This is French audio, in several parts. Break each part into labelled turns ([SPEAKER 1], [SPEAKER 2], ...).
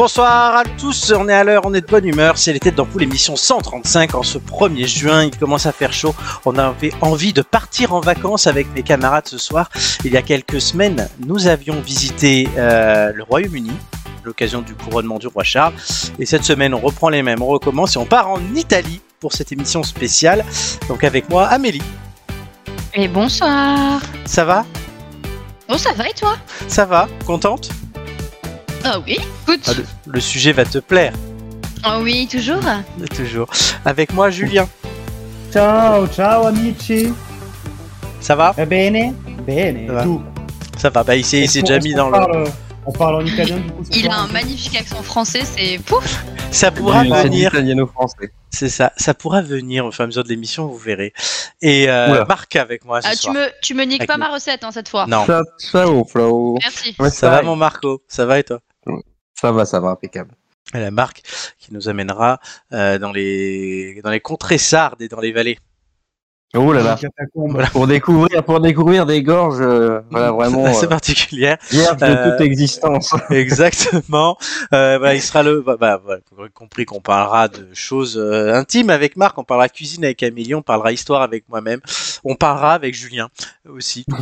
[SPEAKER 1] Bonsoir à tous, on est à l'heure, on est de bonne humeur, c'est les têtes d'ampoule émission 135 en ce 1er juin, il commence à faire chaud, on avait envie de partir en vacances avec mes camarades ce soir. Il y a quelques semaines, nous avions visité euh, le Royaume-Uni, l'occasion du couronnement du roi Charles, et cette semaine on reprend les mêmes, on recommence et on part en Italie pour cette émission spéciale. Donc avec moi Amélie,
[SPEAKER 2] Et bonsoir.
[SPEAKER 1] ça va?
[SPEAKER 2] Oh, ça va et toi?
[SPEAKER 1] Ça va Contente?
[SPEAKER 2] Ah oui. Écoute.
[SPEAKER 1] Ah, le, le sujet va te plaire,
[SPEAKER 2] Ah oui, toujours.
[SPEAKER 1] toujours. Avec moi Julien,
[SPEAKER 3] Ciao, ciao amici.
[SPEAKER 1] ça va?
[SPEAKER 3] Va bene? Bene.
[SPEAKER 1] Ça va. Ça va, bah il s'est déjà mis dans le...
[SPEAKER 3] parle- On parle en italien du coup.
[SPEAKER 2] Il a un magnifique accent français, c'est pouf.
[SPEAKER 1] Ça pourra venir,
[SPEAKER 4] italiano-français.
[SPEAKER 1] c'est ça, ça pourra venir au fur et à mesure de l'émission, vous verrez. Et euh. Marc avec moi ce
[SPEAKER 2] Ah, tu me, tu me niques
[SPEAKER 1] Avec
[SPEAKER 2] pas
[SPEAKER 1] nous.
[SPEAKER 2] ma recette hein, cette fois.
[SPEAKER 1] Non,
[SPEAKER 4] Ça, ça au flow.
[SPEAKER 2] Merci.
[SPEAKER 4] Ouais,
[SPEAKER 1] ça va mon Marco, ça va et toi?
[SPEAKER 4] Ça va, ça va, impeccable.
[SPEAKER 1] Et la Marc qui nous amènera euh, dans les dans les contrées sardes et dans les vallées.
[SPEAKER 4] Oh là là.
[SPEAKER 1] Voilà.
[SPEAKER 4] Pour découvrir, pour découvrir des gorges, euh, voilà, vraiment,
[SPEAKER 1] C'est
[SPEAKER 4] euh,
[SPEAKER 1] particulière.
[SPEAKER 4] vierges
[SPEAKER 1] Euh,
[SPEAKER 4] de toute existence.
[SPEAKER 1] Exactement. Euh, bah, il sera le. Bah, bah, voilà, vous aurez compris qu'on parlera de choses euh, intimes avec Marc, on parlera cuisine avec Amélie, on parlera histoire avec moi-même, on parlera avec Julien aussi.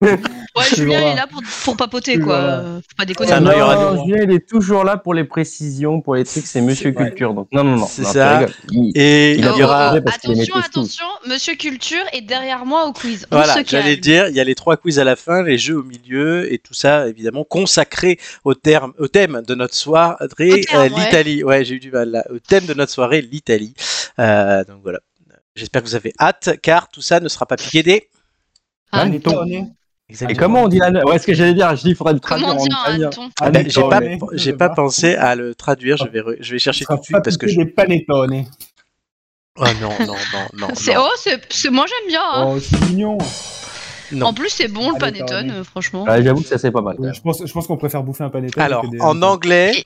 [SPEAKER 2] Ouais, Julien est là pour, pour papoter quoi. Euh, Faut pas déconner.
[SPEAKER 1] Ah non,
[SPEAKER 4] Non, Julien, il est toujours là pour les précisions, pour les trucs, c'est Monsieur. Culture. Donc, non, non, non.
[SPEAKER 1] C'est ça.
[SPEAKER 4] Il-
[SPEAKER 1] Et il y aura.
[SPEAKER 2] oh, oh, attention, attention, Monsieur Culture est derrière moi au quiz. On
[SPEAKER 1] Voilà, j'allais dire, il y a les trois quiz à la fin, les jeux au milieu, et tout ça, évidemment, consacré au, terme, au thème de notre soirée, euh, l'Italie. Ouais, j'ai eu du mal là. Au thème de notre soirée, l'Italie. Euh, donc voilà. J'espère que vous avez hâte, car tout ça ne sera pas piqué des.
[SPEAKER 2] Ah,
[SPEAKER 3] Panettone.
[SPEAKER 4] Et comment on dit la... Ouais, ce que j'allais dire, je dis, il faudrait le traduire
[SPEAKER 2] Comment
[SPEAKER 4] en
[SPEAKER 2] un
[SPEAKER 4] italien.
[SPEAKER 2] hanneton
[SPEAKER 1] Ah ben, j'ai pas, j'ai pas pensé à le traduire. Je vais, re- je vais chercher tout de suite parce que je.
[SPEAKER 3] des panettone.
[SPEAKER 1] Oh non, non, non, non.
[SPEAKER 2] C'est oh, c'est c'est- moi j'aime bien. hein.
[SPEAKER 3] Oh, c'est mignon.
[SPEAKER 1] Non.
[SPEAKER 2] En plus, c'est bon le
[SPEAKER 3] Panettone.
[SPEAKER 2] euh, franchement.
[SPEAKER 4] Ouais, J'avoue que ça, c'est pas mal.
[SPEAKER 3] Je pense, je pense qu'on préfère bouffer un panettone.
[SPEAKER 1] Alors,
[SPEAKER 3] que des-
[SPEAKER 1] en anglais,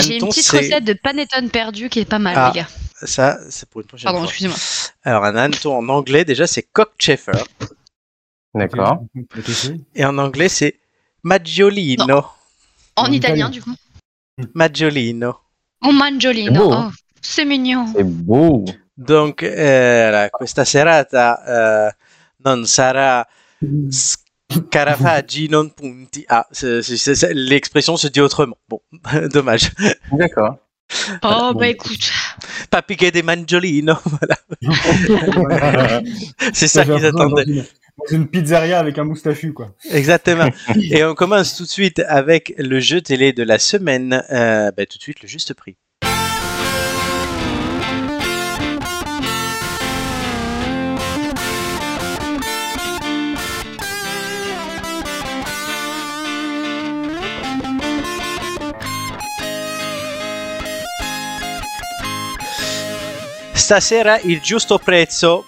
[SPEAKER 2] J'ai une petite
[SPEAKER 1] c'est
[SPEAKER 2] recette de panettone perdu qui est pas mal,
[SPEAKER 1] Ah,
[SPEAKER 2] les gars.
[SPEAKER 1] ça, c'est pour une prochaine
[SPEAKER 2] Pardon,
[SPEAKER 1] fois.
[SPEAKER 2] excusez-moi.
[SPEAKER 1] Alors, un hanneton en anglais, déjà, c'est cockchafer.
[SPEAKER 4] D'accord.
[SPEAKER 1] Et en anglais, c'est maggiolino.
[SPEAKER 2] En
[SPEAKER 3] En
[SPEAKER 2] italien,
[SPEAKER 3] italien.
[SPEAKER 2] du coup.
[SPEAKER 1] Maggiolino.
[SPEAKER 2] Un mangiolino.
[SPEAKER 4] C'est beau,
[SPEAKER 2] Oh,
[SPEAKER 4] hein.
[SPEAKER 2] c'est mignon.
[SPEAKER 4] C'est beau.
[SPEAKER 1] Donc, eh, questa serata eh, non sarà scarafaggi non punti. Ah, l'expression se dit autrement. Bon, dommage.
[SPEAKER 4] D'accord.
[SPEAKER 2] Oh,
[SPEAKER 3] bon.
[SPEAKER 2] bah écoute.
[SPEAKER 1] Pas piquer des mangiolino. Voilà. C'est ça qu'ils
[SPEAKER 3] Dans
[SPEAKER 1] attendaient.
[SPEAKER 3] une, dans une pizzeria avec un moustachu, quoi.
[SPEAKER 1] Exactement. Et on commence tout de suite avec le jeu télé de la semaine. Euh, bah, tout de suite, le juste prix. Stasera il giusto prezzo.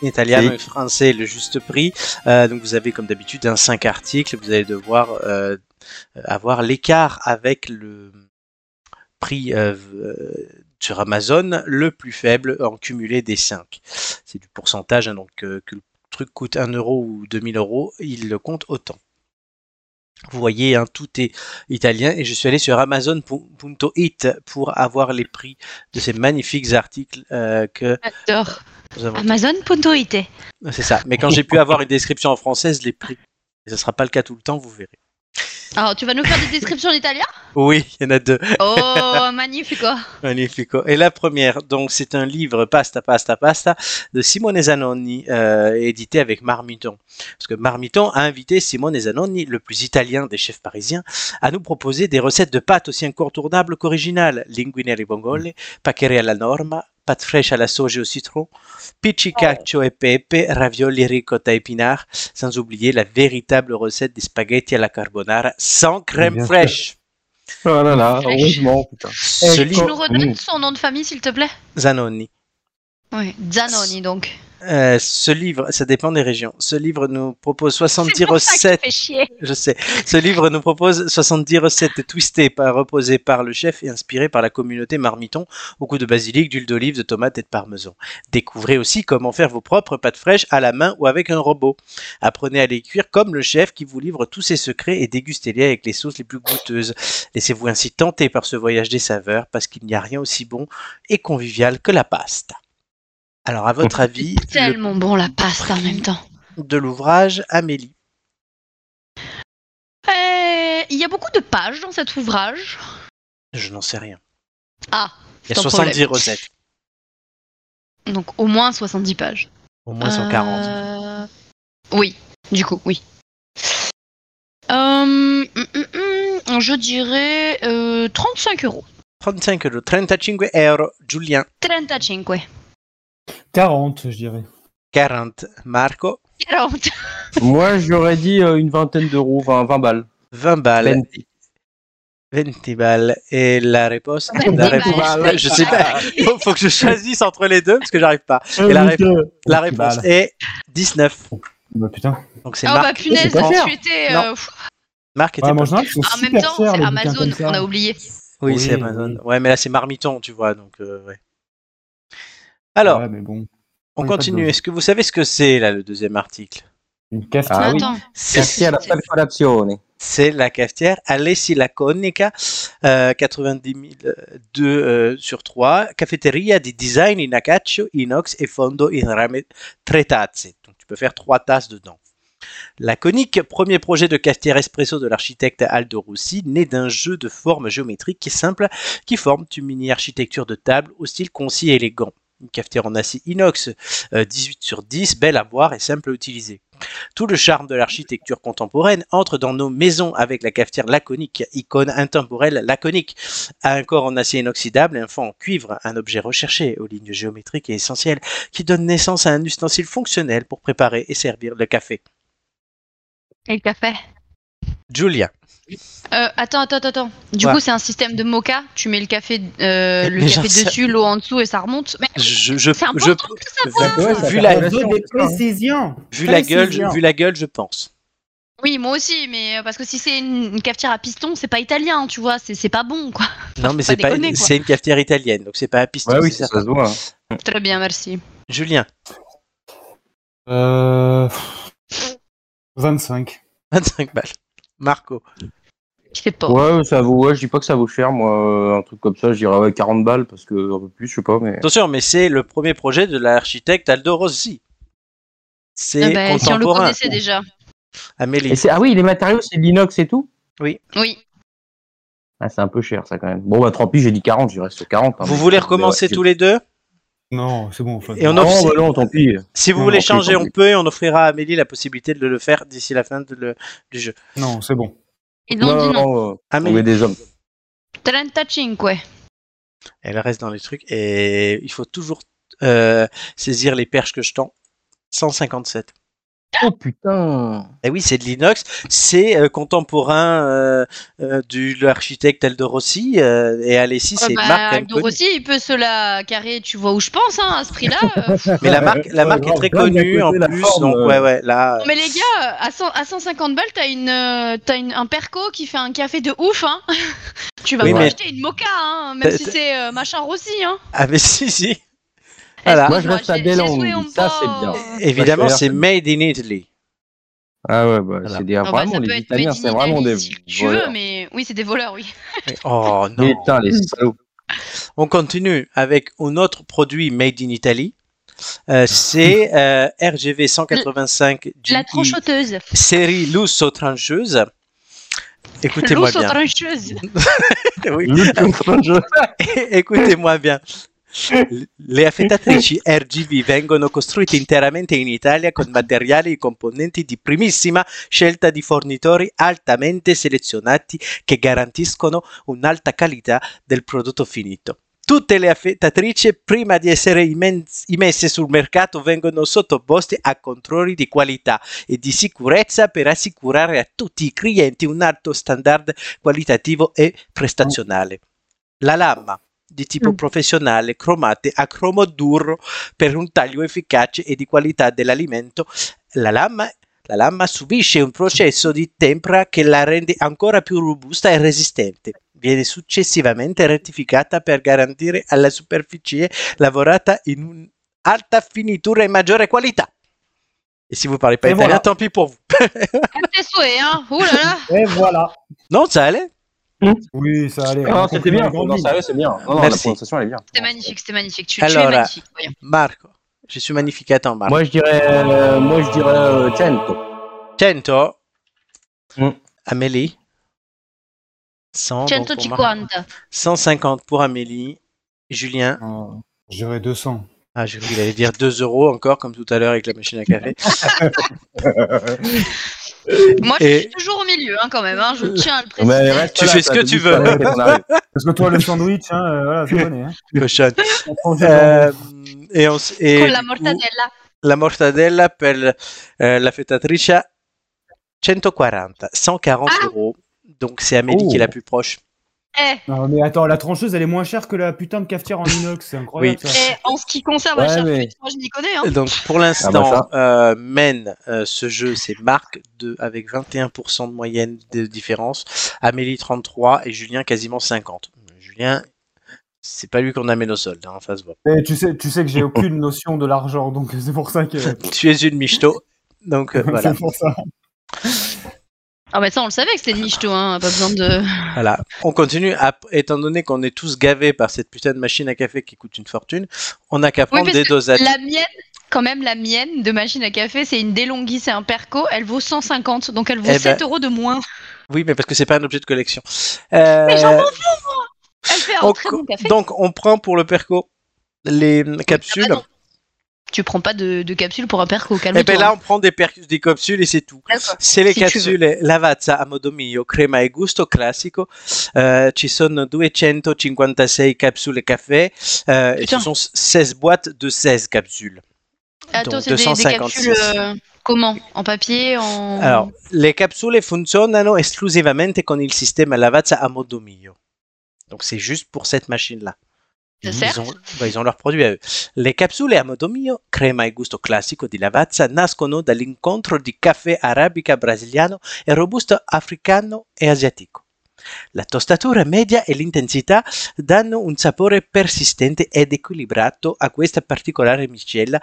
[SPEAKER 1] Italiano
[SPEAKER 4] Sì.
[SPEAKER 1] et français, le juste prix. Euh, donc vous avez comme d'habitude un 5 articles. Vous allez devoir euh, avoir l'écart avec le prix euh, sur Amazon le plus faible en cumulé des 5. C'est du pourcentage, hein, donc que le truc coûte 1 euro ou 2000 euros, il le compte autant. Vous voyez, hein, tout est italien et je suis allé sur Amazon.it pour avoir les prix de ces magnifiques articles euh, que avons
[SPEAKER 2] Amazon.it.
[SPEAKER 1] c'est ça. Mais quand j'ai pu avoir une description en français, je l'ai pris. Et ce sera pas le cas tout le temps, vous verrez.
[SPEAKER 2] Alors, tu vas nous faire des descriptions en italien
[SPEAKER 1] Oui, il y en a deux.
[SPEAKER 2] Oh, magnifique.
[SPEAKER 1] Magnifique. Et la première, donc, c'est un livre Pasta, Pasta, Pasta de Simone Zanoni, euh, édité avec Marmiton. Parce que Marmiton a invité Simone Zanoni, le plus italien des chefs parisiens, à nous proposer des recettes de pâtes aussi incontournables qu'originales. Linguine alle vongole, paccheri alla norma, pâte fraîche à la sauge et au citron, piccicaccio et pepe, ravioli ricotta épinards, sans oublier la véritable recette des spaghettis à la carbonara sans crème
[SPEAKER 3] Bien
[SPEAKER 1] fraîche.
[SPEAKER 4] Oh là là, heureusement, putain.
[SPEAKER 2] Tu nous redonnes son nom de famille, s'il te plaît?
[SPEAKER 1] Zanoni.
[SPEAKER 2] Oui. Zanoni, donc.
[SPEAKER 1] Euh, ce livre, ça dépend des régions. Ce livre nous propose 70
[SPEAKER 2] C'est pour ça qu'il
[SPEAKER 1] recettes.
[SPEAKER 2] fait chier.
[SPEAKER 1] Je sais. Ce livre nous propose 70 recettes twistées, par, reposées par le chef et inspirées par la communauté marmiton au goût de basilic, d'huile d'olive, de tomates et de parmesan. Découvrez aussi comment faire vos propres pâtes fraîches à la main ou avec un robot. Apprenez à les cuire comme le chef qui vous livre tous ses secrets et dégustez-les avec les sauces les plus goûteuses. Laissez-vous ainsi tenter par ce voyage des saveurs parce qu'il n'y a rien aussi bon et convivial que la pasta. Alors, à votre avis, le
[SPEAKER 2] Tellement bon la pasta en même temps.
[SPEAKER 1] de l'ouvrage Amélie.
[SPEAKER 2] Euh, Il y a beaucoup de pages dans cet ouvrage.
[SPEAKER 1] Je n'en sais rien.
[SPEAKER 2] Ah,
[SPEAKER 1] Il y a
[SPEAKER 2] c'est un
[SPEAKER 1] 70
[SPEAKER 2] problème.
[SPEAKER 1] recettes.
[SPEAKER 2] Donc au moins 70 pages.
[SPEAKER 1] Au moins 140.
[SPEAKER 2] Euh, Oui, du coup, oui. Euh, hum, hum, hum, je dirais euh, 35 euros.
[SPEAKER 1] 35 euros. 35 euro. Julien.
[SPEAKER 2] 35.
[SPEAKER 3] 40, je dirais.
[SPEAKER 1] 40. Marco.
[SPEAKER 2] 40.
[SPEAKER 4] Moi, j'aurais dit euh, une vingtaine d'euros, enfin 20 balles.
[SPEAKER 1] 20 balles.
[SPEAKER 4] 20.
[SPEAKER 1] 20 balles. Et la réponse,
[SPEAKER 2] 20
[SPEAKER 1] la
[SPEAKER 2] balles.
[SPEAKER 1] réponse je sais pas. Faut, faut que je choisisse entre les deux parce que j'arrive pas. Et la, rép- la réponse est 19.
[SPEAKER 3] Bah putain.
[SPEAKER 1] Donc c'est
[SPEAKER 2] Oh bah punaise, tu étais. Euh.
[SPEAKER 1] Marc était
[SPEAKER 3] Ouais,
[SPEAKER 1] pas-
[SPEAKER 3] moi, en
[SPEAKER 2] même temps, c'est Amazon, on a oublié.
[SPEAKER 1] Oui,
[SPEAKER 3] Oui,
[SPEAKER 1] c'est Amazon. Ouais, mais là c'est Marmiton, tu vois. Donc, euh, ouais. Alors,
[SPEAKER 3] Ouais, mais bon.
[SPEAKER 1] on continue. Est-ce que vous savez ce que c'est là le deuxième article?
[SPEAKER 3] Une cafetière.
[SPEAKER 4] Ah oui.
[SPEAKER 1] C'est la cafetière Alessi Laconica, euh, 90 000 2 euh, sur 3, cafeteria di design in acciaio, inox et fondo in rame tre tazze. Donc tu peux faire trois tasses dedans. Laconique, premier projet de cafetière espresso de l'architecte Aldo Rossi, né d'un jeu de formes géométriques qui est simple, qui forme une mini-architecture de table au style concis et élégant. Une cafetière en acier inox, euh, 18 sur 10, belle à voir et simple à utiliser. Tout le charme de l'architecture contemporaine entre dans nos maisons avec la cafetière laconique, icône intemporelle laconique, à un corps en acier inoxydable et un fond en cuivre, un objet recherché aux lignes géométriques et essentielles qui donne naissance à un ustensile fonctionnel pour préparer et servir le café.
[SPEAKER 2] Et le café
[SPEAKER 1] Julia.
[SPEAKER 2] Euh, attends, attends, attends. Du
[SPEAKER 1] Ouais.
[SPEAKER 2] coup, c'est un système de mocha. Tu mets le café, euh, le café dessus, l'eau en dessous et ça remonte. Mais
[SPEAKER 1] Je, je,
[SPEAKER 2] c'est
[SPEAKER 1] je-
[SPEAKER 2] de savoir.
[SPEAKER 1] vu, la,
[SPEAKER 3] précisions.
[SPEAKER 1] vu la gueule,
[SPEAKER 3] Précision.
[SPEAKER 1] vu la gueule, je pense.
[SPEAKER 2] Oui, moi aussi, mais euh, parce que si c'est une, une cafetière à piston, c'est pas italien, tu vois, c'est c'est pas bon, quoi.
[SPEAKER 1] Non, mais c'est
[SPEAKER 2] pas
[SPEAKER 1] c'est une cafetière italienne, donc c'est pas un piston.
[SPEAKER 4] Ouais, oui,
[SPEAKER 1] c'est
[SPEAKER 4] ça, ça se voit. hein.
[SPEAKER 2] Très bien, merci.
[SPEAKER 1] Julien,
[SPEAKER 3] Euh... 25.
[SPEAKER 1] 25 balles. Marco,
[SPEAKER 2] Je sais pas.
[SPEAKER 4] Ouais, ça vaut, ouais, je dis pas que ça vaut cher, moi, euh, un truc comme ça, je dirais ouais, 40 balles, parce que un peu plus, je sais pas, mais.
[SPEAKER 1] attention, mais c'est le premier projet de l'architecte Aldo Rossi. C'est
[SPEAKER 2] Ah bah, si on le connaissait déjà.
[SPEAKER 1] Amélie.
[SPEAKER 4] Et ah oui, les matériaux, c'est de l'inox et tout?
[SPEAKER 2] Oui.
[SPEAKER 4] ah, C'est un peu cher, ça, quand même. Bon, bah, tant pis, j'ai dit 40, je reste 40. hein,
[SPEAKER 1] Vous voulez recommencer
[SPEAKER 4] ouais,
[SPEAKER 1] tous les deux?
[SPEAKER 3] Non, c'est bon. Enfin,
[SPEAKER 1] Et on
[SPEAKER 4] Non,
[SPEAKER 1] offre-
[SPEAKER 4] bah non, tant pis.
[SPEAKER 1] Si vous
[SPEAKER 4] Non,
[SPEAKER 1] voulez
[SPEAKER 4] pis,
[SPEAKER 1] changer, on peut et on offrira à Amélie la possibilité de le faire d'ici la fin de le- du jeu.
[SPEAKER 3] Non, c'est bon.
[SPEAKER 2] Ils ont dit non.
[SPEAKER 4] euh, on
[SPEAKER 1] Amélie,
[SPEAKER 4] est des hommes.
[SPEAKER 2] 35, ouais.
[SPEAKER 1] elle reste dans les trucs et il faut toujours euh, saisir les perches que je tends. 157.
[SPEAKER 4] Oh putain
[SPEAKER 1] Et oui, c'est de l'inox. C'est euh, contemporain euh, euh, de l'architecte Aldo Rossi euh, et Alessi, c'est une
[SPEAKER 2] bah,
[SPEAKER 1] marque
[SPEAKER 2] Aldo
[SPEAKER 1] connue.
[SPEAKER 2] Rossi, il peut se la carrer, tu vois où je pense, hein, à ce prix-là.
[SPEAKER 1] Mais la marque, la
[SPEAKER 3] Ouais,
[SPEAKER 1] marque est très connue en plus,
[SPEAKER 3] forme,
[SPEAKER 1] donc ouais, ouais, là.
[SPEAKER 2] Non, mais les gars, à, 100 à 150 balles, t'as une, t'as une, un perco qui fait un café de ouf, hein. tu vas
[SPEAKER 1] Oui,
[SPEAKER 2] pas
[SPEAKER 1] mais-
[SPEAKER 2] acheter une mocha, hein, même si c'est euh, machin Rossi, hein.
[SPEAKER 1] Ah, mais si, si. Voilà.
[SPEAKER 4] Moi, je reste à
[SPEAKER 2] un
[SPEAKER 4] ça, c'est bien.
[SPEAKER 1] Évidemment, c'est made in Italy.
[SPEAKER 4] Ah ouais, bah,
[SPEAKER 1] Voilà.
[SPEAKER 4] c'est des,
[SPEAKER 2] Ah bah,
[SPEAKER 4] vraiment, les Italiens, c'est vraiment des
[SPEAKER 2] si tu
[SPEAKER 4] voleurs.
[SPEAKER 2] veux, mais oui, c'est des voleurs, oui.
[SPEAKER 1] Oh non.
[SPEAKER 4] Putain, les salauds.
[SPEAKER 1] On continue avec un autre produit made in Italy. Euh, c'est euh, RGV 185
[SPEAKER 2] La
[SPEAKER 1] GI
[SPEAKER 2] tranchoteuse.
[SPEAKER 1] série Lusso trancheuse. Écoutez-moi bien.
[SPEAKER 2] trancheuse.
[SPEAKER 1] Oui. Écoutez-moi bien. Le affettatrici RGB vengono costruite interamente in Italia con materiali e componenti di primissima scelta di fornitori altamente selezionati che garantiscono un'alta qualità del prodotto finito. Tutte le affettatrici, prima di essere immesse sul mercato, vengono sottoposte a controlli di qualità e di sicurezza per assicurare a tutti i clienti un alto standard qualitativo e prestazionale. La lama di tipo
[SPEAKER 2] Mm.
[SPEAKER 1] professionale cromate a cromo duro per un taglio efficace e di qualità dell'alimento. La lama, la lama subisce un processo di tempera che la rende ancora più robusta e resistente. Viene successivamente rettificata per garantire alla superficie lavorata in un'alta finitura e maggiore qualità. Et si vous parlez pas italien,
[SPEAKER 3] voilà.
[SPEAKER 1] tant pis pour vous.
[SPEAKER 3] Et voilà.
[SPEAKER 1] non, ça allait
[SPEAKER 3] Oui, ça allait. on a
[SPEAKER 4] Non, c'était bien. Non, sérieux, c'est bien. Non, non, la
[SPEAKER 1] Merci.
[SPEAKER 4] prononciation, elle est bien.
[SPEAKER 2] C'était magnifique, c'était magnifique. Tu, tu
[SPEAKER 1] Alors,
[SPEAKER 2] es
[SPEAKER 1] là-
[SPEAKER 2] magnifique. voyons.
[SPEAKER 1] Marco, je suis magnifique. Attends, Marco.
[SPEAKER 4] Moi, je dirais, euh, moi, je dirais euh, Cento.
[SPEAKER 1] 100.
[SPEAKER 4] Mm.
[SPEAKER 1] Amélie. 100. donc pour Marco.
[SPEAKER 2] 150.
[SPEAKER 1] 150 pour Amélie. Julien.
[SPEAKER 3] Ah, Je dirais 200.
[SPEAKER 1] Ah, j'ai cru qu'il allait dire 2 euros encore, comme tout à l'heure avec la machine à café.
[SPEAKER 2] Moi, je
[SPEAKER 1] Et-
[SPEAKER 2] suis toujours au milieu, hein, quand même. Hein. Je tiens à le préciser.
[SPEAKER 4] Mais reste
[SPEAKER 1] Tu
[SPEAKER 4] là,
[SPEAKER 1] fais ce que tu veux.
[SPEAKER 3] Parce que toi, le sandwich, hein, euh, voilà, c'est bonnet. Hein. Le
[SPEAKER 1] Euh,
[SPEAKER 3] jambon.
[SPEAKER 1] et on, s- et
[SPEAKER 2] Con
[SPEAKER 1] du
[SPEAKER 2] la mortadella.
[SPEAKER 1] la mortadella per eh, la fettatrice 140. 140
[SPEAKER 2] Ah
[SPEAKER 1] euros. Donc c'est Amélie
[SPEAKER 4] Oh.
[SPEAKER 1] qui est la plus proche.
[SPEAKER 2] Eh,
[SPEAKER 3] Non, mais attends, la trancheuse, elle est moins chère que la putain de cafetière en inox. C'est incroyable
[SPEAKER 1] Oui.
[SPEAKER 3] ça.
[SPEAKER 2] eh, en ce qui concerne
[SPEAKER 4] Ouais,
[SPEAKER 2] la charcuterie,
[SPEAKER 4] mais-
[SPEAKER 2] moi je m'y connais. Hein.
[SPEAKER 1] Donc pour
[SPEAKER 4] Ah,
[SPEAKER 1] l'instant,
[SPEAKER 4] bah,
[SPEAKER 1] euh, mène euh, ce jeu, c'est Marc de, avec 21% de moyenne de différence, Amélie 33 et Julien quasiment 50. Julien, c'est pas lui qu'on amène au solde, hein, ça se voit.
[SPEAKER 3] Et tu sais, tu sais que j'ai aucune notion de l'argent, donc c'est pour ça que.
[SPEAKER 1] Tu es une michto. Donc euh, voilà.
[SPEAKER 3] c'est pour ça.
[SPEAKER 2] Ah, bah ça, on le savait que c'était une michto, hein. Pas besoin de.
[SPEAKER 1] voilà. On continue. À- étant donné qu'on est tous gavés par cette putain de machine à café qui coûte une fortune, on n'a qu'à prendre
[SPEAKER 2] parce
[SPEAKER 1] des dosages.
[SPEAKER 2] La mienne, quand même, la mienne de machine à café, c'est une DeLonghi, c'est un Perco. Elle vaut 150, donc elle vaut
[SPEAKER 1] Eh ben,
[SPEAKER 2] 7 euros de moins.
[SPEAKER 1] Oui, mais parce que c'est pas un objet de collection. Euh,
[SPEAKER 2] Mais j'en m'en fous, moi Elle fait un
[SPEAKER 1] on-
[SPEAKER 2] très bon café.
[SPEAKER 1] donc on prend pour le perco les capsules.
[SPEAKER 2] Ah bah non. Tu prends pas de, de capsule pour un Perco,
[SPEAKER 1] Et
[SPEAKER 2] calme-toi.
[SPEAKER 1] ben là, on prend des, capsules et c'est tout.
[SPEAKER 2] D'accord.
[SPEAKER 1] Se le
[SPEAKER 2] Si
[SPEAKER 1] capsule Lavazza a modo mio, crema e gusto classico, eh, ci sono 256 capsule caffè, eh, et ce sont 16 boîtes de 16 capsules.
[SPEAKER 2] Attends, c'est des, des
[SPEAKER 1] 256.
[SPEAKER 2] capsules euh, comment? En papier En.
[SPEAKER 1] Alors, le capsule funzionano esclusivamente con il sistema Lavazza a modo mio. Donc c'est juste pour cette machine-là. Ils ont, ils ont leurs produits eux. Le capsule a modo mio, crema e gusto classico di Lavazza, nascono dall'incontro di caffè arabica brasiliano e robusto africano e asiatico. La tostatura media e l'intensità danno un sapore persistente ed equilibrato a questa particolare miscela,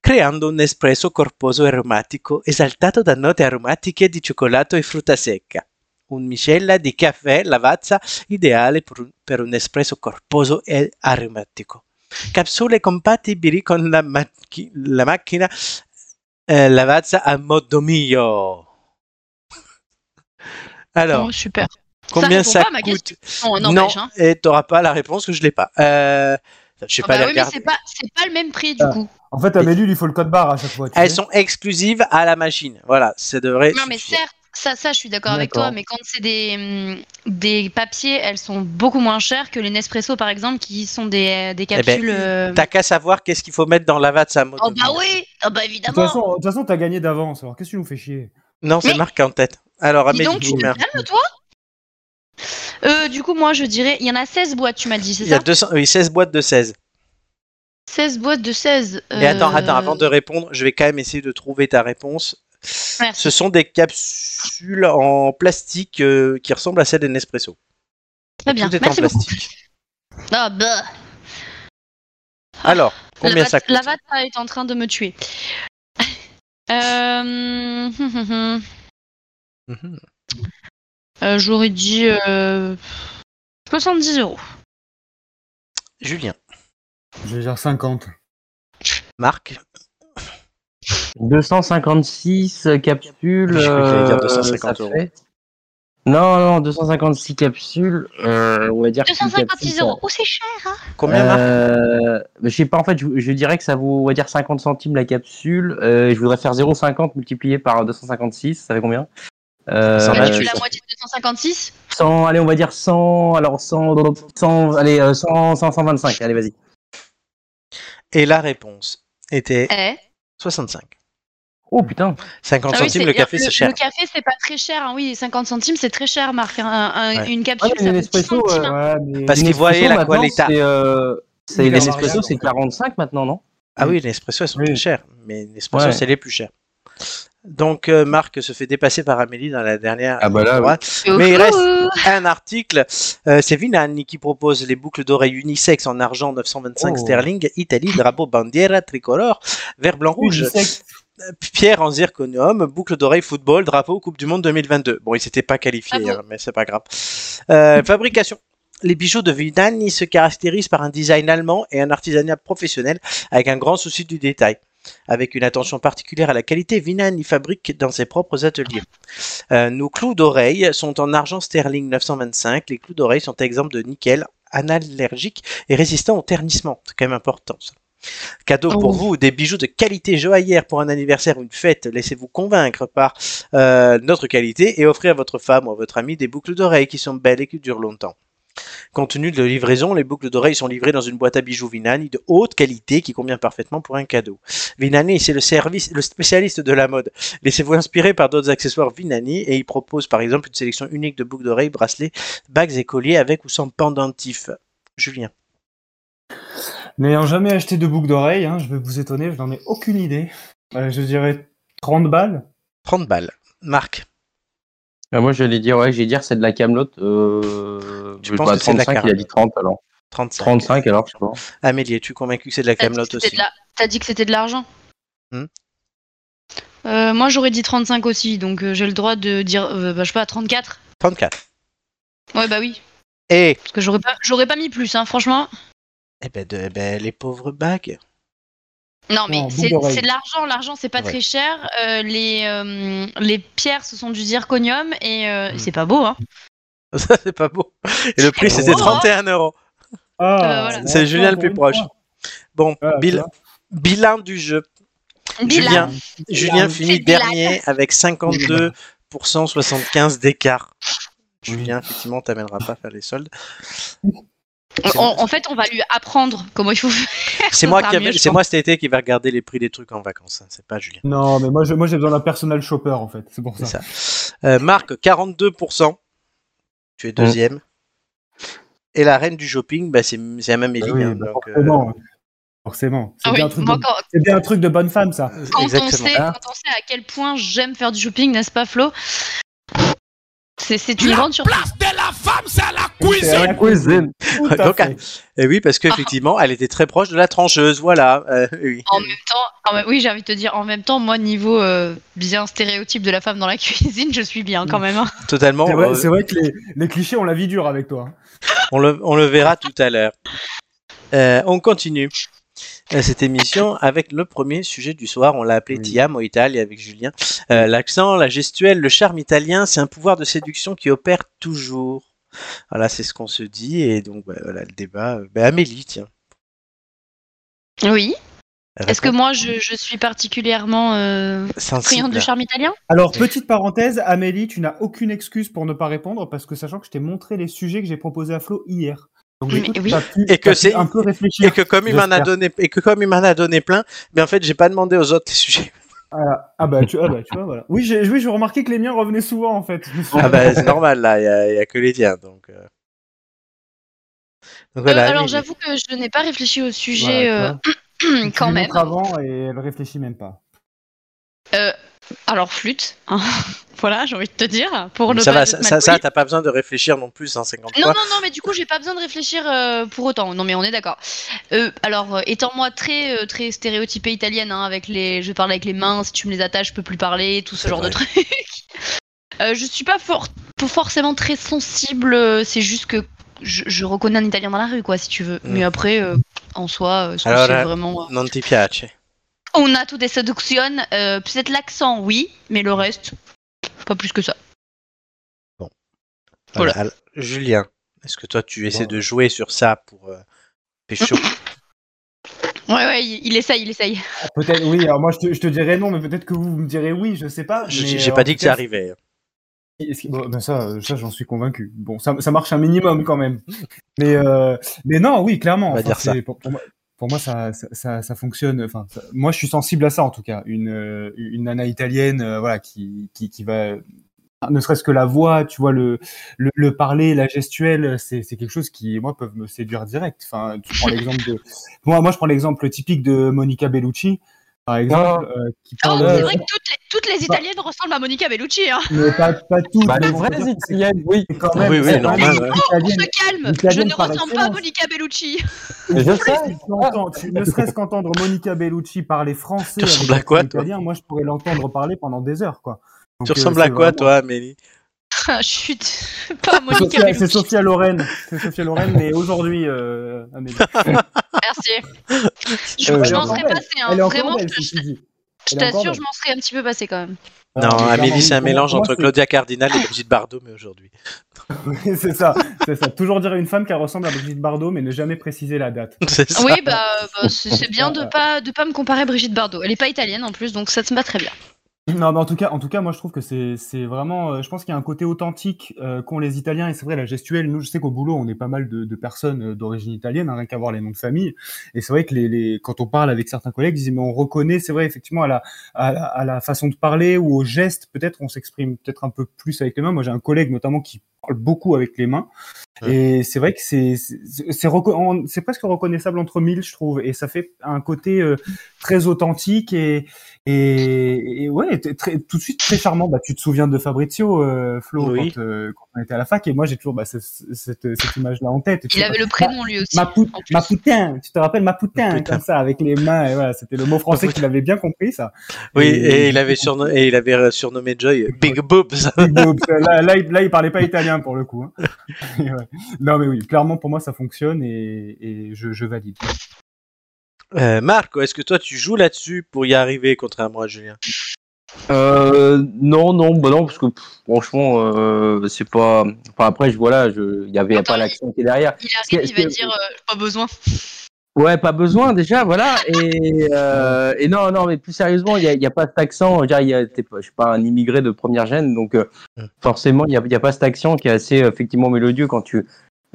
[SPEAKER 1] creando un espresso corposo e aromatico esaltato da note aromatiche di cioccolato e frutta secca. Un miscela di caffè Lavazza ideale per un, per un espresso corposo e aromatico. Capsule compatibili con la, macchi- la macchina eh, Lavazza a modo mio. Alors,
[SPEAKER 2] Oh, super.
[SPEAKER 1] combien
[SPEAKER 2] répond
[SPEAKER 1] ça,
[SPEAKER 2] pas à ma
[SPEAKER 1] coûte?
[SPEAKER 2] Non. Hein.
[SPEAKER 1] et t'auras pas la réponse que je l'ai pas. Euh, je sais
[SPEAKER 2] Ah
[SPEAKER 1] pas
[SPEAKER 2] bah oui, mais c'est pas, le même prix du
[SPEAKER 3] Ah.
[SPEAKER 2] coup.
[SPEAKER 3] En fait, Amélie, il faut le code barre à chaque fois. tu
[SPEAKER 1] Elles
[SPEAKER 3] sais.
[SPEAKER 1] sont exclusives à la machine. Voilà, ça devrait.
[SPEAKER 2] Non, mais certes, ça, ça, je suis d'accord avec toi, mais quand c'est des, hum, des papiers, elles sont beaucoup moins chères que les Nespresso par exemple, qui sont des, des
[SPEAKER 1] ben,
[SPEAKER 2] capsules. euh,
[SPEAKER 1] T'as qu'à savoir qu'est-ce qu'il faut mettre dans modo
[SPEAKER 2] Oh bah oui, oh bah
[SPEAKER 3] De toute
[SPEAKER 2] évidemment.
[SPEAKER 3] façon, de toute façon, t'as gagné d'avance. Alors, qu'est-ce que tu nous fais chier?
[SPEAKER 1] Non, c'est
[SPEAKER 2] Mais-
[SPEAKER 1] marqué en tête. Alors,
[SPEAKER 2] Dis donc, tu te calmes toi? Euh, Du coup, moi je dirais, il y en a 16 boîtes, tu m'as dit, c'est
[SPEAKER 1] Il y a
[SPEAKER 2] ça?
[SPEAKER 1] 200, oui, 16 boîtes de 16.
[SPEAKER 2] 16 boîtes de 16.
[SPEAKER 1] Et attends,
[SPEAKER 2] euh,
[SPEAKER 1] attends, avant de répondre, je vais quand même essayer de trouver ta réponse.
[SPEAKER 2] Merci.
[SPEAKER 1] Ce sont des capsules en plastique euh, qui ressemblent à celles des Nespresso.
[SPEAKER 2] Très bien,
[SPEAKER 1] Tout est
[SPEAKER 2] merci
[SPEAKER 1] en plastique.
[SPEAKER 2] Ah bah,
[SPEAKER 1] Alors, combien
[SPEAKER 2] la
[SPEAKER 1] ça coûte?
[SPEAKER 2] La Vata est en train de me tuer. Euh, hum, hum, hum.
[SPEAKER 1] Mhm.
[SPEAKER 2] Euh, J'aurais dit euh, 70 euros.
[SPEAKER 1] Julien,
[SPEAKER 3] Je vais dire 50.
[SPEAKER 1] Marc,
[SPEAKER 4] 256 capsules.
[SPEAKER 1] Dire
[SPEAKER 4] euh,
[SPEAKER 1] 250
[SPEAKER 4] ça
[SPEAKER 1] euros.
[SPEAKER 4] fait- Non, non, 256 capsules. euh, on va dire. que une
[SPEAKER 2] 256
[SPEAKER 4] capsule,
[SPEAKER 2] euros. Oh, c'est cher. Hein
[SPEAKER 1] combien
[SPEAKER 4] Euh, je sais pas, en fait, je, je dirais que ça vaut, on va dire 50 centimes la capsule. Euh, je voudrais faire 0,50 multiplié par 256, ça fait combien? Euh,
[SPEAKER 1] Ça
[SPEAKER 2] Bah,
[SPEAKER 1] va,
[SPEAKER 2] tu
[SPEAKER 1] je
[SPEAKER 2] fais
[SPEAKER 1] sais.
[SPEAKER 2] la moitié de 256
[SPEAKER 4] 100, allez, on va dire 100, alors 100, 100 allez, euh, 100, 100, 125, allez, vas-y.
[SPEAKER 1] Et la réponse était
[SPEAKER 2] Eh?
[SPEAKER 1] 65.
[SPEAKER 4] Oh putain.
[SPEAKER 1] 50
[SPEAKER 2] Ah oui,
[SPEAKER 1] centimes, le café, c'est cher.
[SPEAKER 2] Le café, c'est pas très cher. hein. Oui, 50 centimes, c'est très cher, Marc. Un- un-
[SPEAKER 1] Ouais.
[SPEAKER 2] Une capsule,
[SPEAKER 3] mais
[SPEAKER 2] ça
[SPEAKER 3] les
[SPEAKER 2] coûte 10
[SPEAKER 3] Nespresso,
[SPEAKER 2] centimes.
[SPEAKER 3] ouais,
[SPEAKER 2] hein.
[SPEAKER 3] ouais, mais-
[SPEAKER 1] Parce qu'ils voient la
[SPEAKER 4] maintenant,
[SPEAKER 1] qualité.
[SPEAKER 4] C'est euh, les
[SPEAKER 3] variation,
[SPEAKER 4] c'est
[SPEAKER 3] en fait.
[SPEAKER 4] 45 maintenant, non?
[SPEAKER 1] Ah oui, les Nespresso, elles sont
[SPEAKER 3] Oui.
[SPEAKER 1] plus chères. Mais les Nespresso,
[SPEAKER 4] Ouais.
[SPEAKER 1] c'est les plus chers. Donc, euh, Marc se fait dépasser par Amélie dans la dernière.
[SPEAKER 4] Ah bah là.
[SPEAKER 1] Mais il reste un article. euh, c'est Vinani qui propose les boucles d'oreilles unisex en argent 925
[SPEAKER 3] Oh.
[SPEAKER 1] sterling, Italie, drapeau bandiera tricolore, vert, blanc, rouge.
[SPEAKER 3] Unisex.
[SPEAKER 1] Pierre en zirconium, boucle d'oreille football, drapeau Coupe du Monde 2022. Bon, il s'était pas qualifié,
[SPEAKER 2] Ah bon
[SPEAKER 1] hein, mais c'est pas grave. Euh, fabrication. Les bijoux de Vinani se caractérisent par un design allemand et un artisanat professionnel avec un grand souci du détail. Avec une attention particulière à la qualité, Vinani fabrique dans ses propres ateliers. Euh, nos clous d'oreille sont en argent sterling 925. Les clous d'oreille sont exempts de nickel, analergiques et résistants au ternissement. C'est quand même important ça. Cadeau pour
[SPEAKER 2] Oh.
[SPEAKER 1] vous, des bijoux de qualité joaillère pour un anniversaire ou une fête. Laissez-vous convaincre par euh, notre qualité et offrez à votre femme ou à votre ami des boucles d'oreilles qui sont belles et qui durent longtemps. Compte tenu de la livraison, les boucles d'oreilles sont livrées dans une boîte à bijoux Vinani de haute qualité qui convient parfaitement pour un cadeau. Vinani, c'est le service, le spécialiste de la mode. Laissez-vous inspirer par d'autres accessoires Vinani et il propose par exemple une sélection unique de boucles d'oreilles, bracelets, bagues et colliers avec ou sans pendentif. Julien.
[SPEAKER 3] N'ayant jamais acheté de boucle d'oreille, hein, je vais vous étonner, je n'en ai aucune idée. Euh, je dirais 30 balles.
[SPEAKER 1] 30 balles. Marc.
[SPEAKER 4] Ah, Moi, j'allais dire, ouais, j'allais dire c'est de la Camelot. Euh,
[SPEAKER 1] Tu
[SPEAKER 4] je-
[SPEAKER 1] penses
[SPEAKER 4] bah,
[SPEAKER 1] que c'est de la
[SPEAKER 4] 35, il a dit 30 alors.
[SPEAKER 1] 35.
[SPEAKER 4] 35 alors, je sais pas.
[SPEAKER 1] Amélie, es-tu convaincu que c'est de la
[SPEAKER 2] T'as dit
[SPEAKER 1] Camelot
[SPEAKER 2] que c'était
[SPEAKER 1] aussi
[SPEAKER 2] de la- T'as dit que c'était de l'argent
[SPEAKER 1] Hmm.
[SPEAKER 2] Euh, Moi, j'aurais dit 35 aussi, donc euh, j'ai le droit de dire, euh, bah, je sais pas, 34
[SPEAKER 1] 34.
[SPEAKER 2] Ouais, bah oui.
[SPEAKER 1] Et
[SPEAKER 2] Parce que j'aurais pas, j'aurais pas mis plus, hein, franchement.
[SPEAKER 1] Eh ben, de- eh ben, les pauvres bagues.
[SPEAKER 2] Non, mais c'est de l'argent. L'argent, c'est pas
[SPEAKER 1] Ouais.
[SPEAKER 2] très cher. Euh, les, euh, les pierres, ce sont du zirconium et euh,
[SPEAKER 1] Hmm.
[SPEAKER 2] c'est pas beau, hein.
[SPEAKER 1] Ça, c'est pas beau. Et le prix, c'était
[SPEAKER 2] beau, hein
[SPEAKER 1] 31 euros.
[SPEAKER 3] Ah,
[SPEAKER 2] Euh, voilà.
[SPEAKER 1] C'est Julien le plus proche. Bon,
[SPEAKER 3] Ah,
[SPEAKER 1] bil- bilan du jeu.
[SPEAKER 2] Bilan.
[SPEAKER 1] Julien
[SPEAKER 2] C'est
[SPEAKER 1] finit
[SPEAKER 2] Bilan.
[SPEAKER 1] dernier avec 52% 75 d'écart. Julien, effectivement, t'amènera pas à faire les soldes. C'est
[SPEAKER 2] En, en fait, on va lui apprendre comment il faut faire.
[SPEAKER 1] C'est moi, qui c'est moi cet été qui va regarder les prix des trucs en vacances. hein. C'est pas Julien.
[SPEAKER 3] Non, mais moi, je- moi j'ai besoin d'un personal shopper en fait. C'est pour ça.
[SPEAKER 1] ça. Euh, Marc, 42%. Tu es deuxième. Et la reine du shopping, bah, c'est c'est à Amélie.
[SPEAKER 3] Oui,
[SPEAKER 1] hein,
[SPEAKER 3] bah,
[SPEAKER 1] donc, euh,
[SPEAKER 3] forcément. Forcément. C'est
[SPEAKER 2] Ah oui,
[SPEAKER 3] bien, un truc
[SPEAKER 2] moi,
[SPEAKER 3] de-
[SPEAKER 2] quand,
[SPEAKER 3] c'est bien un truc de bonne femme, ça.
[SPEAKER 2] quand on,
[SPEAKER 1] exactement.
[SPEAKER 2] sait,
[SPEAKER 4] Hein
[SPEAKER 2] quand on sait à quel point j'aime faire du shopping, n'est-ce pas, Flo? C'est c'est une grande surprise.
[SPEAKER 3] C'est la
[SPEAKER 4] Cuisine.
[SPEAKER 3] Tout à
[SPEAKER 1] Donc. Et oui, parce qu'effectivement, elle était très proche de la trancheuse. Voilà. Euh, oui.
[SPEAKER 2] En même temps, en oui, j'ai envie de te dire, en même temps, moi, niveau euh, bien stéréotype de la femme dans la cuisine, je suis bien quand même. hein.
[SPEAKER 1] Totalement.
[SPEAKER 3] C'est vrai,
[SPEAKER 1] euh,
[SPEAKER 3] c'est vrai que les, les clichés, on la vie dure avec toi. hein.
[SPEAKER 1] On le, on le verra tout à l'heure. Euh, on continue euh, cette émission avec le premier sujet du soir. On l'a appelé
[SPEAKER 3] Oui.
[SPEAKER 1] Ti amo Italia avec Julien. Euh, L'accent, la gestuelle, le charme italien, c'est un pouvoir de séduction qui opère toujours. Voilà, c'est ce qu'on se dit. Et donc, bah, voilà, le débat. euh, bah, Amélie, tiens.
[SPEAKER 2] Oui. Est-ce que moi, je, je suis particulièrement euh, friande de charme italien?
[SPEAKER 3] Alors, petite parenthèse, Amélie, tu n'as aucune excuse pour ne pas répondre parce que sachant que je t'ai montré les sujets que j'ai proposés à Flo hier. Donc,
[SPEAKER 2] Mais oui.
[SPEAKER 3] pu-
[SPEAKER 1] Et que c'est-
[SPEAKER 3] un peu réfléchir.
[SPEAKER 1] Et que comme il m'en a donné, et que comme il m'en a donné plein, mais en fait, j'ai pas demandé aux autres les sujets.
[SPEAKER 3] Ah, ah bah, tu, ah bah, tu vois, voilà. Oui, j'ai oui, remarqué que les miens revenaient souvent en fait.
[SPEAKER 1] Ah bah, c'est normal, là, il y a, a que les tiens, donc. euh. Donc
[SPEAKER 2] Euh,
[SPEAKER 1] voilà.
[SPEAKER 2] Alors,
[SPEAKER 1] Amélie.
[SPEAKER 2] j'avoue que je n'ai pas réfléchi au
[SPEAKER 3] Voilà,
[SPEAKER 2] sujet
[SPEAKER 3] tu
[SPEAKER 2] euh, quand même.
[SPEAKER 3] avant et elle réfléchit même pas.
[SPEAKER 2] Alors, flûte. hein. voilà, j'ai envie de te dire. Pour ne
[SPEAKER 1] ça va, ça, ça, t'as pas besoin de réfléchir non plus, hein, 50
[SPEAKER 2] Non,
[SPEAKER 1] fois.
[SPEAKER 2] non, non, mais du coup, j'ai pas besoin de réfléchir euh, pour autant. Non, mais on est d'accord. Euh, alors, euh, étant moi très, euh, très stéréotypée italienne, hein, avec les, je parle avec les mains, si tu me les attaches, je peux plus parler, tout ce genre de trucs. Euh, je suis pas for- forcément très sensible. euh, C'est juste que je, je reconnais un italien dans la rue, quoi, si tu veux.
[SPEAKER 1] Mm.
[SPEAKER 2] Mais après, euh, en soi, euh, c'est
[SPEAKER 1] euh,
[SPEAKER 2] vraiment. euh,
[SPEAKER 1] Non ti piace.
[SPEAKER 2] On a tout des séductions. euh, Peut-être l'accent, oui, mais le reste, pas plus que ça.
[SPEAKER 1] Voilà.
[SPEAKER 2] Voilà.
[SPEAKER 1] Alors, Julien, est-ce que toi tu essaies
[SPEAKER 3] Bon.
[SPEAKER 1] de jouer sur ça pour euh, pécho
[SPEAKER 2] Ouais, ouais, il, il essaye, il essaye.
[SPEAKER 3] Ah, Peut-être, oui, alors moi je te, je te dirais non, mais peut-être que vous me direz oui, je sais pas.
[SPEAKER 1] J'ai
[SPEAKER 3] euh,
[SPEAKER 1] pas dit que ça arrivait.
[SPEAKER 3] bon, ben ça, euh, ça j'en suis convaincu. Bon, ça, ça marche un minimum quand même. Mais, euh, mais non, oui, clairement.
[SPEAKER 1] On va
[SPEAKER 3] enfin,
[SPEAKER 1] dire ça.
[SPEAKER 3] c'est- Pour, pour moi, pour moi, ça, ça, ça, fonctionne. Enfin, moi, je suis sensible à ça en tout cas. Une, euh, une nana italienne, euh, voilà, qui, qui, va, ne serait-ce que la voix, tu vois, le, le, le parler, la gestuelle, c'est, c'est quelque chose qui, moi, peuvent me séduire direct. Enfin, tu prends l'exemple de, moi, moi, je prends l'exemple typique de Monica Bellucci, par exemple, euh, qui
[SPEAKER 2] Oh, c'est vrai que toutes les, toutes les Italiennes ressemblent à Monica Bellucci. Hein.
[SPEAKER 3] mais pas, pas toutes.
[SPEAKER 4] Bah,
[SPEAKER 3] mais
[SPEAKER 4] les vraies italiennes, oui.
[SPEAKER 3] quand même,
[SPEAKER 1] Oui, oui, normal, ouais.
[SPEAKER 3] une
[SPEAKER 2] On se
[SPEAKER 3] italienne-
[SPEAKER 2] calme. Je ne ressemble pas à. Monica Bellucci.
[SPEAKER 4] Je
[SPEAKER 3] Ne
[SPEAKER 4] sais.
[SPEAKER 3] serait-ce qu'entendre- tu- ne serait-ce qu'entendre Monica Bellucci parler français
[SPEAKER 1] Tu
[SPEAKER 3] avec
[SPEAKER 1] ressembles à quoi,
[SPEAKER 3] italien, moi je pourrais l'entendre parler pendant des heures, quoi. Donc,
[SPEAKER 1] Tu
[SPEAKER 3] euh,
[SPEAKER 1] ressembles à quoi,
[SPEAKER 3] vraiment-
[SPEAKER 1] toi, Amélie?
[SPEAKER 2] Ah, Chut, pas Monica
[SPEAKER 3] Sophia, c'est
[SPEAKER 2] Bellucci.
[SPEAKER 3] Sophia Loren, c'est Sophia Loren, mais aujourd'hui, euh, Amélie.
[SPEAKER 2] Merci. Je,
[SPEAKER 3] Euh,
[SPEAKER 2] je m'en serais passé. Hein.
[SPEAKER 3] Elle est encore
[SPEAKER 2] Vraiment,
[SPEAKER 3] belle,
[SPEAKER 2] je,
[SPEAKER 3] ceci dit.
[SPEAKER 2] je
[SPEAKER 3] Elle est encore
[SPEAKER 2] t'assure,
[SPEAKER 3] belle.
[SPEAKER 2] je m'en serais un petit peu passé quand même.
[SPEAKER 1] Non,
[SPEAKER 3] mais
[SPEAKER 1] Amélie, c'est un
[SPEAKER 3] pour-
[SPEAKER 1] mélange
[SPEAKER 3] pour moi,
[SPEAKER 1] entre
[SPEAKER 3] c'est-
[SPEAKER 1] Claudia Cardinal et Brigitte Bardot, mais aujourd'hui.
[SPEAKER 3] c'est ça, c'est ça. Toujours dire à une femme qu'elle ressemble à Brigitte Bardot, mais ne jamais préciser la date.
[SPEAKER 1] C'est ça.
[SPEAKER 2] Oui, bah, bah, c'est c'est bien de pas de pas me comparer à Brigitte Bardot. Elle est pas italienne en plus, donc ça te va très bien.
[SPEAKER 3] Non, mais en tout cas, en tout cas, moi je trouve que c'est c'est vraiment, euh, je pense qu'il y a un côté authentique euh, qu'ont les Italiens et c'est vrai la gestuelle. Nous, je sais qu'au boulot, on est pas mal de, de personnes euh, d'origine italienne, hein, rien qu'à voir les noms de famille. Et c'est vrai que les, les quand on parle avec certains collègues, ils disent mais on reconnaît, c'est vrai effectivement à la, à la à la façon de parler ou aux gestes, peut-être on s'exprime peut-être un peu plus avec les mains. Moi, j'ai un collègue notamment qui parle beaucoup avec les mains. Et c'est vrai que c'est c'est c'est presque reconnaissable entre mille, je trouve, et ça fait un côté euh, très authentique et et, et ouais, très, tout de suite très charmant. Bah, tu te souviens de Fabrizio, euh, Flo,
[SPEAKER 1] Oui.
[SPEAKER 3] quand, euh, quand on était à la fac, et moi j'ai toujours bah, ce- ce- cette, cette image-là en tête. Et
[SPEAKER 2] Il avait le prénom lui aussi.
[SPEAKER 3] Ma, pou-
[SPEAKER 2] en plus.
[SPEAKER 3] ma putain, tu te rappelles ma putain,
[SPEAKER 1] Ma putain.
[SPEAKER 3] comme ça, avec les mains, et voilà, c'était le mot français qu'il avait bien compris, ça.
[SPEAKER 1] Oui, et il avait, surno- et il avait surnommé Joy Big Boobs.
[SPEAKER 3] Big boobs. là, là, il, là, il parlait pas italien pour le coup. hein. Ouais. Non, mais oui, clairement pour moi ça fonctionne et, et je, je valide.
[SPEAKER 1] Euh, Marco, est-ce que toi tu joues là-dessus pour y arriver, contrairement à Julien?
[SPEAKER 4] Euh, non, non, bah non, parce que pff, franchement, euh, c'est pas. Enfin, après, je voilà, je, il y avait
[SPEAKER 2] Attends,
[SPEAKER 4] pas l'accent qui est derrière.
[SPEAKER 2] Il arrive, il va dire euh, pas besoin.
[SPEAKER 4] Ouais, pas besoin déjà, voilà. Et, euh, et non, non, mais plus sérieusement, il y a, y a pas cet accent. Je je suis pas un immigré de première gêne, donc euh,
[SPEAKER 1] Mm.
[SPEAKER 4] forcément, il y a, y a pas cet accent qui est assez effectivement mélodieux quand tu.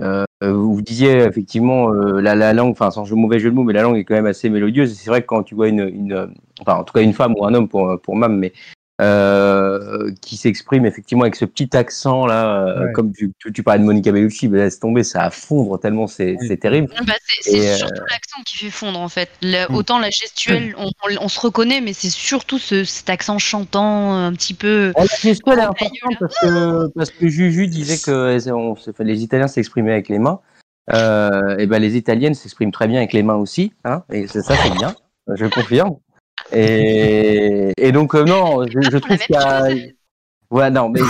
[SPEAKER 4] Euh, vous disiez effectivement euh, la, la langue, enfin sans mauvais jeu de mots, mais la langue est quand même assez mélodieuse. C'est vrai que quand tu vois une, une, euh, enfin en tout cas une femme ou un homme pour pour Mam, mais euh, qui s'exprime effectivement avec ce petit accent là, euh,
[SPEAKER 3] Ouais.
[SPEAKER 4] comme tu, tu, tu parlais de Monica Bellucci, mais laisse tomber, ça à fondre tellement c'est
[SPEAKER 3] Oui.
[SPEAKER 4] terrible.
[SPEAKER 2] Bah, c'est
[SPEAKER 4] euh,
[SPEAKER 2] surtout l'accent qui fait fondre en fait. Le-
[SPEAKER 3] Mm.
[SPEAKER 2] Autant la gestuelle, on, on- on se reconnaît, mais c'est surtout ce, cet accent chantant un petit peu.
[SPEAKER 4] Oh, la gestuelle est importante parce que, parce que Juju disait que on se- enfin, les Italiens s'exprimaient avec les mains. Euh, et ben les Italiennes s'expriment très bien avec les mains aussi, hein, et c'est ça, c'est bien, je confirme. Et, et donc euh, non, je, trouve qu'il y a, ouais, non, mais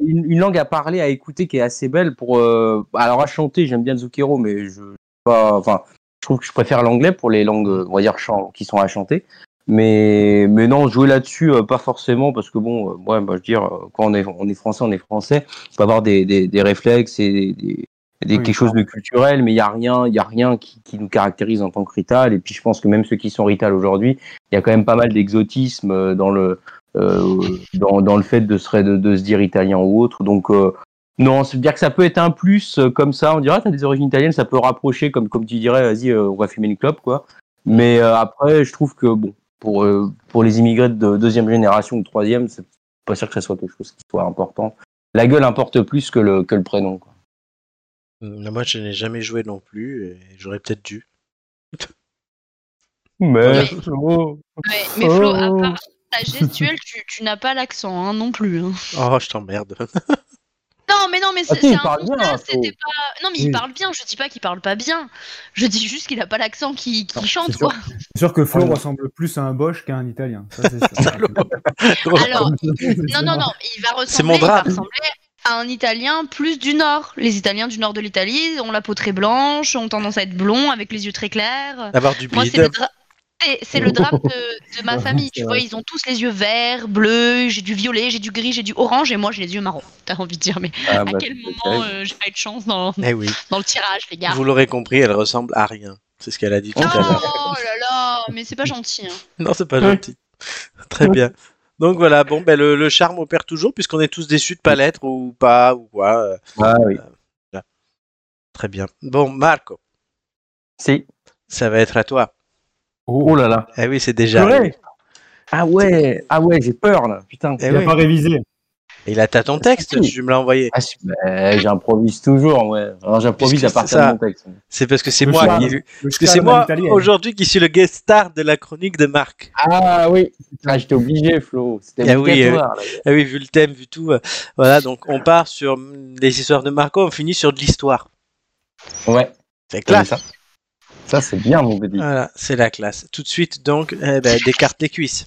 [SPEAKER 4] une, une langue à parler, à écouter qui est assez belle pour. euh, alors à chanter, j'aime bien zucchero, mais je pas, enfin, je trouve que je préfère l'anglais pour les langues, on va dire, qui sont à chanter. Mais, mais non, jouer là-dessus, euh, pas forcément, parce que bon, euh, ouais, bah, je veux dire, quand on est, on est français, on est français, il faut avoir des, des, des réflexes et des, des-
[SPEAKER 3] Oui,
[SPEAKER 4] quelque chose de culturel, mais il y a rien, il y a rien qui, qui nous caractérise en tant que rital. Et puis je pense que même ceux qui sont rital aujourd'hui, il y a quand même pas mal d'exotisme euh, dans le, euh, dans, dans le fait de se, de, de se dire italien ou autre. Donc euh, non, c'est dire que ça peut être un plus euh, comme ça. On dirait, t'as des origines italiennes, ça peut rapprocher, comme comme tu dirais, vas-y, euh, on va fumer une clope, quoi. Mais euh, après, je trouve que bon, pour euh, pour les immigrés de deuxième génération ou troisième, c'est pas sûr que ça soit quelque chose qui soit important. La gueule importe plus que le que le prénom. Quoi.
[SPEAKER 1] Moi, je n'ai jamais joué non plus, et j'aurais peut-être dû.
[SPEAKER 4] Mais
[SPEAKER 2] Ouais, mais Flo, à part ta gestuelle, tu, tu n'as pas l'accent hein, non plus. hein.
[SPEAKER 1] Oh, je t'emmerde.
[SPEAKER 2] Non, mais non, mais c'est
[SPEAKER 4] Ah si,
[SPEAKER 2] c'est
[SPEAKER 4] il
[SPEAKER 2] un
[SPEAKER 4] parle bien,
[SPEAKER 2] constat,
[SPEAKER 4] Flo.
[SPEAKER 2] c'était pas. Non, mais il
[SPEAKER 3] Oui.
[SPEAKER 2] parle bien. Je dis pas qu'il parle pas bien. Je dis juste qu'il a pas l'accent qui, qui
[SPEAKER 3] Non,
[SPEAKER 2] chante,
[SPEAKER 3] c'est sûr.
[SPEAKER 2] quoi.
[SPEAKER 3] C'est sûr que Flo ressemble plus à un Bosch qu'à un Italien. Ça, c'est sûr.
[SPEAKER 2] Alors, non, non, non, il va
[SPEAKER 1] C'est
[SPEAKER 2] ressembler,
[SPEAKER 1] mon
[SPEAKER 2] il va
[SPEAKER 1] drame.
[SPEAKER 2] ressembler à un Italien plus du Nord. Les Italiens du Nord de l'Italie ont la peau très blanche, ont tendance à être blonds, avec les yeux très clairs.
[SPEAKER 1] Avoir du
[SPEAKER 2] Moi, c'est le, dra- c'est- c'est le drame de, de ma famille. Tu vois, ils ont tous les yeux verts, bleus, j'ai du violet, j'ai du gris, j'ai du orange, et moi, j'ai les yeux marrons. T'as envie de dire, mais
[SPEAKER 4] Ah,
[SPEAKER 2] à
[SPEAKER 4] bah,
[SPEAKER 2] quel moment euh, j'ai pas eu de chance dans,
[SPEAKER 1] Eh oui,
[SPEAKER 2] dans le tirage, les gars
[SPEAKER 1] vous l'aurez compris, elle ressemble à rien. C'est ce qu'elle a dit tout
[SPEAKER 2] Oh
[SPEAKER 1] à l'heure.
[SPEAKER 2] là là, mais c'est pas gentil. hein.
[SPEAKER 1] Non, c'est pas gentil. Très bien. Donc voilà, bon, ben, le, le charme opère toujours, puisqu'on est tous déçus de pas l'être ou pas, ou quoi. euh,
[SPEAKER 4] Ah oui.
[SPEAKER 1] Très bien. Bon, Marco,
[SPEAKER 4] Si.
[SPEAKER 1] Ça va être à toi.
[SPEAKER 4] Oh là là.
[SPEAKER 1] Eh oui, c'est déjà.
[SPEAKER 4] Purée. Ah ouais, ah ouais, j'ai peur là, putain.
[SPEAKER 1] Eh
[SPEAKER 3] Il n'a
[SPEAKER 1] oui.
[SPEAKER 3] pas révisé.
[SPEAKER 1] Et là, t'as ton texte, tu me l'as envoyé.
[SPEAKER 4] Ah, bah, j'improvise toujours, ouais. Alors j'improvise à partir
[SPEAKER 1] ça.
[SPEAKER 4] de mon texte.
[SPEAKER 1] C'est parce que c'est moi qui. Parce que c'est moi aujourd'hui qui suis le guest star de la chronique de Marc.
[SPEAKER 4] Ah oui, ah, j'étais obligé, Flo. C'était
[SPEAKER 1] Ah oui,
[SPEAKER 4] obligatoire. là.
[SPEAKER 1] Ah oui, vu le thème, vu tout. euh, voilà, donc on part sur les histoires de Marco, on finit sur de l'histoire.
[SPEAKER 4] Ouais,
[SPEAKER 1] C'est classe.
[SPEAKER 4] ça? Ça, c'est bien, mon petit.
[SPEAKER 1] Voilà, c'est la classe. Tout de suite, donc, eh ben, des cartes les cuisses.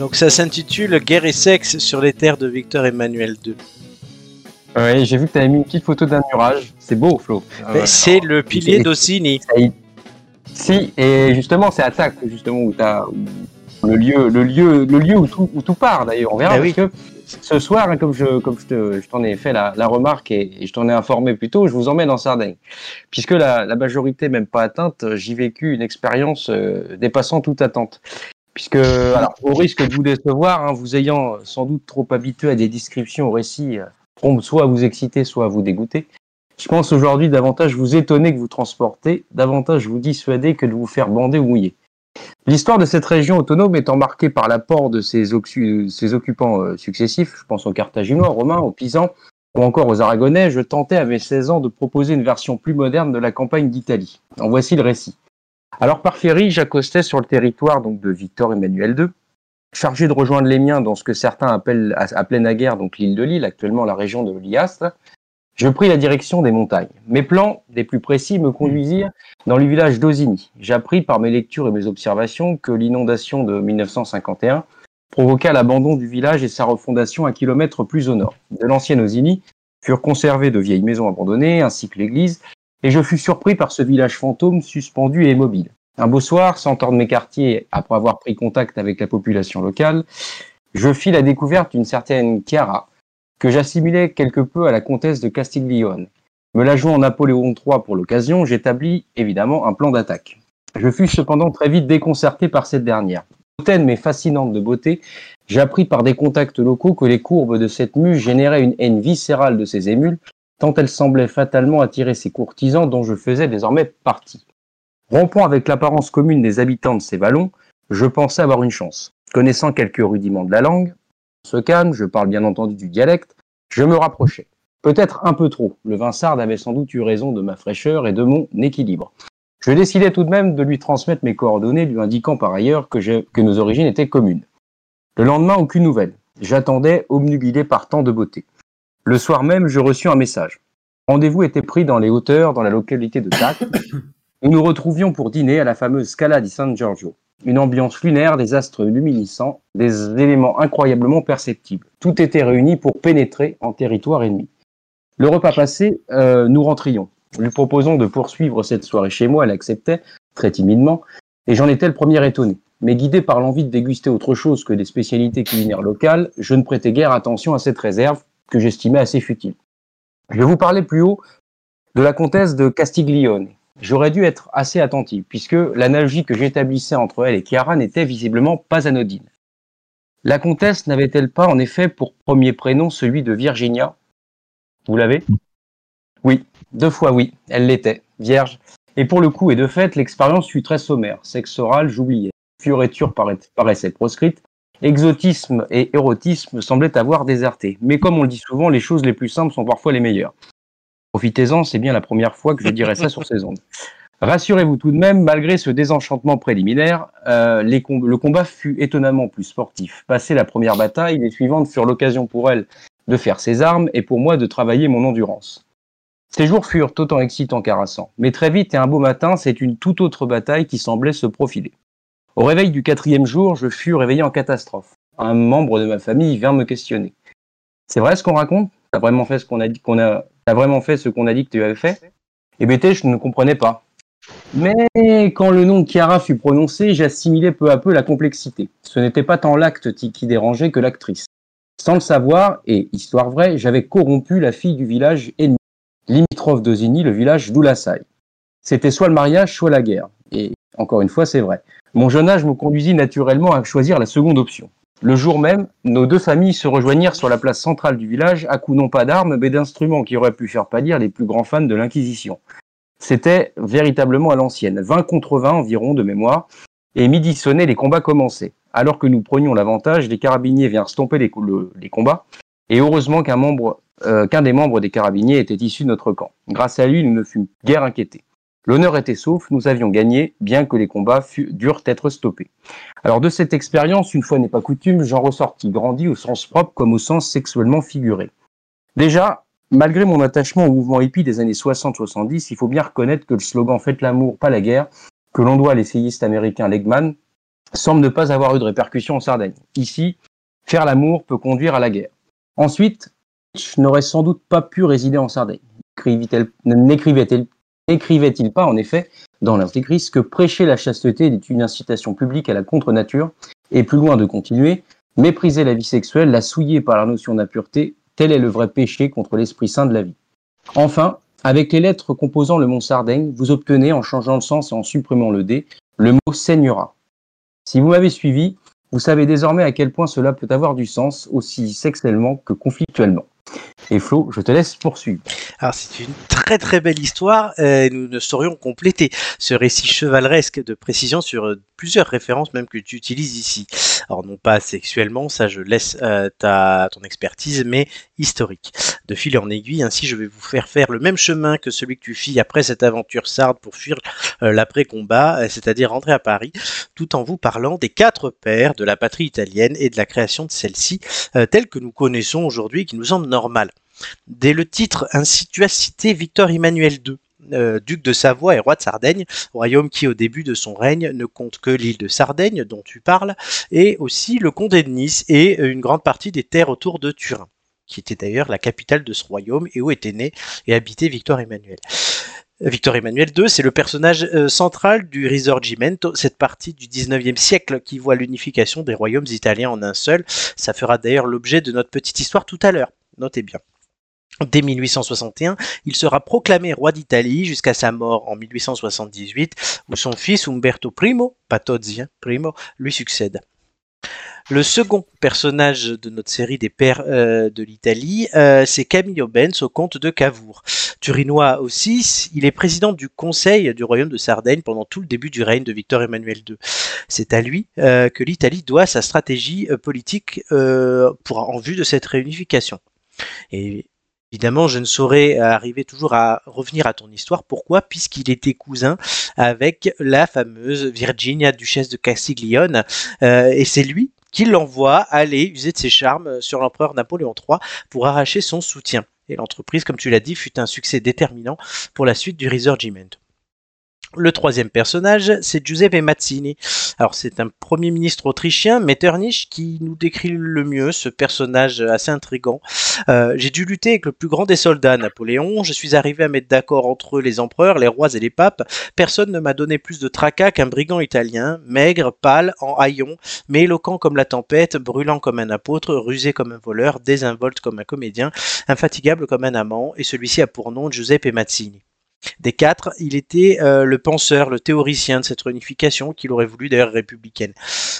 [SPEAKER 1] Donc ça s'intitule Guerre et sexe sur les terres de Victor Emmanuel II.
[SPEAKER 4] Ouais, j'ai vu que t'avais mis une petite photo d'un murage. C'est beau, Flo.
[SPEAKER 1] Mais c'est le pilier d'Ossini.
[SPEAKER 4] Ça Si, et justement, c'est Attaque, justement, où t'as le lieu, le lieu, le lieu où tout, où tout part, d'ailleurs. On verra,
[SPEAKER 1] Bah oui.
[SPEAKER 4] parce que ce soir, hein, comme je, comme je te- je t'en ai fait la, la remarque et, et je t'en ai informé plus tôt, je vous emmène en Sardaigne. Puisque la, la majorité même pas atteinte, j'y vécu une expérience euh, dépassant toute attente. Puisque, au risque de vous décevoir, hein, vous ayant sans doute trop habitué à des descriptions au récit, euh, promptes soit à vous exciter, soit à vous dégoûter, je pense aujourd'hui davantage vous étonner que vous transporter, davantage vous dissuader que de vous faire bander ou mouiller. L'histoire de cette région autonome étant marquée par l'apport de ses occupants euh, successifs, je pense aux Carthaginois, aux Romains, aux Pisans ou encore aux Aragonais, je tentais à mes 16 ans de proposer une version plus moderne de la campagne d'Italie. En voici le récit. Alors par ferry, j'accostais sur le territoire donc de Victor Emmanuel II, chargé de rejoindre les miens dans ce que certains appellent, appelaient naguère donc l'île de Lille, actuellement la région de l'Iastre. Je pris la direction des montagnes. Mes plans, les plus précis, me conduisirent dans le village d'Osigny. J'appris par mes lectures et mes observations que l'inondation de 1951 provoqua l'abandon du village et sa refondation un kilomètre plus au nord. De l'ancienne Osigny furent conservées de vieilles maisons abandonnées, ainsi que l'église, et je fus surpris par ce village fantôme suspendu et immobile. Un beau soir, sortant de mes quartiers après avoir pris contact avec la population locale, je fis la découverte d'une certaine Chiara, que j'assimilais quelque peu à la comtesse de Castiglione. Me la jouant Napoléon III pour l'occasion, j'établis évidemment un plan d'attaque. Je fus cependant très vite déconcerté par cette dernière. Hautaine mais fascinante de beauté, j'appris par des contacts locaux que les courbes de cette mue généraient une haine viscérale de ses émules, tant elle semblait fatalement attirer ses courtisans dont je faisais désormais partie. Rompant avec l'apparence commune des habitants de ces vallons, je pensais avoir une chance. Connaissant quelques rudiments de la langue, ce calme, je parle bien entendu du dialecte, je me rapprochais. Peut-être un peu trop. Le Vinsard avait sans doute eu raison de ma fraîcheur et de mon équilibre. Je décidai tout de même de lui transmettre mes coordonnées, lui indiquant par ailleurs que, que nos origines étaient communes. Le lendemain, aucune nouvelle. J'attendais, obnubilé par tant de beauté. Le soir même, je reçus un message. Rendez-vous était pris dans les hauteurs, dans la localité de Tac. Nous nous retrouvions pour dîner à la fameuse Scala di San Giorgio. Une ambiance lunaire, des astres luminescents, des éléments incroyablement perceptibles. Tout était réuni pour pénétrer en territoire ennemi. Le repas passé, euh, nous rentrions. Lui proposons de poursuivre cette soirée chez moi, elle acceptait, très timidement, et j'en étais le premier étonné. Mais guidé par l'envie de déguster autre chose que des spécialités culinaires locales, je ne prêtais guère attention à cette réserve que j'estimais assez futile. Je vous parlais plus haut de la comtesse de Castiglione. J'aurais dû être assez attentif, puisque l'analogie que j'établissais entre elle et Chiara n'était visiblement pas anodine. La comtesse n'avait-elle pas en effet pour premier prénom celui de Virginia? Vous l'avez? Oui, deux fois oui, elle l'était, vierge. Et pour le coup et de fait, l'expérience fut très sommaire. Sexe oral, j'oubliais. Fioriture paraissait proscrite. Exotisme et érotisme semblaient avoir déserté. Mais comme on le dit souvent, les choses les plus simples sont parfois les meilleures. Profitez-en, c'est bien la première fois que je dirais ça sur ces ondes. Rassurez-vous tout de même, malgré ce désenchantement préliminaire, euh, le combat fut étonnamment plus sportif. Passé la première bataille, les suivantes furent l'occasion pour elle de faire ses armes et pour moi de travailler mon endurance. Ces jours furent autant excitants qu'harassants, mais très vite et un beau matin, c'est une toute autre bataille qui semblait se profiler. Au réveil du quatrième jour, je fus réveillé en catastrophe. Un membre de ma famille vint me questionner. C'est vrai ce qu'on raconte? T'as vraiment fait ce qu'on a dit qu'on a vraiment fait ce qu'on a dit que tu avais fait? Eh bien, je ne comprenais pas. Mais quand le nom Chiara fut prononcé, j'assimilais peu à peu la complexité. Ce n'était pas tant l'acte qui dérangeait que l'actrice. Sans le savoir, et histoire vraie, j'avais corrompu la fille du village ennemi, limitrophe d'Osigny, le village d'Oulassai. C'était soit le mariage, soit la guerre. Et encore une fois, c'est vrai. Mon jeune âge me conduisit naturellement à choisir la seconde option. Le jour même, nos deux familles se rejoignirent sur la place centrale du village, à coups non pas d'armes, mais d'instruments qui auraient pu faire pâlir les plus grands fans de l'Inquisition. C'était véritablement à l'ancienne, 20 contre 20 environ de mémoire, et midi sonnait, les combats commençaient. Alors que nous prenions l'avantage, les carabiniers vinrent stomper les, combats, et heureusement qu'un euh, qu'un des membres des carabiniers était issu de notre camp. Grâce à lui, nous ne fûmes guère inquiétés. L'honneur était sauf, nous avions gagné, bien que les combats durent être stoppés. Alors de cette expérience, une fois n'est pas coutume, j'en ressortis grandi au sens propre comme au sens sexuellement figuré. Déjà, malgré mon attachement au mouvement hippie des années 60-70, il faut bien reconnaître que le slogan Faites l'amour, pas la guerre, que l'on doit à l'essayiste américain Legman, semble ne pas avoir eu de répercussions en Sardaigne. Ici, faire l'amour peut conduire à la guerre. Ensuite, n'aurait sans doute pas pu résider en Sardaigne. N'écrivait-il N'écrivait-il pas, en effet, dans l'Intégriste, que prêcher la chasteté est une incitation publique à la contre-nature, et plus loin de continuer, mépriser la vie sexuelle, la souiller par la notion d'impureté, tel est le vrai péché contre l'Esprit Saint de la vie. Enfin, avec les lettres composant le mot Sardaigne, vous obtenez, en changeant le sens et en supprimant le D, le mot seignera. Si vous m'avez suivi, vous savez désormais à quel point cela peut avoir du sens, aussi sexuellement que conflictuellement. Et Flo, je te laisse poursuivre.
[SPEAKER 1] Alors c'est une très très belle histoire. Euh, nous ne saurions compléter ce récit chevaleresque de précision sur euh, plusieurs références même que tu utilises ici. Alors non pas sexuellement, ça je laisse euh, ta ton expertise, mais historique. De fil en aiguille, ainsi je vais vous faire faire le même chemin que celui que tu fis après cette aventure sarde pour fuir l'après-combat, c'est-à-dire rentrer à Paris, tout en vous parlant des quatre pères de la patrie italienne et de la création de celle-ci, telle que nous connaissons aujourd'hui, qui nous semble Dès le titre, ainsi tu as cité Victor Emmanuel II, euh, duc de Savoie et roi de Sardaigne, royaume qui au début de son règne ne compte que l'île de Sardaigne dont tu parles, et aussi le comté de Nice et une grande partie des terres autour de Turin, qui était d'ailleurs la capitale de ce royaume et où était né et habité Victor Emmanuel. Victor Emmanuel II, c'est le personnage euh, central du Risorgimento, cette partie du 19e siècle qui voit l'unification des royaumes italiens en un seul. Ça fera d'ailleurs l'objet de notre petite histoire tout à l'heure. Notez bien. Dès 1861, il sera proclamé roi d'Italie jusqu'à sa mort en 1878, où son fils Umberto I, Patozzi I, lui succède. Le second personnage de notre série des pères euh, de l'Italie, euh, c'est Camillo Benz au comte de Cavour. Turinois aussi, il est président du conseil du royaume de Sardaigne pendant tout le début du règne de Victor Emmanuel II. C'est à lui euh, que l'Italie doit sa stratégie politique en vue de cette réunification. Et Évidemment, je ne saurais arriver toujours à revenir à ton histoire. Pourquoi? Puisqu'il était cousin avec la fameuse Virginia, duchesse de Castiglione. Euh, et c'est lui qui l'envoie aller user de ses charmes sur l'empereur Napoléon III pour arracher son soutien. Et l'entreprise, comme tu l'as dit, fut un succès déterminant pour la suite du Risorgimento. Le troisième personnage, c'est Giuseppe Mazzini. Alors c'est un premier ministre autrichien, Metternich, qui nous décrit le mieux ce personnage assez intrigant. Euh, j'ai dû lutter avec le plus grand des soldats, Napoléon. Je suis arrivé à mettre d'accord entre les empereurs, les rois et les papes. Personne ne m'a donné plus de tracas qu'un brigand italien, maigre, pâle, en haillons, mais éloquent comme la tempête, brûlant comme un apôtre, rusé comme un voleur, désinvolte comme un comédien, infatigable comme un amant, et celui-ci a pour nom Giuseppe Mazzini. Des quatre, il était euh, le penseur, le théoricien de cette réunification qu'il aurait voulu d'ailleurs républicaine.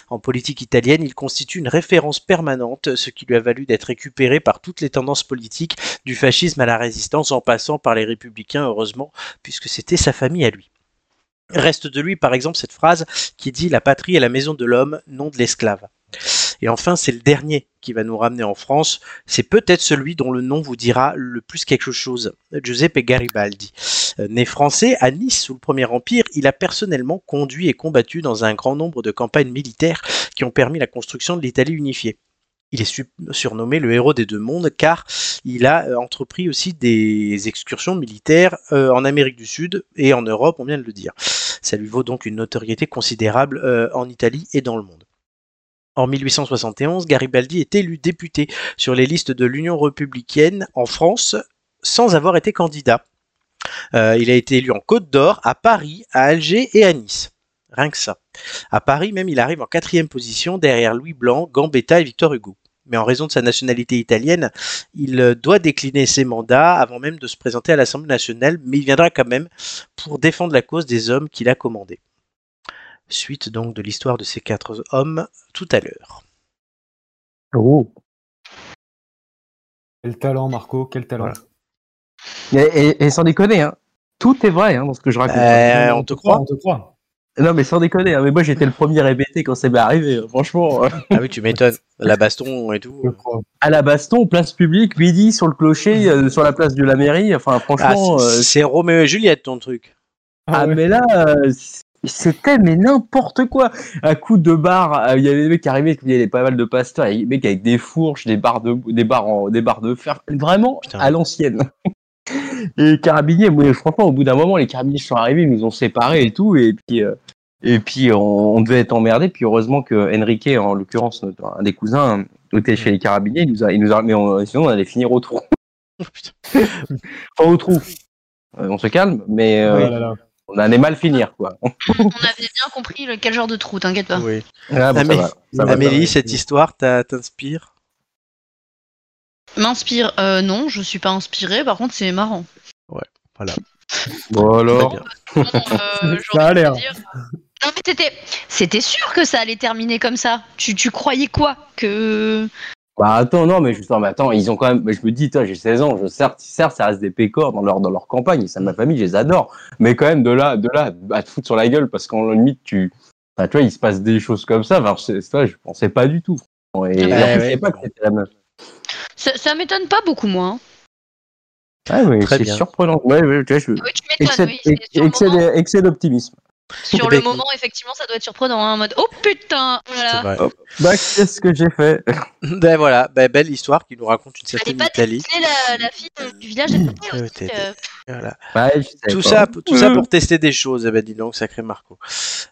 [SPEAKER 1] En politique italienne, il constitue une référence permanente, ce qui lui a valu d'être récupéré par toutes les tendances politiques, du fascisme à la résistance, en passant par les républicains, heureusement, puisque c'était sa famille à lui. Reste de lui, par exemple, cette phrase qui dit La patrie est la maison de l'homme, non de l'esclave. Et enfin, c'est le dernier qui va nous ramener en France. C'est peut-être celui dont le nom vous dira le plus quelque chose. Giuseppe Garibaldi. Euh, né français à Nice sous le Premier Empire, il a personnellement conduit et combattu dans un grand nombre de campagnes militaires qui ont permis la construction de l'Italie unifiée. Il est surnommé le héros des deux mondes car il a euh, entrepris aussi des excursions militaires euh, en Amérique du Sud et en Europe, on vient de le dire. Ça lui vaut donc une notoriété considérable en Italie et dans le monde. En 1871, Garibaldi est élu député sur les listes de l'Union républicaine en France sans avoir été candidat. Euh, il a été élu en Côte d'Or, à Paris, à Alger et à Nice. Rien que ça. À Paris même, il arrive en quatrième position derrière Louis Blanc, Gambetta et Victor Hugo. Mais en raison de sa nationalité italienne, il doit décliner ses mandats avant même de se présenter à l'Assemblée nationale, mais il viendra quand même pour défendre la cause des hommes qu'il a commandés. Suite donc de l'histoire de ces quatre hommes tout à l'heure.
[SPEAKER 4] Oh.
[SPEAKER 3] Quel talent, Marco, quel talent.
[SPEAKER 1] Voilà.
[SPEAKER 4] Et, et- et sans déconner, hein, tout est vrai hein, dans ce que je raconte.
[SPEAKER 1] Euh, on te croit?
[SPEAKER 3] On te croit.
[SPEAKER 4] Non, mais sans déconner, hein, mais moi j'étais le premier répété quand c'est arrivé. hein, Franchement,
[SPEAKER 1] Ah oui, tu m'étonnes. La baston et tout.
[SPEAKER 4] À la baston, place publique, midi, sur le clocher, euh, sur la place de la mairie. Enfin,
[SPEAKER 1] Ah,
[SPEAKER 4] franchement.
[SPEAKER 1] c'est-
[SPEAKER 4] euh,
[SPEAKER 1] c'est Roméo et Juliette ton truc.
[SPEAKER 4] Ah,
[SPEAKER 3] ouais.
[SPEAKER 4] mais là, euh, c'était mais n'importe quoi. Un coup de barre, euh, il y avait des mecs qui arrivaient, il y avait pas mal de pasteurs, il y avait des mecs avec des fourches, des barres de, des barres en- des barres de fer, vraiment
[SPEAKER 1] Putain.
[SPEAKER 4] à l'ancienne. Et les carabiniers, moi, franchement, au bout d'un moment, les carabiniers sont arrivés, ils nous ont séparés et tout, et puis, euh, et puis on, on devait être emmerdés. Puis heureusement que Enrique, en l'occurrence, notre- un des cousins, était chez les carabiniers, il nous a, il nous a, mais on- sinon on allait finir au trou.
[SPEAKER 1] Oh.
[SPEAKER 4] Enfin, au trou. Euh, on se calme, mais euh,
[SPEAKER 3] Oh là là.
[SPEAKER 4] On allait mal finir, quoi.
[SPEAKER 2] On avait bien compris le- quel genre de trou, t'inquiète pas.
[SPEAKER 1] Oui.
[SPEAKER 4] Ah, bon, ça
[SPEAKER 1] Amé-
[SPEAKER 4] va, ça va,
[SPEAKER 1] Amélie, cette histoire t'inspire?
[SPEAKER 2] M'inspire euh, Non, je suis pas inspirée, par contre c'est marrant.
[SPEAKER 1] Voilà.
[SPEAKER 4] Bon alors.
[SPEAKER 2] euh,
[SPEAKER 3] Ça a l'air.
[SPEAKER 2] dire- Non mais t'étais, c'était sûr que ça allait terminer comme ça. Tu, tu croyais quoi Que
[SPEAKER 4] Bah attends, non, mais justement, mais attends, ils ont quand même. mais Je me dis, toi, j'ai 16 ans, je certes, certes, ça reste des pécores dans leur dans leur campagne, c'est ma famille, je les adore. Mais quand même, de là, de là, à te foutre sur la gueule parce qu'en limite, tu, enfin, tu vois, il se passe des choses comme ça. Enfin, c'est ça, je pensais pas du tout. Et
[SPEAKER 1] Ouais,
[SPEAKER 4] je pas que c'était la meuf.
[SPEAKER 2] ça, ça m'étonne pas beaucoup moins.
[SPEAKER 4] Ah oui,
[SPEAKER 1] Très
[SPEAKER 4] c'est surprenant. Ouais, ouais, tu vois, je.
[SPEAKER 2] Oui, tu m'étonnes.
[SPEAKER 4] Excès,
[SPEAKER 2] Oui,
[SPEAKER 4] excès d'optimisme.
[SPEAKER 2] Sur
[SPEAKER 1] Eh ben,
[SPEAKER 2] le moment, effectivement, ça doit être surprenant, hein, en mode oh putain, voilà.
[SPEAKER 1] vrai.
[SPEAKER 4] Bah, qu'est-ce que j'ai fait
[SPEAKER 1] Ben voilà, ben, belle histoire qui nous raconte une certaine
[SPEAKER 2] pas
[SPEAKER 1] Italie.
[SPEAKER 2] la, la fille du village côté
[SPEAKER 1] Ouais,
[SPEAKER 2] aussi. euh,
[SPEAKER 1] Voilà.
[SPEAKER 4] Ouais, sais
[SPEAKER 1] Tout
[SPEAKER 4] pas.
[SPEAKER 1] ça, tout ça pour tester des choses. Eh ben dis donc, sacré Marco.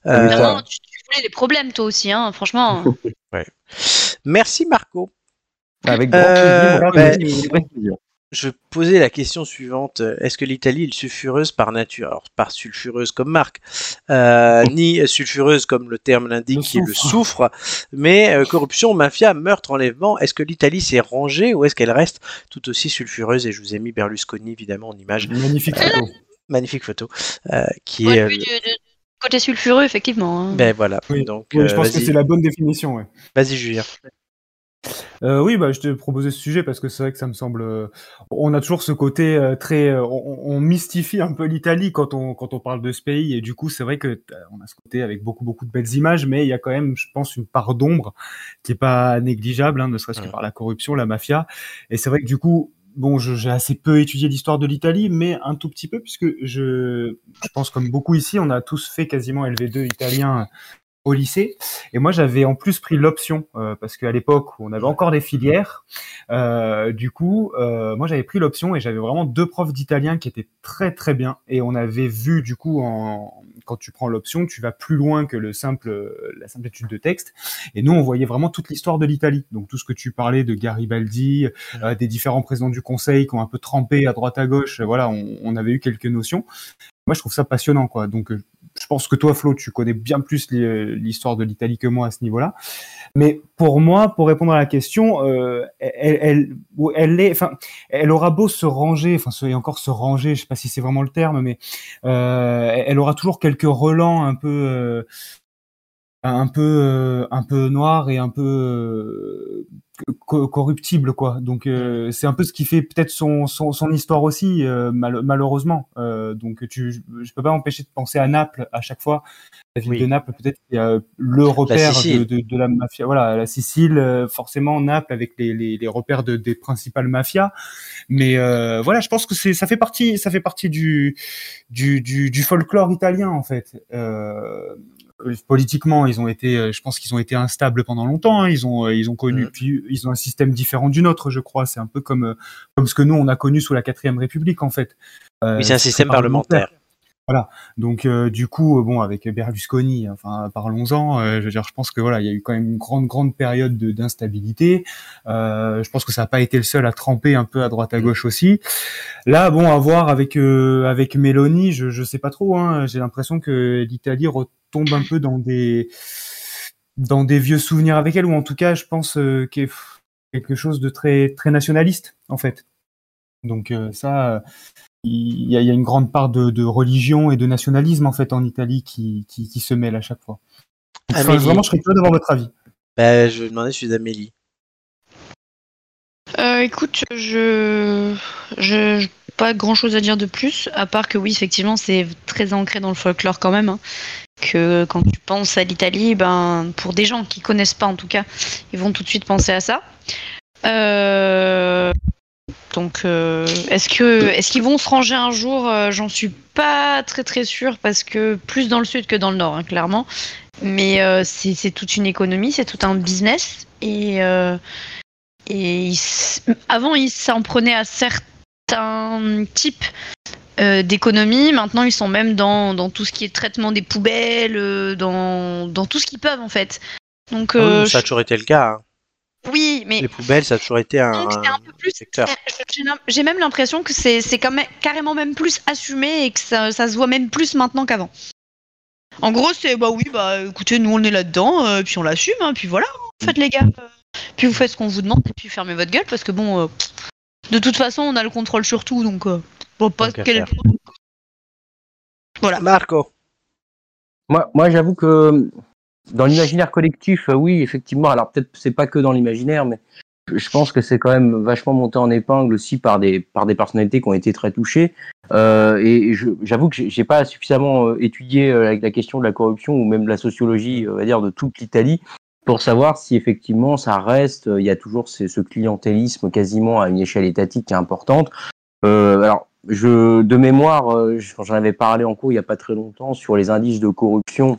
[SPEAKER 4] Ah,
[SPEAKER 1] Euh.
[SPEAKER 2] Vraiment, tu, tu voulais les problèmes toi aussi, hein, franchement.
[SPEAKER 1] merci Marco.
[SPEAKER 4] Avec grand
[SPEAKER 1] Euh,
[SPEAKER 4] plaisir.
[SPEAKER 1] ben,
[SPEAKER 4] avec grand plaisir.
[SPEAKER 1] Je posais la question suivante. Est-ce que l'Italie est sulfureuse par nature? Alors, pas sulfureuse comme marque, euh, ni sulfureuse comme le terme l'indique, qui est le
[SPEAKER 3] soufre.
[SPEAKER 1] mais euh, corruption, mafia, meurtre, enlèvement. Est-ce que l'Italie s'est rangée ou est-ce qu'elle reste tout aussi sulfureuse? Et je vous ai mis Berlusconi, évidemment, en image.
[SPEAKER 3] Magnifique photo.
[SPEAKER 1] Magnifique photo. euh, qui
[SPEAKER 2] Point
[SPEAKER 1] est.
[SPEAKER 2] de
[SPEAKER 1] euh,
[SPEAKER 2] vue du- du côté sulfureux, effectivement. hein.
[SPEAKER 1] ben voilà.
[SPEAKER 3] Oui.
[SPEAKER 1] Donc,
[SPEAKER 3] Oui,
[SPEAKER 1] euh,
[SPEAKER 3] je pense que
[SPEAKER 1] vas-y,
[SPEAKER 3] c'est la bonne définition. Ouais.
[SPEAKER 1] vas-y, Julien.
[SPEAKER 3] Euh, oui, bah, je te proposais ce sujet parce que c'est vrai que ça me semble. euh, on a toujours ce côté euh, très. on, on mystifie un peu l'Italie quand on quand on parle de ce pays et du coup c'est vrai que on a ce côté avec beaucoup beaucoup de belles images, mais il y a quand même, je pense, une part d'ombre qui est pas négligeable, hein, ne serait-ce que
[SPEAKER 1] Ouais.
[SPEAKER 3] par la corruption, la mafia. Et c'est vrai que du coup. Bon, j'ai assez peu étudié l'histoire de l'Italie, mais un tout petit peu, puisque je, je pense comme beaucoup ici, on a tous fait quasiment LV2 italien au lycée. Et moi, j'avais en plus pris l'option euh, parce qu'à l'époque, où on avait encore des filières. Euh, du coup, euh, moi, j'avais pris l'option et j'avais vraiment deux profs d'italien qui étaient très très bien. Et on avait vu du coup, en, quand tu prends l'option, tu vas plus loin que le simple, la simple étude de texte. Et nous, on voyait vraiment toute l'histoire de l'Italie. Donc tout ce que tu parlais de Garibaldi, des différents présidents du Conseil qui ont un peu trempé à droite à gauche. Voilà, on, on avait eu quelques notions. Moi, je trouve ça passionnant, quoi. Donc, euh, je pense que toi, Flo, tu connais bien plus li- l'histoire de l'Italie que moi à ce niveau-là. Mais pour moi, pour répondre à la question, euh, elle, elle, elle elle aura beau se ranger, enfin, et encore se ranger, je sais pas si c'est vraiment le terme, mais euh, elle aura toujours quelques relents un peu, euh, un peu, euh, un peu noirs et un peu euh, co- corruptibles, quoi. Donc, euh, c'est un peu ce qui fait peut-être son, son, son histoire aussi, euh, mal- malheureusement. Euh, donc, tu, je, peux pas m'empêcher de penser à Naples à chaque fois. La ville
[SPEAKER 1] Oui.
[SPEAKER 3] de Naples, peut-être, a le repère de,
[SPEAKER 1] Sicile.
[SPEAKER 3] de, de la mafia. Voilà, la Sicile, euh, forcément, Naples avec les, les, les repères de, des principales mafias. Mais euh, voilà, je pense que c'est, ça fait partie, ça fait partie du, du, du, du folklore italien en fait. Euh, politiquement, ils ont été, euh, je pense qu'ils ont été instables pendant longtemps. hein. Ils ont, euh, ils ont connu, puis ils ont un système différent du nôtre, je crois. C'est un peu comme, comme ce que nous on a connu sous la quatrième République en fait.
[SPEAKER 1] Oui, c'est un système parlementaire.
[SPEAKER 3] Donc euh, du coup, euh, bon, avec Berlusconi, enfin parlons-en. euh, je veux dire, je pense que voilà, il y a eu quand même une grande, grande période de- d'instabilité. Euh, je pense que ça n'a pas été le seul à tremper un peu à droite à gauche aussi. Là, bon, à voir avec euh, avec Mélanie, je je sais pas trop. Hein, J'ai l'impression que l'Italie retombe un peu dans des dans des vieux souvenirs avec elle, ou en tout cas, je pense qu'il y a quelque chose de très très nationaliste en fait. Donc euh, ça. Il y, a, il y a une grande part de, de religion et de nationalisme en fait en Italie qui, qui, qui se mêle à chaque fois. Enfin, vraiment, je serais curieux d'avoir votre avis.
[SPEAKER 1] Ben, je vais demander celui d'Amélie.
[SPEAKER 2] Euh, écoute, je, je, je- pas grand chose à dire de plus, à part que oui, effectivement, c'est très ancré dans le folklore quand même. hein, que quand tu penses à l'Italie, ben, pour des gens qui connaissent pas en tout cas, ils vont tout de suite penser à ça. Euh, donc, euh, est-ce que, est-ce qu'ils vont se ranger un jour Euh, J'en suis pas très très sûre parce que plus dans le sud que dans le nord, hein, clairement. Mais euh, c'est c'est toute une économie, c'est tout un business et et ils s- avant, ils s'en prenaient à certains types d'économies. Maintenant, ils sont même dans, dans tout ce qui est traitement des poubelles, dans, dans tout ce qu'ils peuvent, en fait. Donc,
[SPEAKER 1] Ah oui, ça a toujours été le cas. hein.
[SPEAKER 2] Oui, mais
[SPEAKER 1] Les poubelles, ça a toujours été un,
[SPEAKER 2] donc, c'est un peu plus.
[SPEAKER 1] secteur.
[SPEAKER 2] J'ai même l'impression que c'est c'est quand même carrément même plus assumé et que ça, ça se voit même plus maintenant qu'avant. En gros, c'est bah oui, bah écoutez, nous on est là-dedans, euh, puis on l'assume, hein, puis voilà, faites les gars. euh, puis vous faites ce qu'on vous demande et puis fermez votre gueule parce que bon, euh, de toute façon, on a le contrôle sur tout, donc euh, vois pas quel. Voilà.
[SPEAKER 1] Marco.
[SPEAKER 4] Moi, moi j'avoue que dans l'imaginaire collectif, euh, oui, effectivement. Alors peut-être c'est pas que dans l'imaginaire, mais je- pense que c'est quand même vachement monté en épingle aussi par des par des personnalités qui ont été très touchées. Euh, et j'avoue que j'ai pas suffisamment euh, étudié euh, la, la question de la corruption ou même de la sociologie, on va dire, de toute l'Italie pour savoir si effectivement ça reste. Il y a toujours ce, ce clientélisme quasiment à une échelle étatique qui est importante. Euh, alors, je, de mémoire, je- j'en avais parlé en cours il n'y a pas très longtemps sur les indices de corruption.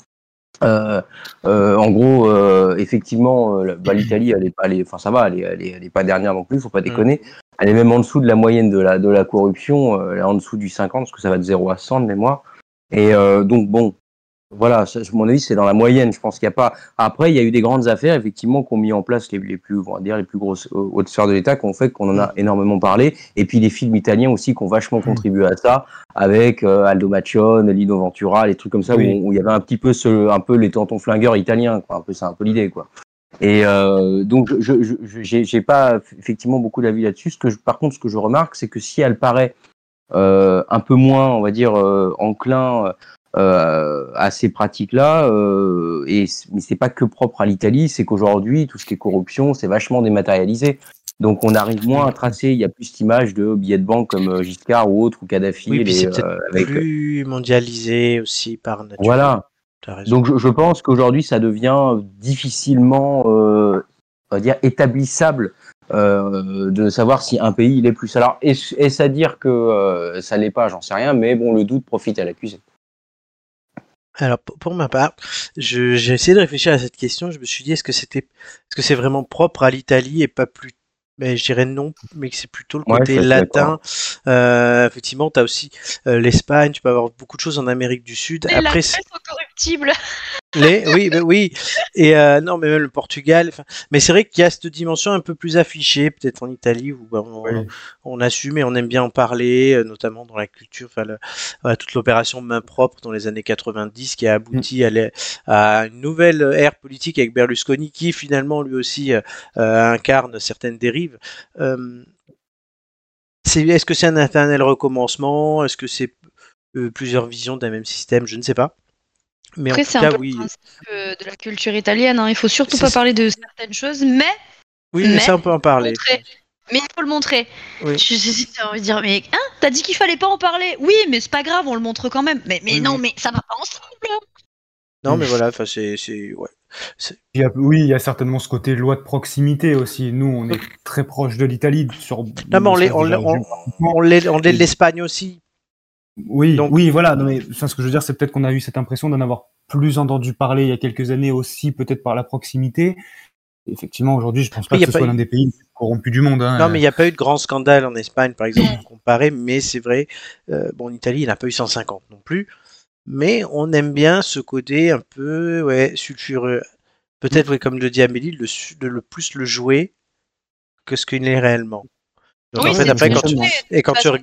[SPEAKER 4] Euh, euh, en gros, euh, effectivement, bah, l'Italie, elle est pas, enfin ça va, elle est, elle est, elle est pas dernière non plus, faut pas déconner. Elle est même en dessous de la moyenne de la de la corruption, elle est en dessous du 50 parce que ça va de 0 à 100 de mémoire. Et donc bon, voilà, ça, à mon avis, c'est dans la moyenne. Je pense qu'il n'y a pas. Après, il y a eu des grandes affaires, effectivement, qui ont mis en place les, les plus, on va dire, les plus grosses euh, hautes sphères de l'État, qui ont fait qu'on en a énormément parlé. Et puis les films italiens aussi, qui ont vachement contribué à ça, avec euh, Aldo Macione, Lino Ventura, les trucs comme ça, où,
[SPEAKER 3] Oui.
[SPEAKER 4] on- où il y avait un petit peu ce, un peu les tontons flingueurs italiens, quoi. Un peu, c'est un peu l'idée, quoi. Et euh, donc, je, j'ai pas effectivement beaucoup d'avis là-dessus. Ce que je, par contre, ce que je remarque, c'est que si elle paraît euh, un peu moins, on va dire, euh, enclin à ces pratiques-là, euh, et mais c'est pas que propre à l'Italie, c'est qu'aujourd'hui, tout ce qui est corruption, c'est vachement dématérialisé. Donc, on arrive moins à tracer. Il y a plus cette image de billets de banque comme euh, Giscard ou autre ou Kadhafi.
[SPEAKER 1] Oui, c'est peut-être
[SPEAKER 4] euh, avec-
[SPEAKER 1] plus mondialisé aussi par nature.
[SPEAKER 4] Voilà. Donc je, je pense qu'aujourd'hui ça devient difficilement, euh, on va dire, établissable euh, de savoir si un pays il est plus. Alors est-ce à dire que euh, ça l'est pas, j'en sais rien, mais bon le doute profite à l'accusé.
[SPEAKER 1] Alors pour, ma part, je- j'ai essayé de réfléchir à cette question. Je me suis dit est-ce que c'était, est-ce que c'est vraiment propre à l'Italie et pas plus mais je dirais non, mais que c'est plutôt le
[SPEAKER 4] Ouais,
[SPEAKER 1] côté latin. Euh, effectivement, tu as aussi euh, l'Espagne, tu peux avoir beaucoup de choses en Amérique du Sud.
[SPEAKER 2] Et la
[SPEAKER 1] Les, oui, mais oui. Et euh, non, mais même le Portugal. Mais c'est vrai qu'il y a cette dimension un peu plus affichée, peut-être en Italie, où bah, on,
[SPEAKER 3] Oui.
[SPEAKER 1] on assume et on aime bien en parler, euh, notamment dans la culture. Le- toute l'opération main propre dans les années 90 qui a abouti à, une nouvelle ère politique avec Berlusconi, qui finalement lui aussi euh, incarne certaines dérives. Euh, Est-ce que c'est un éternel recommencement? Est-ce que c'est euh, plusieurs visions d'un même système? Je ne sais pas. Mais
[SPEAKER 2] Après,
[SPEAKER 1] en tout
[SPEAKER 2] c'est un
[SPEAKER 1] cas,
[SPEAKER 2] peu
[SPEAKER 1] oui.
[SPEAKER 2] le principe euh, de la culture italienne. Hein. Il faut surtout
[SPEAKER 1] C'est
[SPEAKER 2] pas
[SPEAKER 1] ça.
[SPEAKER 2] parler de certaines choses, mais
[SPEAKER 1] Oui, mais,
[SPEAKER 2] Mais-
[SPEAKER 1] ça, on peut en parler.
[SPEAKER 2] montrer. Mais il faut le montrer.
[SPEAKER 1] Oui.
[SPEAKER 2] Je sais si t'as envie de dire, mais hein, t'as dit qu'il fallait pas en parler. Oui, mais c'est pas grave, on le montre quand même. Mais, mais
[SPEAKER 1] Oui,
[SPEAKER 2] non,
[SPEAKER 1] oui.
[SPEAKER 2] mais ça va pas ensemble.
[SPEAKER 1] Non,
[SPEAKER 3] Mm.
[SPEAKER 1] mais voilà, enfin, c'est, c'est, ouais.
[SPEAKER 3] Il y a- oui, il y a certainement ce côté loi de proximité aussi. Nous, on est très proche de l'Italie sur.
[SPEAKER 1] Non, mais on l'est, on, on, on l'est, on l'est de l'Espagne aussi.
[SPEAKER 3] Oui,
[SPEAKER 1] Donc-
[SPEAKER 3] oui, voilà. Non, mais ce que je veux dire, c'est peut-être qu'on a eu cette impression d'en avoir plus entendu parler il y a quelques années aussi, peut-être par la proximité. Effectivement, aujourd'hui, je pense pas
[SPEAKER 1] Oui,
[SPEAKER 3] que ce
[SPEAKER 1] pas
[SPEAKER 3] soit
[SPEAKER 1] eu-
[SPEAKER 3] l'un des pays les plus corrompus du monde. hein.
[SPEAKER 1] Non, mais il n'y a pas eu de grand scandale en Espagne, par exemple, comparé, mais c'est vrai, euh, bon, en Italie, il n'a pas eu 150 non plus, mais on aime bien ce côté un peu, ouais, sulfureux. Peut-être, ouais, comme le dit Amélie, le, le plus le jouer que ce qu'il est réellement. Donc,
[SPEAKER 2] Oui,
[SPEAKER 1] en fait, après, quand tu, et quand tu,
[SPEAKER 2] façon,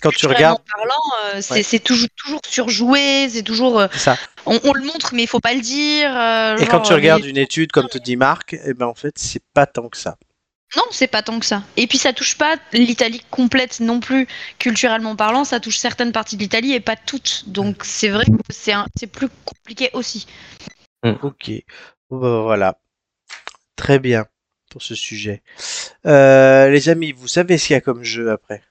[SPEAKER 1] quand regardes,
[SPEAKER 2] parlant, euh, c'est,
[SPEAKER 1] Ouais.
[SPEAKER 2] toujours, toujours surjoué, c'est toujours. euh,
[SPEAKER 1] ça.
[SPEAKER 2] on, on le montre, mais il faut pas le dire. euh,
[SPEAKER 1] Et quand tu regardes une étude, comme te dit Marc, eh ben, en fait, c'est pas tant que ça.
[SPEAKER 2] Non, c'est pas tant que ça. Et puis ça touche pas l'Italie complète non plus, culturellement parlant, ça touche certaines parties de l'Italie et pas toutes. Donc c'est vrai que c'est, plus compliqué aussi.
[SPEAKER 1] Ok. Bah, voilà. Très bien. Pour ce sujet. Euh, les amis, vous savez ce qu'il y a comme jeu après?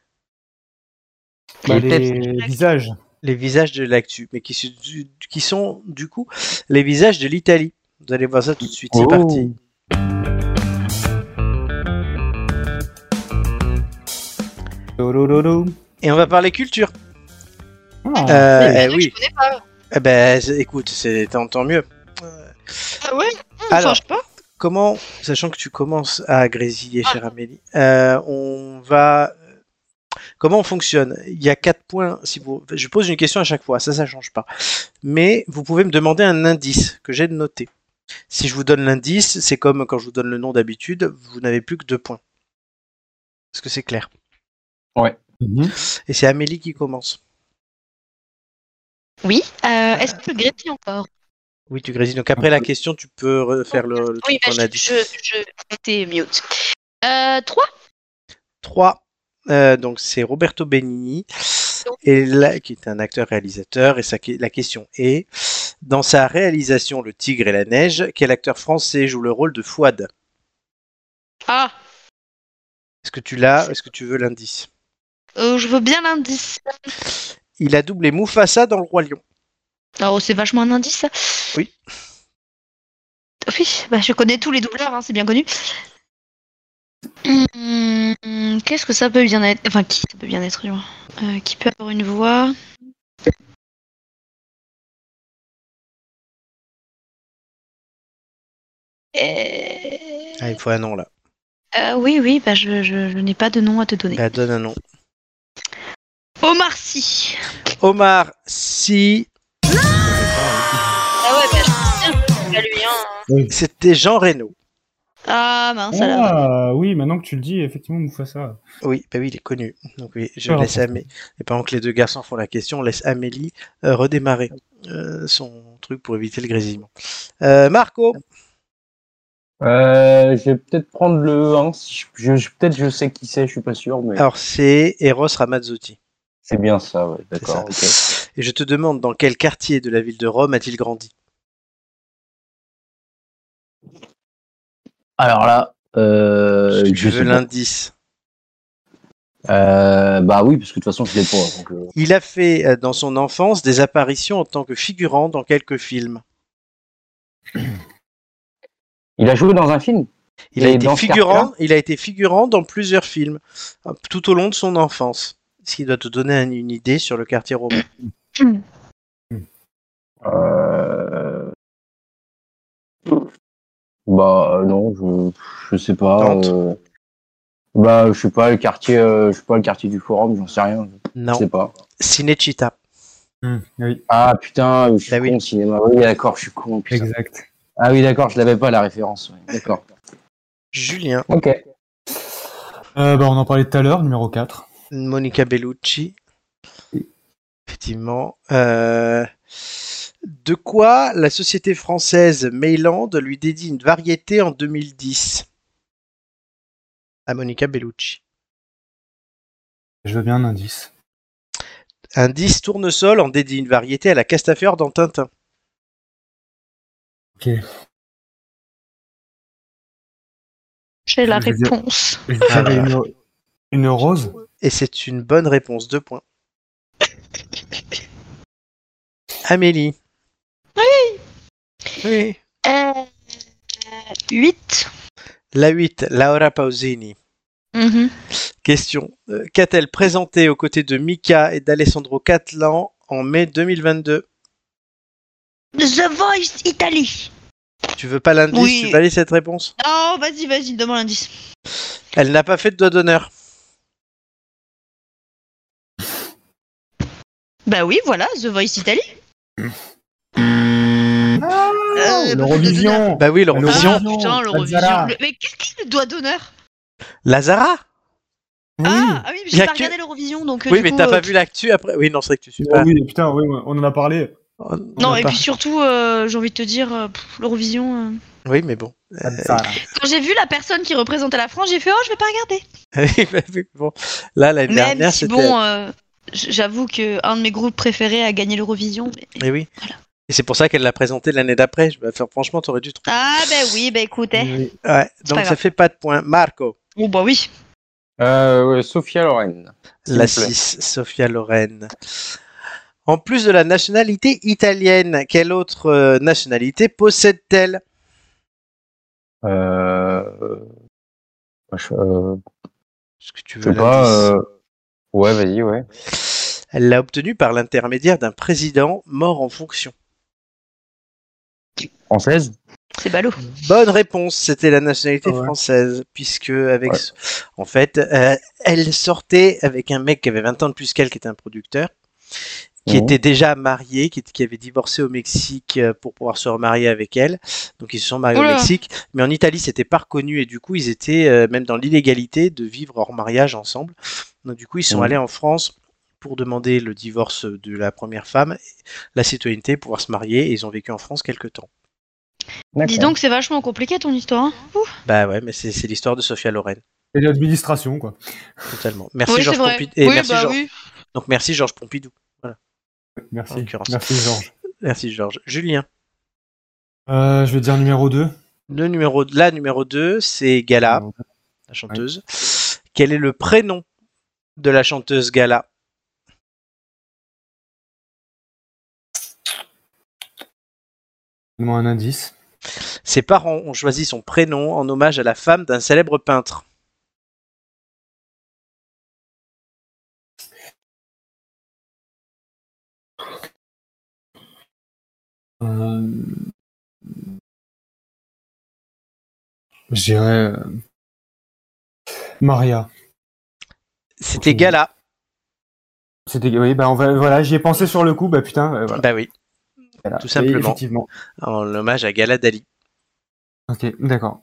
[SPEAKER 3] Bah,
[SPEAKER 4] Les
[SPEAKER 3] visages.
[SPEAKER 1] Les visages de l'actu, mais qui, se- du- qui sont du coup les visages de l'Italie. Vous allez voir ça tout de suite, c'est
[SPEAKER 4] Oh.
[SPEAKER 1] parti. Et on va parler culture.
[SPEAKER 3] Ah,
[SPEAKER 1] Euh,
[SPEAKER 2] Mais
[SPEAKER 1] eh
[SPEAKER 2] je
[SPEAKER 1] oui,
[SPEAKER 2] connais pas.
[SPEAKER 1] eh ben, écoute, c'est tant, tant mieux.
[SPEAKER 2] Ah ouais?
[SPEAKER 1] Alors,
[SPEAKER 2] Change pas?
[SPEAKER 1] Comment, sachant que tu commences à grésiller, chère Amélie, euh, on va. Comment on fonctionne? Il y a quatre points. Si vous, je pose une question à chaque fois, ça, ça change pas. Mais vous pouvez me demander un indice que j'ai noté. Si je vous donne l'indice, c'est comme quand je vous donne le nom d'habitude, vous n'avez plus que deux points. Est-ce que c'est clair?
[SPEAKER 3] Mhm.
[SPEAKER 1] Et c'est Amélie qui commence.
[SPEAKER 2] Oui. Euh, Est-ce que je grésille encore?
[SPEAKER 1] Oui, tu grésilles. Donc après la question, tu peux refaire le, le
[SPEAKER 2] Oui,
[SPEAKER 1] truc
[SPEAKER 2] bah,
[SPEAKER 1] qu'on a
[SPEAKER 2] je,
[SPEAKER 1] dit.
[SPEAKER 2] je, je mute. Euh, 3
[SPEAKER 1] 3. Euh, donc c'est Roberto Benigni, et là, qui est un acteur-réalisateur. Et sa, la question est dans sa réalisation Le Tigre et la Neige, quel acteur français joue le rôle de Fouad?
[SPEAKER 2] Ah,
[SPEAKER 1] Est-ce que tu l'as? Est-ce que tu veux l'indice?
[SPEAKER 2] Euh, je veux bien l'indice.
[SPEAKER 1] Il a doublé Mufasa dans Le Roi Lion.
[SPEAKER 2] Oh, c'est vachement un indice, ça
[SPEAKER 1] Oui.
[SPEAKER 2] Oui, bah, je connais tous les doubleurs, hein, c'est bien connu. Hum, Qu'est-ce que ça peut bien être Enfin, qui ça peut bien être du moins Euh, Qui peut avoir une voix?
[SPEAKER 1] Ah, il faut un nom là.
[SPEAKER 2] euh, Oui, oui, bah, je, je- je n'ai pas de nom à te donner.
[SPEAKER 1] Bah, donne un nom.
[SPEAKER 2] Omar Sy.
[SPEAKER 1] Omar Sy. C'était Jean Reno.
[SPEAKER 2] Ah mince alors.
[SPEAKER 3] Ah, oui, maintenant que tu le dis, effectivement, Mufasa.
[SPEAKER 1] Oui, bah oui, il est connu. Donc oui, je
[SPEAKER 3] Ah,
[SPEAKER 1] laisse. Amélie. Et pendant que les deux garçons font la question, on laisse Amélie euh, redémarrer euh, son truc pour éviter le grésillement. Euh, Marco,
[SPEAKER 4] Euh, je vais peut-être prendre le 1. si je, je- peut-être je sais qui c'est, je suis pas sûr, mais
[SPEAKER 1] alors c'est Eros Ramazzotti.
[SPEAKER 4] c'est bien ça, ouais, d'accord.
[SPEAKER 1] Et je te demande dans quel quartier de la ville de Rome a-t-il grandi?
[SPEAKER 4] Alors là, euh, je pas.
[SPEAKER 1] l'indice.
[SPEAKER 4] Euh, bah oui, parce que de toute façon, je l'ai pas. donc, euh,
[SPEAKER 1] Il a fait dans son enfance des apparitions en tant que figurant dans quelques films.
[SPEAKER 4] Il a joué dans un film?
[SPEAKER 1] Il a été figurant, il a été figurant dans plusieurs films tout au long de son enfance. Ce qui doit te donner un- une idée sur le quartier romain.
[SPEAKER 4] euh... Bah euh, non, je, je sais pas. Euh, Bah je sais pas le quartier, euh, je sais pas le quartier du forum, j'en sais rien. Je
[SPEAKER 1] Non,
[SPEAKER 4] sais pas.
[SPEAKER 1] Cinecittà.
[SPEAKER 3] Oui,
[SPEAKER 4] Ah putain, je suis
[SPEAKER 1] Bah oui.
[SPEAKER 4] con au cinéma. Oui d'accord, je suis con. Putain.
[SPEAKER 3] exact.
[SPEAKER 4] Ah oui d'accord, je l'avais pas la référence. ouais, D'accord.
[SPEAKER 1] Julien,
[SPEAKER 4] Ok.
[SPEAKER 3] Euh, bah, on en parlait tout à l'heure, numéro 4.
[SPEAKER 1] Monica Bellucci. Effectivement. Euh, De quoi la société française Mayland lui dédie une variété en 2010 À Monica Bellucci.
[SPEAKER 3] Je veux bien un indice.
[SPEAKER 1] Un 10 tournesol en dédie une variété à la Castafiore dans Tintin.
[SPEAKER 3] Ok.
[SPEAKER 2] J'ai la
[SPEAKER 3] Je veux dire-
[SPEAKER 2] réponse.
[SPEAKER 3] J'avais une, une rose.
[SPEAKER 1] Et c'est une bonne réponse. Deux points. Amélie. Oui. Oui.
[SPEAKER 2] Euh, 8.
[SPEAKER 1] La 8, Laura Pausini.
[SPEAKER 2] Mhm.
[SPEAKER 1] Question. Euh, Qu'a-t-elle présenté aux côtés de Mika et d'Alessandro Catlan en mai 2022
[SPEAKER 2] The Voice Italie.
[SPEAKER 1] Tu veux pas l'indice?
[SPEAKER 2] Oui.
[SPEAKER 1] Tu valides cette réponse?
[SPEAKER 2] Oh, vas-y, vas-y, donne-moi l'indice.
[SPEAKER 1] Elle n'a pas fait de doigt d'honneur.
[SPEAKER 2] Bah oui, voilà, The Voice Italie.
[SPEAKER 3] Ah,
[SPEAKER 2] Euh,
[SPEAKER 3] L'Eurovision
[SPEAKER 1] Bah oui, l'Eurovision.
[SPEAKER 2] Putain, Mais qu'est-ce qu'il y a le doigt d'honneur?
[SPEAKER 1] Lazara
[SPEAKER 3] Oui.
[SPEAKER 2] ah, ah oui, mais j'ai pas
[SPEAKER 1] que-
[SPEAKER 2] regardé l'Eurovision, donc. euh,
[SPEAKER 1] Oui,
[SPEAKER 2] du
[SPEAKER 1] mais t'as
[SPEAKER 2] euh,
[SPEAKER 1] pas vu l'actu après? Oui, non, c'est vrai que tu suis
[SPEAKER 3] Ah
[SPEAKER 1] pas.
[SPEAKER 3] oui, putain, oui, on en a parlé.
[SPEAKER 1] On- on
[SPEAKER 2] Non, et
[SPEAKER 1] pas-
[SPEAKER 2] puis surtout, euh, j'ai envie de te dire, euh, l'Eurovision. euh,
[SPEAKER 1] Oui, mais bon.
[SPEAKER 2] Quand j'ai vu la personne qui représentait la France, j'ai fait oh, je vais pas regarder.
[SPEAKER 1] bon, là, l'année
[SPEAKER 2] Même
[SPEAKER 1] dernière,
[SPEAKER 2] si
[SPEAKER 1] c'était.
[SPEAKER 2] bon, euh, j'avoue que un de mes groupes préférés a gagné l'Eurovision. mais-
[SPEAKER 1] Eh oui.
[SPEAKER 2] Voilà.
[SPEAKER 1] Et c'est pour ça qu'elle l'a présenté l'année d'après. Je vais faire, franchement, t'aurais dû trouver.
[SPEAKER 2] Ah, bah oui, bah écoute.
[SPEAKER 3] Oui.
[SPEAKER 1] Ouais,
[SPEAKER 2] C'est
[SPEAKER 1] donc
[SPEAKER 2] pas
[SPEAKER 1] ça
[SPEAKER 2] grave.
[SPEAKER 1] fait pas de points. Marco,
[SPEAKER 2] Oh, bah oui.
[SPEAKER 4] Euh, Sophia Loren.
[SPEAKER 1] la
[SPEAKER 4] vous plaît.
[SPEAKER 1] 6, Sofia Loren. En plus de la nationalité italienne, quelle autre euh, nationalité possède-t-elle?
[SPEAKER 4] Euh, euh,
[SPEAKER 1] Est-ce que tu
[SPEAKER 4] je
[SPEAKER 1] veux
[SPEAKER 4] sais pas. euh, Ouais, vas-y, ouais.
[SPEAKER 1] Elle l'a obtenue par l'intermédiaire d'un président mort en fonction.
[SPEAKER 4] Française
[SPEAKER 2] C'est ballot.
[SPEAKER 1] Bonne réponse, c'était la nationalité
[SPEAKER 3] Ouais.
[SPEAKER 1] française, puisque avec,
[SPEAKER 4] Ouais.
[SPEAKER 1] ce- en fait, euh, elle sortait avec un mec qui avait 20 ans de plus qu'elle, qui était un producteur, qui était déjà marié, qui, qui avait divorcé au Mexique euh, pour pouvoir se remarier avec elle. Donc ils se sont mariés au Mexique, mais en Italie c'était pas reconnu et du coup ils étaient euh, même dans l'illégalité de vivre hors mariage ensemble. Donc du coup ils sont allés en France pour demander le divorce de la première femme, la citoyenneté, pouvoir se marier et ils ont vécu en France quelque temps.
[SPEAKER 2] Dis donc, c'est vachement compliqué ton histoire. hein. Ouh.
[SPEAKER 1] Bah ouais, mais c'est l'histoire de Sophia Loren,
[SPEAKER 3] Et l'administration, quoi.
[SPEAKER 1] totalement. Merci
[SPEAKER 2] oui,
[SPEAKER 1] Georges. Pompidou. Et
[SPEAKER 2] oui,
[SPEAKER 1] merci
[SPEAKER 2] bah
[SPEAKER 1] Georges-
[SPEAKER 2] oui.
[SPEAKER 1] Donc merci Georges Pompidou.
[SPEAKER 3] Merci. Merci, Georges.
[SPEAKER 1] Merci Georges. Julien.
[SPEAKER 3] Euh, je vais dire numéro 2.
[SPEAKER 1] Le numéro, la numéro 2, c'est Gala, la chanteuse. Quel est le prénom de la chanteuse Gala?
[SPEAKER 3] Donne-moi un indice.
[SPEAKER 1] Ses parents ont choisi son prénom en hommage à la femme d'un célèbre peintre.
[SPEAKER 3] Euh... Je dirais... euh, Maria.
[SPEAKER 1] C'était. Gala.
[SPEAKER 3] C'était... Oui, bah on va... voilà, j'y ai pensé sur le coup, bah putain, euh, voilà.
[SPEAKER 1] Bah oui,
[SPEAKER 3] Voilà.
[SPEAKER 1] tout simplement.
[SPEAKER 3] Et Effectivement.
[SPEAKER 1] en hommage à Gala Dali.
[SPEAKER 3] Ok, d'accord.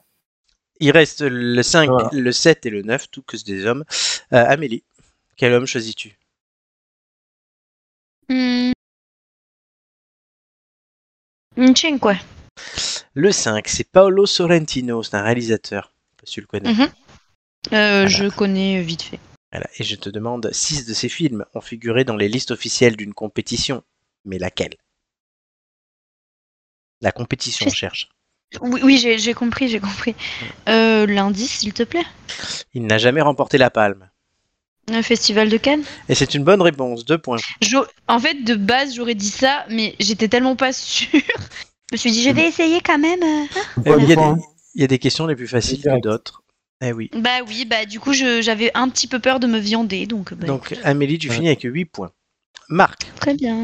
[SPEAKER 1] Il reste le 5,
[SPEAKER 3] Voilà.
[SPEAKER 1] le 7 et le 9, tout que c'est des hommes. Euh, Amélie, quel homme choisis-tu?
[SPEAKER 2] Hmm, Cinque.
[SPEAKER 1] Le 5, c'est Paolo Sorrentino, c'est un réalisateur. Je sais pas si tu le connais.
[SPEAKER 2] Mhm. Euh, Je connais vite fait.
[SPEAKER 1] Voilà. Et je te demande, 6 de ces films ont figuré dans les listes officielles d'une compétition. Mais laquelle? La compétition, on cherche.
[SPEAKER 2] Oui, oui j'ai compris, j'ai compris. Euh, L'indice, s'il te plaît.
[SPEAKER 1] Il n'a jamais remporté la palme.
[SPEAKER 2] Un festival de Cannes.
[SPEAKER 1] Et c'est une bonne réponse, deux points.
[SPEAKER 2] En fait, de base, j'aurais dit ça, mais j'étais tellement pas sûre. Je me suis dit, je vais essayer quand même. euh.
[SPEAKER 1] Eh oui, il, y a des, il y a des questions les plus faciles que d'autres. Eh oui.
[SPEAKER 2] Bah oui, bah du coup, je- j'avais un petit peu peur de me viander, donc. bah,
[SPEAKER 1] Donc, Amélie, tu
[SPEAKER 3] Ouais.
[SPEAKER 1] finis avec 8 points. Marc,
[SPEAKER 2] très bien.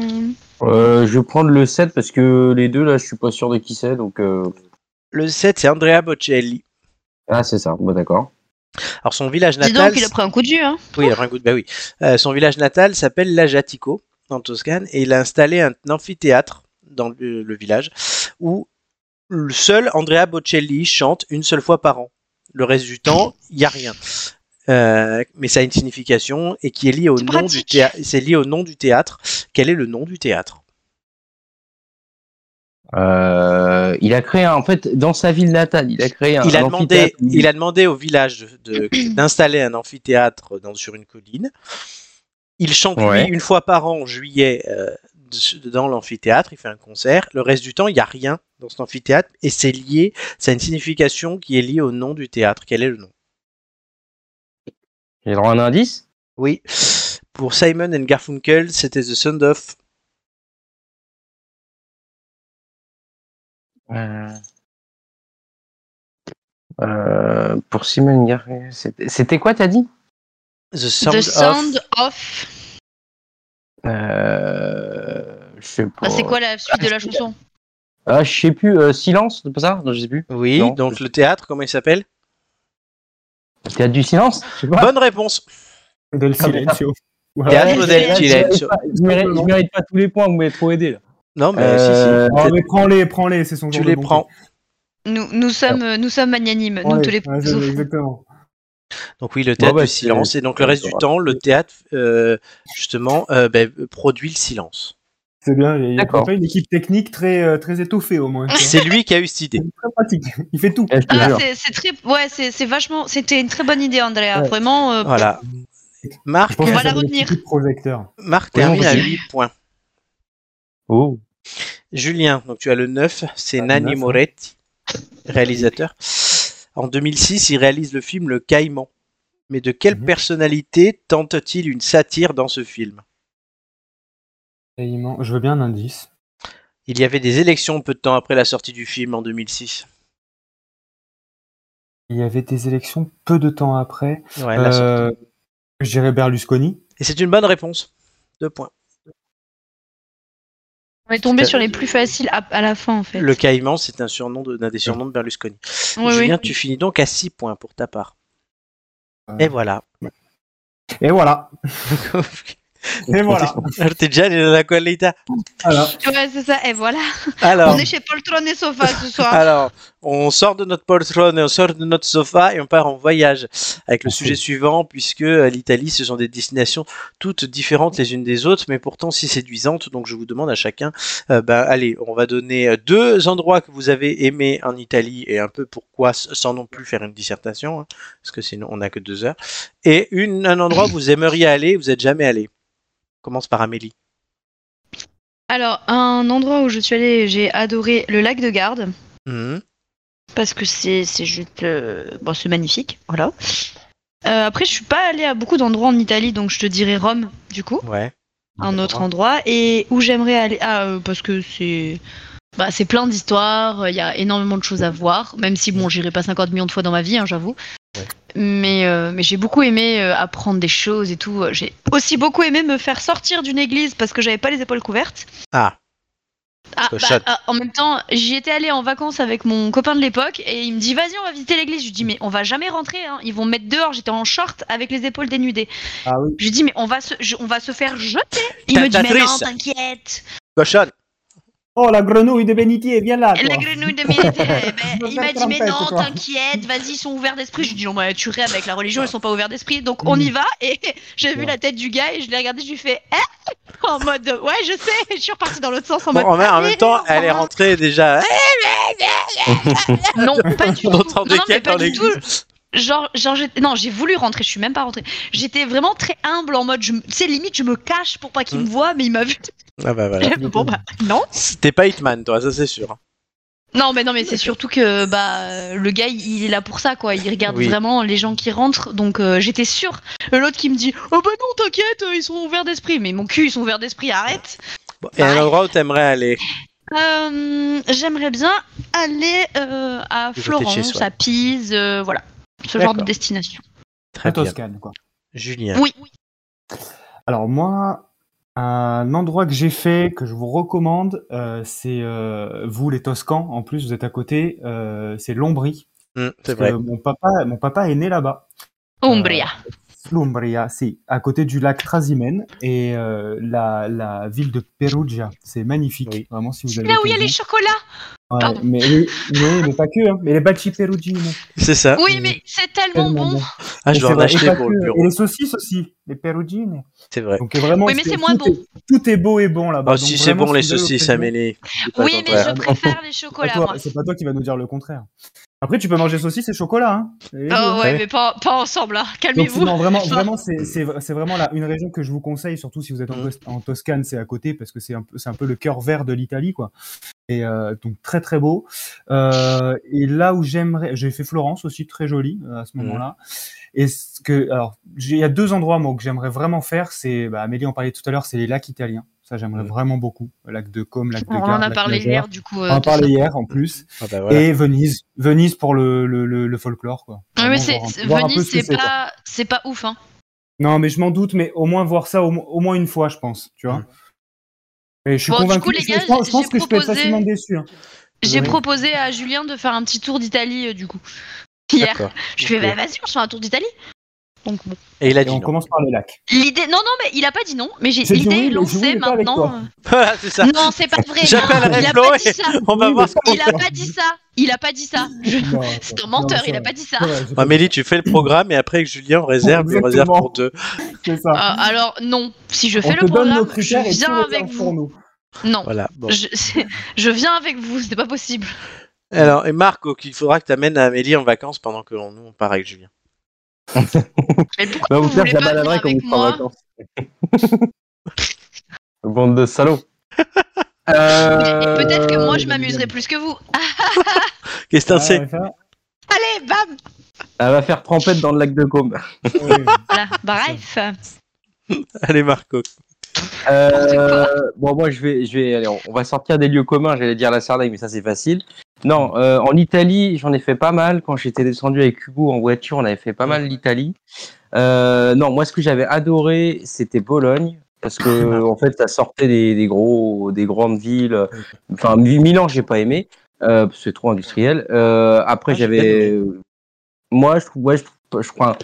[SPEAKER 4] Euh, je vais prendre le 7 parce que les deux, là, je suis pas sûr de qui c'est. Donc, euh...
[SPEAKER 1] le 7, c'est Andrea Bocelli.
[SPEAKER 4] Ah, c'est ça. Bon, d'accord.
[SPEAKER 1] Alors, son village
[SPEAKER 2] Dis
[SPEAKER 1] natal.
[SPEAKER 2] donc, il a pris un coup de vieux, hein.
[SPEAKER 1] Oui, il a pris un coup de- bah oui. Euh, son village natal s'appelle Lajatico, en Toscane, et il a installé un amphithéâtre dans le, le village où le seul Andrea Bocelli chante une seule fois par an. Le reste du temps, il n'y a rien. Euh, mais ça a une signification et qui est lié au nom du théâtre. C'est lié au nom du théâtre. Quel est le nom du théâtre?
[SPEAKER 4] Euh, il a créé, un- en fait, dans sa ville natale, il a créé un.
[SPEAKER 1] il a,
[SPEAKER 4] un
[SPEAKER 1] demandé,
[SPEAKER 4] amphithéâtre.
[SPEAKER 1] il a demandé au village d'installer un amphithéâtre dans, sur une colline. Il chante
[SPEAKER 4] Ouais.
[SPEAKER 1] une fois par an en juillet euh, dans l'amphithéâtre, il fait un concert. Le reste du temps, il n'y a rien dans cet amphithéâtre et c'est lié, ça a une signification qui est liée au nom du théâtre. Quel est le nom?
[SPEAKER 4] J'ai droit à un indice
[SPEAKER 1] Oui, pour Simon and Garfunkel, c'était The Sound of.
[SPEAKER 4] Euh, euh, pour Simon Garfunkel, c'était c'était quoi, t'as dit?
[SPEAKER 1] The Sound,
[SPEAKER 2] The
[SPEAKER 1] of.
[SPEAKER 2] Sound of.
[SPEAKER 4] euh, Je sais pas.
[SPEAKER 2] Bah, c'est quoi la suite de la chanson?
[SPEAKER 4] Ah, je sais plus. euh, silence, c'est pas ça? Non, je sais plus.
[SPEAKER 1] Oui,
[SPEAKER 4] Non.
[SPEAKER 1] donc le théâtre, comment il s'appelle?
[SPEAKER 4] Théâtre du silence.
[SPEAKER 1] Bonne réponse.
[SPEAKER 3] Del
[SPEAKER 4] Ah,
[SPEAKER 3] Silencio.
[SPEAKER 1] Théâtre del
[SPEAKER 2] je-
[SPEAKER 1] Silencio.
[SPEAKER 4] Je mérite, je mérite pas tous les points, vous m'avez trop aidé là.
[SPEAKER 1] Non, mais
[SPEAKER 4] Euh,
[SPEAKER 1] si, si.
[SPEAKER 3] Oh, mais prends-les, prends-les, c'est son
[SPEAKER 1] Tu les prends.
[SPEAKER 2] nous, nous, sommes, euh, nous sommes magnanimes, nous te les.
[SPEAKER 3] Exactement.
[SPEAKER 1] Donc oui, le théâtre
[SPEAKER 4] bah,
[SPEAKER 1] du silence. Et donc le reste du temps, le théâtre, euh, justement, euh, ben, produit le silence.
[SPEAKER 3] C'est bien, il y a une équipe technique très, euh, très étoffée au moins.
[SPEAKER 1] C'est lui qui a eu cette idée.
[SPEAKER 3] C'est très pratique. Il fait tout.
[SPEAKER 4] Eh,
[SPEAKER 2] Ah,
[SPEAKER 4] jure.
[SPEAKER 2] c'est c'est très, ouais, c'est c'est vachement, c'était une très bonne idée, Andrea.
[SPEAKER 3] Ouais.
[SPEAKER 2] Vraiment. euh,
[SPEAKER 1] Voilà. Marc,
[SPEAKER 2] On va la retenir.
[SPEAKER 3] projecteurs.
[SPEAKER 1] Marc termine à
[SPEAKER 4] peut-
[SPEAKER 1] 8 points.
[SPEAKER 4] Oh.
[SPEAKER 1] Julien, donc tu as le 9, c'est
[SPEAKER 3] Ah, 9, ouais.
[SPEAKER 1] Moretti, réalisateur. En 2006, il réalise le film Le Caïman. Mais de quelle
[SPEAKER 3] Mhm.
[SPEAKER 1] personnalité tente-t-il une satire dans ce film?
[SPEAKER 3] Caïman. Je veux bien un indice.
[SPEAKER 1] Il y avait des élections peu de temps après la sortie du film en 2006.
[SPEAKER 3] Il y avait des élections peu de temps après.
[SPEAKER 1] Ouais, la sortie.
[SPEAKER 3] Euh, je dirais Berlusconi.
[SPEAKER 1] Et c'est une bonne réponse. Deux points.
[SPEAKER 2] On est tombé sur les plus faciles à, à la fin en fait.
[SPEAKER 1] Le Caïman, c'est un surnom de- d'un des surnoms de Berlusconi.
[SPEAKER 2] Oui,
[SPEAKER 1] Julien,
[SPEAKER 2] oui.
[SPEAKER 1] tu finis donc à 6 points pour ta part.
[SPEAKER 3] Euh,
[SPEAKER 1] Et voilà.
[SPEAKER 3] Et voilà. Et voilà.
[SPEAKER 1] Artigiani della qualità.
[SPEAKER 3] Voilà.
[SPEAKER 2] Ouais, c'est ça. Et voilà.
[SPEAKER 1] Alors,
[SPEAKER 2] On est chez Poltron et Sofa ce soir.
[SPEAKER 1] alors, on sort de notre poltron et on sort de notre sofa et on part en voyage avec le sujet suivant puisque euh, l'Italie, ce sont des destinations toutes différentes les unes des autres, mais pourtant si séduisantes. Donc je vous demande à chacun, euh, ben allez, on va donner euh, deux endroits que vous avez aimés en Italie et un peu pourquoi, sans non plus faire une dissertation, hein, parce que sinon on n'a que deux heures, et une, un endroit où vous aimeriez aller, vous n'êtes jamais allé. On commence par Amélie.
[SPEAKER 2] Alors, un endroit où je suis allée, j'ai adoré le lac de Garde.
[SPEAKER 1] Mhm.
[SPEAKER 2] parce que c'est c'est juste euh, bon c'est magnifique voilà Euh, après je suis pas allée à beaucoup d'endroits en Italie donc je te dirais Rome du coup
[SPEAKER 1] Ouais.
[SPEAKER 2] un autre endroit et où j'aimerais aller ah euh, parce que c'est bah, c'est plein d'histoires il y a énormément de choses à voir même si bon j'irai pas 50 millions de fois dans ma vie hein, j'avoue. Mais euh, mais j'ai beaucoup aimé euh, apprendre des choses et tout j'ai aussi beaucoup aimé me faire sortir d'une église parce que j'avais pas les épaules couvertes
[SPEAKER 1] Ah,
[SPEAKER 2] ah, bah, ah, en même temps, j'y étais allée en vacances avec mon copain de l'époque et il me dit vas-y on va visiter l'église. Je lui dis mais on va jamais rentrer, hein. ils vont me mettre dehors. J'étais en short avec les épaules dénudées.
[SPEAKER 3] Ah oui.
[SPEAKER 2] Je lui dis mais on va se, je- on va se faire jeter. Il me dit mais non t'inquiète.
[SPEAKER 1] cochonne.
[SPEAKER 3] Oh, la grenouille de Benitier, viens là.
[SPEAKER 2] La grenouille de ben,
[SPEAKER 3] Je
[SPEAKER 2] il m'a dit mais non t'inquiète, vas-y ils sont ouverts d'esprit. Je lui dis non mais tu rêves avec la religion ils sont pas ouverts d'esprit donc on y va et j'ai vu
[SPEAKER 3] Ouais.
[SPEAKER 2] la tête du gars et je l'ai regardé je lui fais eh en mode ouais je sais je suis repartie dans l'autre sens en
[SPEAKER 1] Bon,
[SPEAKER 2] mode
[SPEAKER 1] en même- en même
[SPEAKER 2] allez,
[SPEAKER 1] temps, elle est rentrée déjà.
[SPEAKER 2] Non, pas du tout. Non, non, mais pas
[SPEAKER 1] dans
[SPEAKER 2] du tout. Genre, genre j'ai- non, j'ai voulu rentrer, je suis même pas rentrée. J'étais vraiment très humble en mode, je sais, limite, je me cache pour pas qu'il
[SPEAKER 1] Hmm.
[SPEAKER 2] me voie, mais il m'a vu.
[SPEAKER 1] Ah bah voilà.
[SPEAKER 2] bon, bah, non.
[SPEAKER 1] T'es pas Hitman, toi, ça c'est sûr.
[SPEAKER 2] Non, mais non, mais c'est surtout que, bah, le gars, il est là pour ça, quoi. Il regarde
[SPEAKER 1] Oui.
[SPEAKER 2] vraiment les gens qui rentrent, donc euh, j'étais sûre. L'autre qui me dit, oh bah non, t'inquiète, euh, ils sont ouverts d'esprit. Mais mon cul, ils sont ouverts d'esprit, arrête.
[SPEAKER 1] Bon, et un endroit où t'aimerais aller?
[SPEAKER 2] Euh, J'aimerais bien aller euh, à
[SPEAKER 1] Du côté de chez
[SPEAKER 2] Florence,
[SPEAKER 1] soi.
[SPEAKER 2] à Pise, euh, voilà. Ce genre de
[SPEAKER 1] D'accord.
[SPEAKER 2] destination.
[SPEAKER 1] Très
[SPEAKER 3] La
[SPEAKER 1] bien.
[SPEAKER 3] Toscane, quoi.
[SPEAKER 1] Julien.
[SPEAKER 2] Oui.
[SPEAKER 3] Alors moi, un endroit que j'ai fait, que je vous recommande, euh, c'est euh, vous les Toscans, en plus vous êtes à côté, euh, c'est l'Ombrie.
[SPEAKER 1] Mm, c'est vrai.
[SPEAKER 3] Mon papa, mon papa est né là-bas.
[SPEAKER 2] Umbria.
[SPEAKER 3] L'Umbria, c'est à côté du lac Trasimène et euh, la, la ville de Perugia, c'est magnifique.
[SPEAKER 1] Oui.
[SPEAKER 3] Vraiment, si vous avez
[SPEAKER 2] Là où il y a les chocolats.
[SPEAKER 3] Ouais, mais, mais, mais pas que, hein, mais les baci perugini.
[SPEAKER 1] C'est ça.
[SPEAKER 2] Oui, mais c'est tellement
[SPEAKER 3] Tellement
[SPEAKER 2] bon.
[SPEAKER 3] bon.
[SPEAKER 1] Ah, je
[SPEAKER 3] Et
[SPEAKER 1] dois
[SPEAKER 3] c'est
[SPEAKER 1] en
[SPEAKER 3] vrai, et
[SPEAKER 1] acheter pour
[SPEAKER 3] que,
[SPEAKER 1] le
[SPEAKER 3] Et
[SPEAKER 1] bureau.
[SPEAKER 3] les saucisses aussi, les perugini.
[SPEAKER 1] C'est vrai.
[SPEAKER 3] Donc vraiment,
[SPEAKER 2] Oui, mais c'est moins
[SPEAKER 3] tout
[SPEAKER 2] bon.
[SPEAKER 3] est- tout est beau et bon là-bas.
[SPEAKER 1] Oh,
[SPEAKER 3] Donc
[SPEAKER 1] si c'est bon les
[SPEAKER 3] si
[SPEAKER 1] saucisses, Amélie.
[SPEAKER 2] Oui, mais je préfère les chocolats.
[SPEAKER 3] C'est pas toi qui va nous dire le contraire. Après, tu peux manger saucisses et chocolat. Hein. Et
[SPEAKER 2] Oh
[SPEAKER 3] bon.
[SPEAKER 2] ouais, mais pas, pas ensemble, hein. Calmez-vous.
[SPEAKER 3] non, vraiment, vraiment, c'est vraiment là, une région que je vous conseille, surtout si vous êtes en. Tos- en Toscane, c'est à côté parce que c'est un peu, c'est un peu le cœur vert de l'Italie, quoi. Et euh, donc très très beau. Euh, et là où j'aimerais, j'ai fait Florence aussi, très jolie euh, à ce
[SPEAKER 1] Mhm.
[SPEAKER 3] moment-là. Et ce que, alors, il y a deux endroits moi que j'aimerais vraiment faire, c'est, bah, Amélie en parlait tout à l'heure, c'est les lacs italiens. Ça, j'aimerais
[SPEAKER 1] Mhm.
[SPEAKER 3] vraiment beaucoup. Lac de Com, lac de
[SPEAKER 2] On
[SPEAKER 3] Garde,
[SPEAKER 2] en a parlé hier, du coup. euh,
[SPEAKER 3] On en
[SPEAKER 2] ça.
[SPEAKER 3] parlait hier en plus.
[SPEAKER 1] Ah bah voilà.
[SPEAKER 3] Et Venise, Venise pour le, le, le, le folklore, quoi.
[SPEAKER 2] Mais
[SPEAKER 3] voir voir peu
[SPEAKER 2] Venise, c'est pas, c'est pas ouf, hein.
[SPEAKER 3] Non, mais je m'en doute, mais au moins voir ça au, mo- au moins une fois, je pense, tu vois.
[SPEAKER 1] Mm.
[SPEAKER 3] Et je suis
[SPEAKER 2] Bon, du
[SPEAKER 3] convaincu.
[SPEAKER 2] coup, les
[SPEAKER 3] je-
[SPEAKER 2] gars,
[SPEAKER 3] je, pense, je pense
[SPEAKER 2] j'ai
[SPEAKER 3] que je peux être
[SPEAKER 2] proposé-
[SPEAKER 3] facilement déçu. hein.
[SPEAKER 2] J'ai proposé à Julien de faire un petit tour d'Italie, euh, du coup. Hier.
[SPEAKER 1] D'accord.
[SPEAKER 2] Je lui ai
[SPEAKER 1] Ok.
[SPEAKER 2] fait, bah, vas-y, on se fait un tour d'Italie. Donc bon.
[SPEAKER 1] Et il a
[SPEAKER 3] Et
[SPEAKER 1] dit
[SPEAKER 3] on
[SPEAKER 1] non.
[SPEAKER 3] commence par les lacs.
[SPEAKER 2] L'idée, non, non, mais il a pas dit non, mais j'ai l'idée est lancée
[SPEAKER 3] avec
[SPEAKER 2] maintenant.
[SPEAKER 3] toi.
[SPEAKER 1] Voilà, c'est ça.
[SPEAKER 2] Non, c'est pas vrai. Il a
[SPEAKER 1] Flo
[SPEAKER 2] pas dit ça.
[SPEAKER 1] on va
[SPEAKER 3] Oui,
[SPEAKER 1] voir
[SPEAKER 3] mais
[SPEAKER 1] ce qu'on
[SPEAKER 2] Il a pas dit ça. Il a pas dit ça. Je- C'est un menteur, il a pas dit ça.
[SPEAKER 1] Amélie, tu fais le programme et après que Julien réserve, il réserve pour deux.
[SPEAKER 3] C'est ça.
[SPEAKER 2] Euh, alors non, si je
[SPEAKER 3] on
[SPEAKER 2] fais
[SPEAKER 3] te
[SPEAKER 2] le programme, je viens avec vous.
[SPEAKER 3] nous.
[SPEAKER 2] Non,
[SPEAKER 1] Voilà.
[SPEAKER 2] Je, viens avec vous, c'est pas possible.
[SPEAKER 1] Alors, et Marc, donc, il faudra que tu amènes Amélie en vacances pendant que nous on part avec Julien.
[SPEAKER 2] Mais pourquoi
[SPEAKER 4] Va
[SPEAKER 2] vous
[SPEAKER 4] vous faire
[SPEAKER 2] voulez
[SPEAKER 4] la
[SPEAKER 2] pas venir avec
[SPEAKER 4] vous
[SPEAKER 2] moi.
[SPEAKER 4] Bande de salauds. Euh,
[SPEAKER 2] peut-être que moi je m'amuserai plus que vous.
[SPEAKER 1] Qu'est-ce que
[SPEAKER 3] Ah, ouais, ça,
[SPEAKER 2] Allez, bam
[SPEAKER 4] Elle va faire trempette dans le lac de Caume.
[SPEAKER 3] ouais.
[SPEAKER 2] Voilà, bref.
[SPEAKER 1] Allez, Marco.
[SPEAKER 4] Euh, bon, moi, je vais, je vais, allez, on, on va sortir des lieux communs. J'allais dire la Sardaigne, mais ça, c'est facile. Non, euh, en Italie, j'en ai fait pas mal. Quand j'étais descendu avec Hugo en voiture, on avait fait pas mal l'Italie. Euh, non, moi, ce que j'avais adoré, c'était Bologne. Parce que, en fait, ça sortait des, des gros, des grandes villes. Enfin, Mi- Milan, j'ai pas aimé. Euh, c'est trop industriel. Euh, après,
[SPEAKER 1] Ah,
[SPEAKER 4] j'avais, moi, je trouve, ouais, je crois,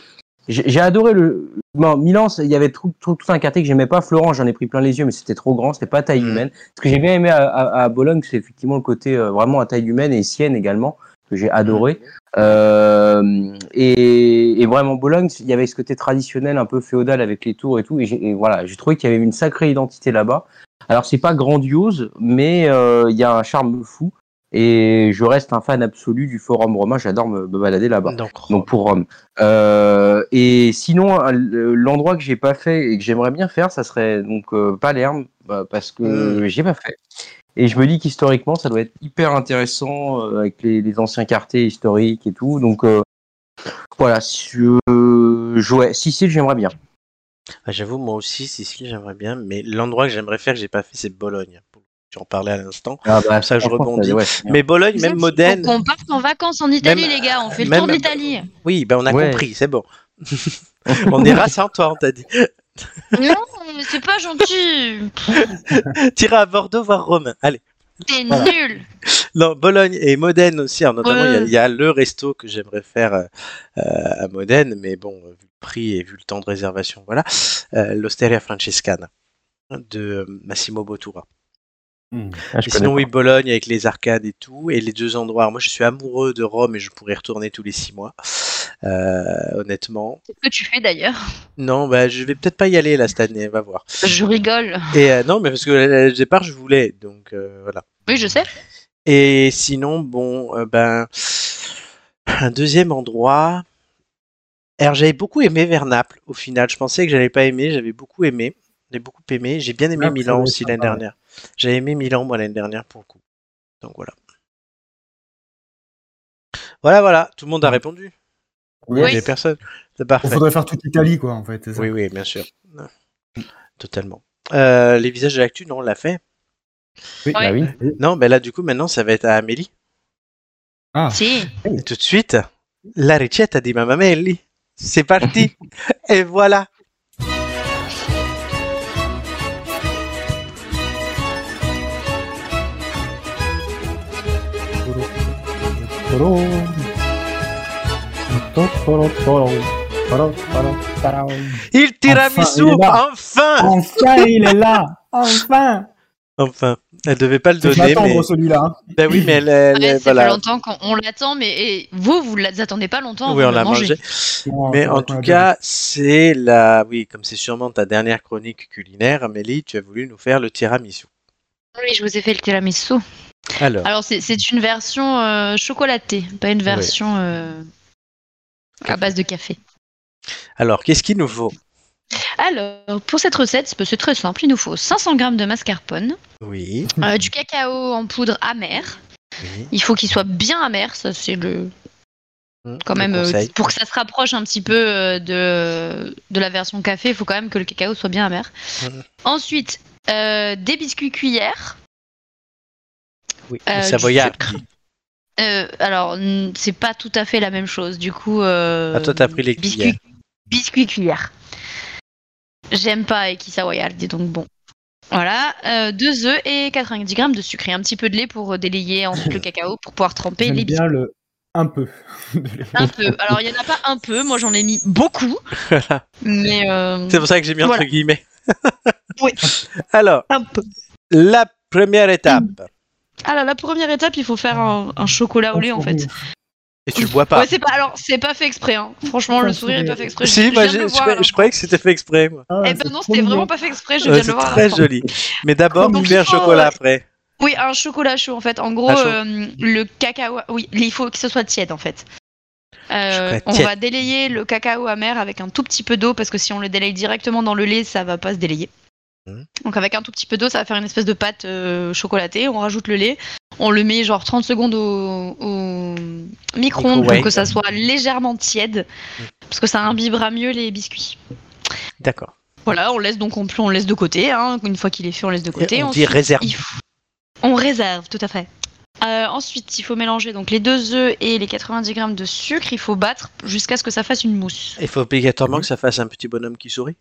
[SPEAKER 4] j'ai adoré le, non, Milan, il y avait tout, tout, tout un quartier que j'aimais pas. Florent, j'en ai pris plein les yeux, mais c'était trop grand, c'était pas à taille
[SPEAKER 1] Mhm.
[SPEAKER 4] humaine. Ce que j'ai bien aimé à, à, à Bologne, c'est effectivement le côté euh, vraiment à taille humaine et Sienne également, que j'ai adoré. Euh, et, et vraiment Bologne, il y avait ce côté traditionnel, un peu féodal avec les tours et tout. Et, et voilà, j'ai trouvé qu'il y avait une sacrée identité là-bas. Alors c'est pas grandiose, mais euh, il y a un charme fou. Et je reste un fan absolu du Forum romain. J'adore me, me balader là-bas.
[SPEAKER 1] Donc,
[SPEAKER 4] pour Rome. Euh, et sinon, euh, l'endroit que j'ai pas fait et que j'aimerais bien faire, ça serait donc euh, Palerme, bah, parce que
[SPEAKER 1] Mm.
[SPEAKER 4] j'ai pas fait. Et je me dis qu'historiquement, ça doit être hyper intéressant euh, avec les, les anciens quartiers historiques et tout. Donc voilà, si, je- ouais, Sicile, j'aimerais bien.
[SPEAKER 1] Ah, J'avoue, moi aussi, Sicile, j'aimerais bien, mais l'endroit que j'aimerais faire, que j'ai pas fait, c'est Bologne. Tu en parlais à l'instant.
[SPEAKER 4] Ah bah,
[SPEAKER 1] ça, je rebondis.
[SPEAKER 4] ouais, c'est.
[SPEAKER 1] Mais Bologne, même Modène.
[SPEAKER 2] Qu'on parte en vacances en Italie,
[SPEAKER 1] Même-
[SPEAKER 2] les gars. On fait le tour de l'Italie.
[SPEAKER 1] Oui, ben on a
[SPEAKER 4] Ouais.
[SPEAKER 1] compris, c'est bon. on ira sans toi, on t'a dit.
[SPEAKER 2] Non, mais c'est pas gentil.
[SPEAKER 1] T'iras à Bordeaux voir Romain. Allez.
[SPEAKER 2] T'es nul.
[SPEAKER 1] Non, Bologne et Modène aussi. Alors, notamment, il y a-
[SPEAKER 2] Ouais.
[SPEAKER 1] il y, a le resto que j'aimerais faire euh, euh, à Modène, mais bon, vu le prix et vu le temps de réservation, voilà. Euh, L'Osteria Francescana de euh, Massimo Bottura.
[SPEAKER 4] Ah, je connais
[SPEAKER 1] sinon,
[SPEAKER 4] pas.
[SPEAKER 1] oui, Bologne avec les arcades et tout. Et les deux endroits. Moi, je suis amoureux de Rome et je pourrais y retourner tous les six mois. Euh, honnêtement.
[SPEAKER 2] C'est ce que tu fais d'ailleurs.
[SPEAKER 1] Non, bah, je vais peut-être pas y aller là cette année, va voir.
[SPEAKER 2] Je rigole.
[SPEAKER 1] Et euh, non, mais parce que euh, au départ, je voulais. Donc, euh, voilà.
[SPEAKER 2] Oui, je sais.
[SPEAKER 1] Et sinon, bon, euh, ben, un deuxième endroit. Alors, j'avais beaucoup aimé vers Naples, au final. Je pensais que j'allais pas aimer, j'avais beaucoup aimé. J'ai beaucoup aimé. J'ai bien aimé
[SPEAKER 3] ça
[SPEAKER 1] Milan aussi l'année dernière. J'avais aimé Milan, moi, l'année dernière, pour le coup. Donc, voilà. Voilà, voilà. Tout le monde a répondu.
[SPEAKER 3] Oui.
[SPEAKER 1] A personne. C'est parfait.
[SPEAKER 3] Il faudrait faire toute l'Italie, quoi, en fait. ça.
[SPEAKER 1] Oui, oui, bien sûr. Totalement. Euh, les visages de l'actu, non, on l'a fait.
[SPEAKER 3] Oui.
[SPEAKER 4] Bah oui.
[SPEAKER 1] Non, ben là, du coup, maintenant, ça va être à Amélie.
[SPEAKER 3] Ah,
[SPEAKER 2] Si.
[SPEAKER 1] Et tout de suite, la ricetta di Mamma Melli. C'est parti. Et voilà. Il tiramisu,
[SPEAKER 3] Enfin,
[SPEAKER 1] enfin,
[SPEAKER 3] Enfin, il est là Enfin
[SPEAKER 1] enfin. Elle devait pas le donner, mais
[SPEAKER 3] celui-là.
[SPEAKER 1] ben oui, mais elle, elle-
[SPEAKER 2] fait
[SPEAKER 1] voilà.
[SPEAKER 2] longtemps qu'on l'attend, mais et vous, vous l'attendez pas longtemps
[SPEAKER 1] Oui, on l'a mangé.
[SPEAKER 3] Non,
[SPEAKER 1] Mais en tout cas, c'est la, oui, comme c'est sûrement ta dernière chronique culinaire, Amélie, tu as voulu nous faire le tiramisu.
[SPEAKER 2] Oui, je vous ai fait le tiramisu.
[SPEAKER 1] Alors,
[SPEAKER 2] Alors, c'est- une version euh, chocolatée, pas une version euh, à base de café.
[SPEAKER 1] alors, qu'est-ce qu'il nous faut?
[SPEAKER 2] Alors, pour cette recette, c'est- très simple. Il nous faut 500 g de mascarpone,
[SPEAKER 1] Oui,
[SPEAKER 2] euh, du cacao en poudre amère.
[SPEAKER 1] oui.
[SPEAKER 2] Il faut qu'il soit bien amer, ça c'est le
[SPEAKER 1] Hum,
[SPEAKER 2] quand même euh, pour que ça se rapproche un petit peu euh, de de la version café. Il faut quand même que le cacao soit bien amer.
[SPEAKER 1] Mhm.
[SPEAKER 2] Ensuite, des biscuits cuillères.
[SPEAKER 1] Oui,
[SPEAKER 2] euh. Euh, alors, c'est pas tout à fait la même chose. Du coup, euh,
[SPEAKER 1] Ah, toi, t'as pris les
[SPEAKER 2] biscuits, biscuits cuillères. J'aime pas Eki Savoyardi, donc bon. Voilà, euh, deux œufs et 90 grammes de sucre et un petit peu de lait pour délayer ensuite le cacao pour pouvoir tremper les biscuits.
[SPEAKER 3] bien le un peu.
[SPEAKER 2] Un peu. Alors, il y en a pas un peu. Moi, j'en ai mis beaucoup. Mais euh,
[SPEAKER 1] C'est pour ça que j'ai mis entre guillemets.
[SPEAKER 2] Oui.
[SPEAKER 1] Alors,
[SPEAKER 2] un peu.
[SPEAKER 1] la première étape.
[SPEAKER 2] Alors, la première étape, il faut faire un, un chocolat au lait, en fait.
[SPEAKER 1] Et tu le bois pas.
[SPEAKER 2] Ouais, c'est pas. Alors, c'est pas fait exprès. Hein. Franchement, le sourire est pas fait exprès.
[SPEAKER 1] si,
[SPEAKER 2] je,
[SPEAKER 1] moi,
[SPEAKER 2] je voir,
[SPEAKER 1] croyais-
[SPEAKER 2] alors.
[SPEAKER 1] je croyais que c'était fait exprès. Moi.
[SPEAKER 3] Ah,
[SPEAKER 2] Eh ben non, c'était vraiment pas fait exprès. Je
[SPEAKER 1] Ouais,
[SPEAKER 2] viens de le voir.
[SPEAKER 1] très joli. Mais d'abord,
[SPEAKER 2] Donc, faut,
[SPEAKER 1] chocolat
[SPEAKER 2] euh,
[SPEAKER 1] après.
[SPEAKER 2] Oui, un chocolat chaud en fait. En gros, euh, le cacao. Oui, il faut que ce soit tiède en fait. Euh, on
[SPEAKER 1] tiède.
[SPEAKER 2] va délayer le cacao amer avec un tout petit peu d'eau parce que si on le délaye directement dans le lait, ça va pas se délayer.
[SPEAKER 1] Mhm.
[SPEAKER 2] Donc avec un tout petit peu d'eau, ça va faire une espèce de pâte euh, chocolatée. On rajoute le lait, on le met genre 30 secondes au, au micro-ondes pour que ça soit légèrement tiède,
[SPEAKER 1] Mhm.
[SPEAKER 2] parce que ça imbibera mieux les biscuits.
[SPEAKER 1] D'accord.
[SPEAKER 2] Voilà, on laisse donc on, on laisse de côté. hein. Une fois qu'il est fait, on laisse de côté.
[SPEAKER 1] Et on dit réserve.
[SPEAKER 2] faut- On réserve, tout à fait. Euh, ensuite, il faut mélanger donc les deux œufs et les 90 grammes de sucre. Il faut battre jusqu'à ce que ça fasse une mousse.
[SPEAKER 1] Il faut obligatoirement que ça fasse un petit bonhomme qui sourit.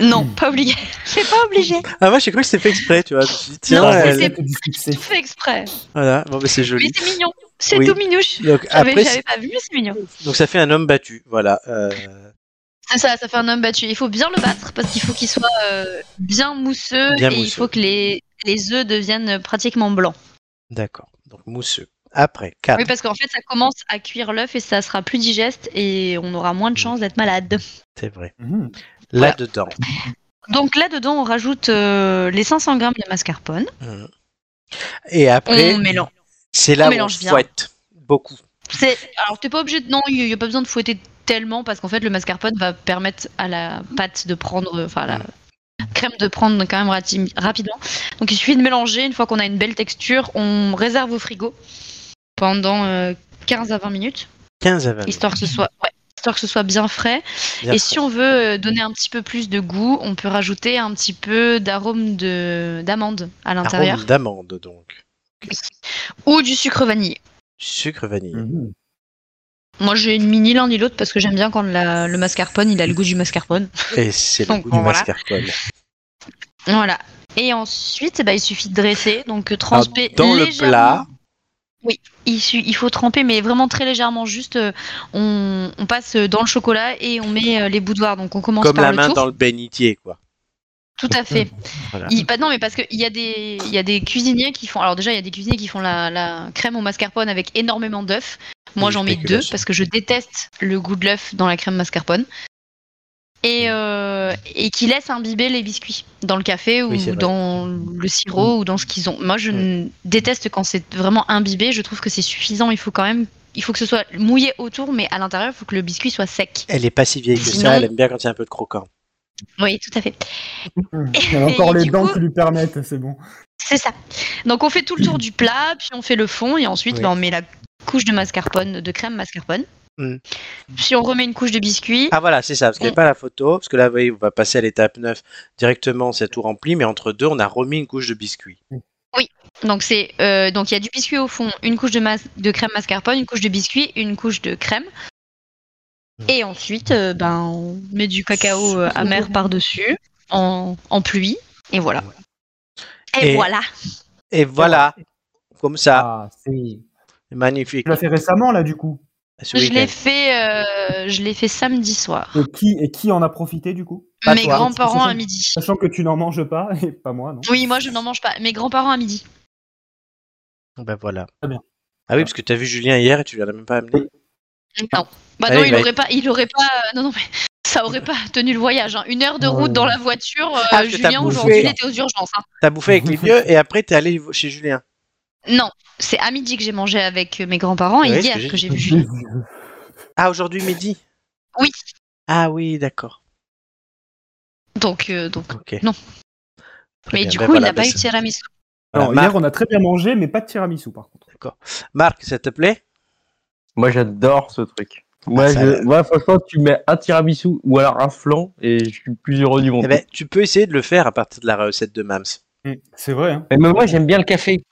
[SPEAKER 2] Non, pas obligé. C'est pas obligé.
[SPEAKER 1] Ah, moi, j'ai cru que c'était fait exprès, tu vois. Je me suis dit, tiens,
[SPEAKER 2] Non,
[SPEAKER 1] elle-
[SPEAKER 2] c'est- fait exprès.
[SPEAKER 1] voilà. Bon, mais c'est
[SPEAKER 2] Mais
[SPEAKER 1] joli.
[SPEAKER 2] c'est mignon. C'est
[SPEAKER 1] Oui.
[SPEAKER 2] tout minouche.
[SPEAKER 1] Donc,
[SPEAKER 2] J'avais
[SPEAKER 1] après,
[SPEAKER 2] j'avais pas vu, mais c'est mignon.
[SPEAKER 1] donc ça fait un homme battu. Voilà. Euh,
[SPEAKER 2] C'est ça, ça fait un homme battu. Il faut bien le battre parce qu'il faut qu'il soit euh, bien mousseux
[SPEAKER 1] Bien
[SPEAKER 2] et il faut que les, les œufs deviennent pratiquement blancs.
[SPEAKER 1] D'accord. Donc, mousseux. Après, 4.
[SPEAKER 2] Oui, parce qu'en fait, ça commence à cuire l'œuf et ça sera plus digeste et on aura moins de chances d'être malade.
[SPEAKER 1] C'est vrai.
[SPEAKER 3] Mhm.
[SPEAKER 1] Là-dedans.
[SPEAKER 2] Donc là-dedans, on rajoute euh, les 500 grammes de mascarpone.
[SPEAKER 1] Mhm. Et après,
[SPEAKER 2] On mélange.
[SPEAKER 1] c'est là
[SPEAKER 2] on
[SPEAKER 1] où on
[SPEAKER 2] mélange bien.
[SPEAKER 1] fouette beaucoup.
[SPEAKER 2] Alors t'es pas obligé de non, il n'y a pas besoin de fouetter tellement parce qu'en fait le mascarpone va permettre à la pâte de prendre, enfin la crème de prendre quand même rati- rapidement. Donc il suffit de mélanger. Une fois qu'on a une belle texture, on réserve au frigo pendant euh, 15 à 20 minutes,
[SPEAKER 1] 15 à 20 minutes.
[SPEAKER 2] histoire que ce soit, ouais, histoire que ce soit bien frais.
[SPEAKER 1] Bien
[SPEAKER 2] Et
[SPEAKER 1] frais.
[SPEAKER 2] si on veut euh, donner un petit peu plus de goût, on peut rajouter un petit peu d'arôme de d'amande à l'intérieur
[SPEAKER 1] Arôme d'amande, donc.
[SPEAKER 2] ou du sucre vanillé.
[SPEAKER 1] Sucre vanille.
[SPEAKER 3] Mhm.
[SPEAKER 2] Moi, j'ai mis ni l'un ni l'autre parce que j'aime bien quand la- le mascarpone, il a le goût du mascarpone.
[SPEAKER 1] Et c'est le
[SPEAKER 2] Donc,
[SPEAKER 1] goût du
[SPEAKER 2] voilà.
[SPEAKER 1] mascarpone.
[SPEAKER 2] Voilà. Et ensuite, bah, il suffit de dresser, donc euh,
[SPEAKER 1] Alors, dans le plat,
[SPEAKER 2] Oui, il, faut tremper, mais vraiment très légèrement. Juste, euh, on, on passe dans le chocolat et on met euh, les boudoirs. Donc, on commence
[SPEAKER 1] comme
[SPEAKER 2] par
[SPEAKER 1] la
[SPEAKER 2] le
[SPEAKER 1] main
[SPEAKER 2] tour.
[SPEAKER 1] dans le bénitier, quoi.
[SPEAKER 2] Tout à fait.
[SPEAKER 1] Voilà.
[SPEAKER 2] Il, bah non, mais parce qu'il y, a des- il y a des cuisiniers qui font. Alors, déjà, il y a des cuisiniers qui font la, la crème au mascarpone avec énormément d'œufs. Moi, j'en mets deux parce que je déteste le goût de l'œuf dans la crème mascarpone. Et, euh, et qui laissent imbiber les biscuits dans le café ou
[SPEAKER 1] Oui,
[SPEAKER 2] dans le sirop ou dans ce qu'ils ont. Moi, je déteste quand c'est vraiment imbibé. Je trouve que c'est suffisant. Il faut quand même. Il faut que ce soit mouillé autour, mais à l'intérieur, il faut que le biscuit soit sec.
[SPEAKER 1] Elle est pas si vieille que
[SPEAKER 2] Sinon-
[SPEAKER 1] ça, elle aime bien quand il y a un peu de croquant.
[SPEAKER 2] Oui, tout à fait.
[SPEAKER 3] Il y a encore les dents
[SPEAKER 2] coup-
[SPEAKER 3] qui lui permettent, c'est bon.
[SPEAKER 2] C'est ça. Donc on fait tout le tour du plat, puis on fait le fond, et ensuite
[SPEAKER 1] Oui.
[SPEAKER 2] bah, on met la couche de mascarpone, de crème mascarpone.
[SPEAKER 1] Mm.
[SPEAKER 2] Puis on remet une couche de biscuit.
[SPEAKER 1] Ah voilà, c'est ça, parce qu'il n'y a pas la photo, parce que là, vous voyez, on va passer à l'étape 9 directement, c'est tout rempli, mais entre deux, on a remis une couche de biscuit.
[SPEAKER 2] Donc c'est euh, donc il y a du biscuit au fond, une couche de, mas- de crème mascarpone, une couche de biscuit, une couche de crème.
[SPEAKER 1] Mm.
[SPEAKER 2] Et ensuite, euh, ben, on met du cacao euh, amer par-dessus, en, en pluie, et voilà. Et,
[SPEAKER 1] Et-
[SPEAKER 2] voilà.
[SPEAKER 1] Et voilà, comme ça,
[SPEAKER 3] Ah, c'est.
[SPEAKER 1] magnifique.
[SPEAKER 3] Tu l'as fait récemment, là, du coup?
[SPEAKER 1] Ce
[SPEAKER 2] Je
[SPEAKER 1] week-end.
[SPEAKER 2] l'ai fait, euh, je l'ai fait samedi soir.
[SPEAKER 3] Et qui, et qui en a profité, du coup? Pas
[SPEAKER 2] Mes grands-parents à midi.
[SPEAKER 3] Sachant que tu n'en manges pas, et pas moi, non
[SPEAKER 2] Oui, moi je n'en mange pas. Mes grands-parents à midi.
[SPEAKER 1] Ben voilà.
[SPEAKER 3] Très bien.
[SPEAKER 1] Ah oui, parce que tu as vu Julien hier et tu lui en as même pas amené.
[SPEAKER 2] Non. Bah
[SPEAKER 1] Ah
[SPEAKER 2] non, il
[SPEAKER 1] bah-
[SPEAKER 2] aurait pas, il aurait pas, euh, non non mais ça aurait pas tenu le voyage. hein. Une heure de route dans la voiture. euh,
[SPEAKER 1] Ah,
[SPEAKER 2] Julien aujourd'hui il était aux urgences. hein.
[SPEAKER 1] T'as bouffé avec les vieux et après t'es allé chez Julien.
[SPEAKER 2] Non, c'est à midi que j'ai mangé avec mes grands-parents et
[SPEAKER 1] Oui,
[SPEAKER 2] hier
[SPEAKER 1] ce que j'ai
[SPEAKER 2] vu.
[SPEAKER 1] Ah, aujourd'hui midi
[SPEAKER 2] Oui.
[SPEAKER 1] Ah oui, d'accord.
[SPEAKER 2] Donc euh, donc.
[SPEAKER 1] Ok.
[SPEAKER 2] Non.
[SPEAKER 1] Très
[SPEAKER 2] Mais
[SPEAKER 1] bien.
[SPEAKER 2] du
[SPEAKER 1] Ben
[SPEAKER 2] coup
[SPEAKER 1] voilà,
[SPEAKER 2] il n'a pas
[SPEAKER 1] ben
[SPEAKER 2] eu de
[SPEAKER 1] c'est-
[SPEAKER 2] tiramisu.
[SPEAKER 1] voilà,
[SPEAKER 3] Alors,
[SPEAKER 1] Marc,
[SPEAKER 3] hier, on a très bien mangé, mais pas de tiramisu, par contre.
[SPEAKER 1] Marc, ça te plaît
[SPEAKER 4] Moi, j'adore ce truc. Moi,
[SPEAKER 1] Ah, ça
[SPEAKER 4] je- moi, franchement, tu mets un tiramisu ou alors un flan et je suis plus heureux du monde.
[SPEAKER 1] Eh ben, tu peux essayer de le faire à partir de la recette de Mams.
[SPEAKER 3] Mm, C'est vrai, hein.
[SPEAKER 4] Mais moi, j'aime bien le café.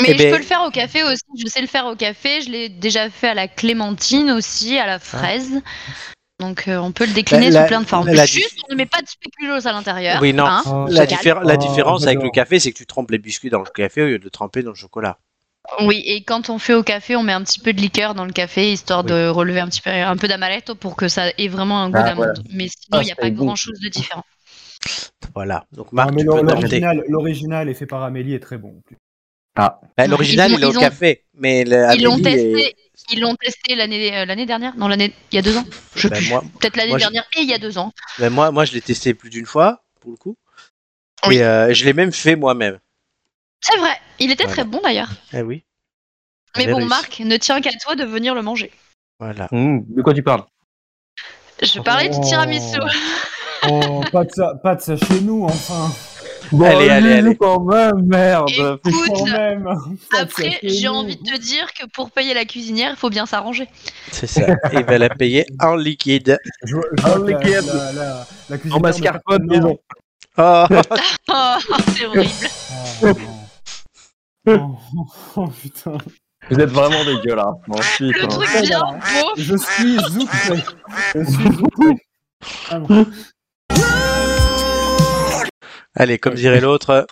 [SPEAKER 2] Mais
[SPEAKER 1] Eh
[SPEAKER 2] je
[SPEAKER 1] ben-
[SPEAKER 2] peux le faire au café aussi. Je sais le faire au café. Je l'ai déjà fait à la clémentine aussi, à la fraise. Donc euh, on peut le décliner
[SPEAKER 1] La-
[SPEAKER 2] sous plein de formes.
[SPEAKER 1] la- la-
[SPEAKER 2] Juste, on ne met pas de spéculoos à l'intérieur.
[SPEAKER 1] Oui, non.
[SPEAKER 2] hein.
[SPEAKER 3] Oh,
[SPEAKER 1] La,
[SPEAKER 2] calme.
[SPEAKER 1] diffé- la
[SPEAKER 3] Oh,
[SPEAKER 1] différence avec le café, c'est que tu trempes les biscuits dans le café au lieu de le tremper dans le chocolat.
[SPEAKER 2] Oui, et quand on fait au café, on met un petit peu de liqueur dans le café, histoire
[SPEAKER 1] Oui.
[SPEAKER 2] de relever un petit peu un peu d'amaretto pour que ça ait vraiment un goût
[SPEAKER 4] Ah,
[SPEAKER 2] d'amande. Mais sinon,
[SPEAKER 4] Ah,
[SPEAKER 2] il n'y a pas
[SPEAKER 4] bon.
[SPEAKER 2] grand chose de différent.
[SPEAKER 1] Voilà. Donc
[SPEAKER 3] Non,
[SPEAKER 1] Marc,
[SPEAKER 3] mais
[SPEAKER 1] tu peux
[SPEAKER 3] l'original, l'original est fait par Amélie est très bon. Plus.
[SPEAKER 1] Ben, L'original, il est au
[SPEAKER 2] ont-
[SPEAKER 1] café, mais le-
[SPEAKER 2] Ils l'ont
[SPEAKER 1] est-
[SPEAKER 2] testé, ils l'ont testé l'année euh, l'année dernière, non l'année il y a deux ans, je
[SPEAKER 1] Ben, moi,
[SPEAKER 2] Peut-être l'année
[SPEAKER 1] moi, je-
[SPEAKER 2] dernière et il y a deux ans.
[SPEAKER 1] ben, moi, moi, je l'ai testé plus d'une fois, pour le coup.
[SPEAKER 2] Oui.
[SPEAKER 1] Et euh, je l'ai même fait moi-même.
[SPEAKER 2] C'est vrai, il était
[SPEAKER 1] Voilà.
[SPEAKER 2] très bon d'ailleurs.
[SPEAKER 1] Eh oui.
[SPEAKER 2] Mais bon,
[SPEAKER 1] réussi.
[SPEAKER 2] Marc, ne tient qu'à toi de venir le manger.
[SPEAKER 1] Voilà.
[SPEAKER 4] Mmh, de quoi tu parles?
[SPEAKER 2] Je parlais du tiramisu.
[SPEAKER 3] Oh, pas de ça, pas de ça chez nous, enfin.
[SPEAKER 4] Bon,
[SPEAKER 1] Allez, allez, allez.
[SPEAKER 4] quand même, merde.
[SPEAKER 2] Écoute,
[SPEAKER 3] Quand même.
[SPEAKER 2] après, j'ai envie de te dire que pour payer la cuisinière, il faut bien s'arranger.
[SPEAKER 1] C'est ça. Il va la payer en liquide.
[SPEAKER 3] Je je la,
[SPEAKER 4] liquide.
[SPEAKER 3] la, la, la
[SPEAKER 4] En mascarpone,
[SPEAKER 3] de
[SPEAKER 4] disons.
[SPEAKER 1] Oh,
[SPEAKER 2] Oh, c'est horrible.
[SPEAKER 3] Oh, non. oh, putain.
[SPEAKER 4] Vous êtes vraiment dégueulasse.
[SPEAKER 2] Le
[SPEAKER 4] putain.
[SPEAKER 2] truc bien beau.
[SPEAKER 3] Je suis outré. Je suis. Ah bon.
[SPEAKER 1] Allez, comme dirait l'autre,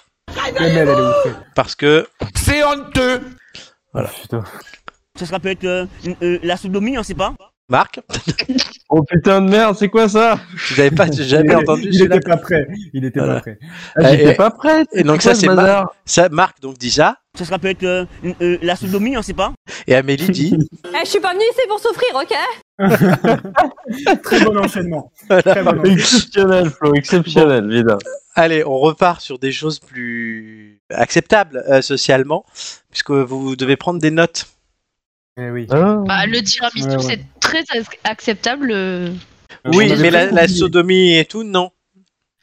[SPEAKER 1] parce que
[SPEAKER 5] C'est honteux
[SPEAKER 3] putain.
[SPEAKER 6] Ça sera peut-être euh, une- euh, la sodomie, on sait pas.
[SPEAKER 1] Marc,
[SPEAKER 4] Oh putain de merde, c'est quoi ça?
[SPEAKER 1] Vous n'avez pas jamais
[SPEAKER 3] il,
[SPEAKER 1] entendu
[SPEAKER 3] il était pas prêt. Il était
[SPEAKER 1] Voilà.
[SPEAKER 3] pas prêt.
[SPEAKER 4] ah,
[SPEAKER 1] Et-
[SPEAKER 4] J'étais pas prête.
[SPEAKER 1] et donc
[SPEAKER 4] quoi
[SPEAKER 1] ça,
[SPEAKER 4] ce
[SPEAKER 1] c'est
[SPEAKER 4] bazar?
[SPEAKER 1] ça, Marc donc dit ça,
[SPEAKER 6] Ça sera peut-être euh, euh, la sodomie, on sait pas.
[SPEAKER 1] et Amélie dit
[SPEAKER 7] Eh, je suis pas venue ici pour souffrir, ok?
[SPEAKER 3] Très bon enchaînement. Très bon.
[SPEAKER 4] Exceptionnel, Flo, exceptionnel, évidemment.
[SPEAKER 1] Allez, on repart sur des choses plus acceptables euh, socialement, puisque vous devez prendre des notes.
[SPEAKER 3] Eh oui.
[SPEAKER 4] Hein
[SPEAKER 2] Bah, le tiramisu,
[SPEAKER 3] Ouais, ouais.
[SPEAKER 2] c'est très ac- acceptable. euh.
[SPEAKER 1] Oui, mais la, sodomie et tout, non.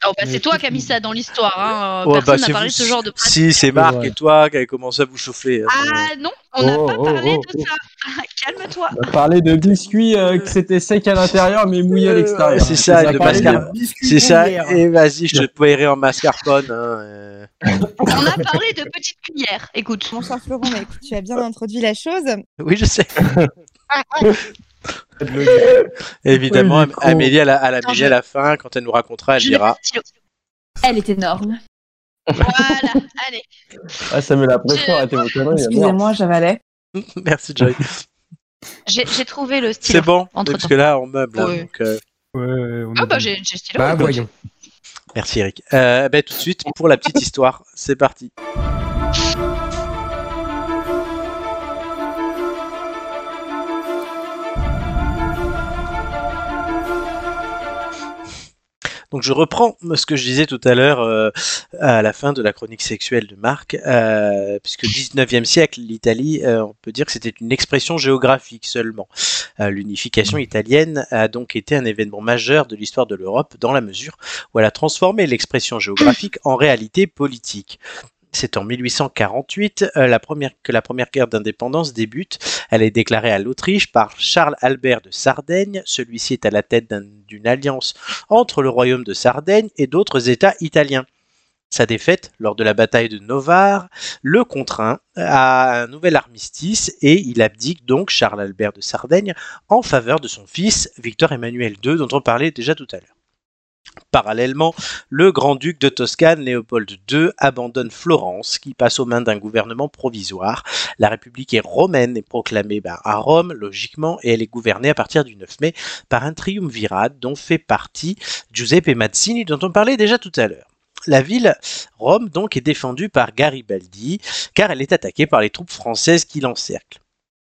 [SPEAKER 2] Oh, bah, c'est toi qui as mis ça dans l'histoire. Hein.
[SPEAKER 1] Ouais,
[SPEAKER 2] Personne
[SPEAKER 1] bah,
[SPEAKER 2] n'a parlé de ce genre de pratique.
[SPEAKER 1] Si, c'est Marc
[SPEAKER 3] Ouais.
[SPEAKER 1] et toi qui avez commencé à vous chauffer. hein.
[SPEAKER 2] Ah non, on n'a
[SPEAKER 4] Oh,
[SPEAKER 2] pas
[SPEAKER 4] oh,
[SPEAKER 2] parlé
[SPEAKER 4] oh,
[SPEAKER 2] de ça. Calme-toi.
[SPEAKER 4] On a parlé de biscuits euh, que c'était sec à l'intérieur mais mouillé à l'extérieur.
[SPEAKER 1] c'est ça,
[SPEAKER 4] On a
[SPEAKER 1] de C'est ça, et vas-y, je te paierai en mascarpone. hein, euh.
[SPEAKER 2] On a parlé de petites cuillères. Écoute.
[SPEAKER 8] Mon cher Florent, mais écoute, tu as bien introduit la chose.
[SPEAKER 1] Oui, je sais. Évidemment,
[SPEAKER 4] Oui.
[SPEAKER 1] Amélie, à la, à la, Amélie,
[SPEAKER 2] je-
[SPEAKER 1] à la fin, quand elle nous racontera, elle dira.
[SPEAKER 7] Elle est énorme.
[SPEAKER 2] Voilà, allez.
[SPEAKER 4] Ah, ça met la pression, arrêtez vos conneries.
[SPEAKER 8] Excusez-moi, j'avalais.
[SPEAKER 1] Merci, Joy.
[SPEAKER 2] J'ai trouvé le stylo.
[SPEAKER 1] C'est bon,
[SPEAKER 2] entre-temps.
[SPEAKER 1] parce que là, on meuble. hein,
[SPEAKER 2] Ouais.
[SPEAKER 1] donc, euh,
[SPEAKER 3] Ouais, on
[SPEAKER 2] Ah bah j'ai stylo.
[SPEAKER 5] Bah voyons.
[SPEAKER 1] merci, Eric. Euh, ben, tout de suite, pour la petite histoire, c'est parti. Donc je reprends ce que je disais tout à l'heure euh, à la fin de la chronique sexuelle de Marc, euh, puisque 19e siècle, l'Italie, euh, on peut dire que c'était une expression géographique seulement. Euh, L'unification italienne a donc été un événement majeur de l'histoire de l'Europe dans la mesure où elle a transformé l'expression géographique en réalité politique. C'est en 1848 euh, que la première guerre d'indépendance débute. Elle est déclarée à l'Autriche par Charles Albert de Sardaigne. Celui-ci est à la tête d'un- d'une alliance entre le royaume de Sardaigne et d'autres États italiens. Sa défaite lors de la bataille de Novare le contraint à un nouvel armistice et il abdique donc Charles Albert de Sardaigne en faveur de son fils Victor Emmanuel II dont on parlait déjà tout à l'heure. Parallèlement, le grand-duc de Toscane, Léopold II, abandonne Florence, qui passe aux mains d'un gouvernement provisoire. La République est romaine est proclamée ben, à Rome, logiquement, et elle est gouvernée à partir du 9 mai par un triumvirat dont fait partie Giuseppe Mazzini, dont on parlait déjà tout à l'heure. La ville, Rome, donc, est défendue par Garibaldi, car elle est attaquée par les troupes françaises qui l'encerclent.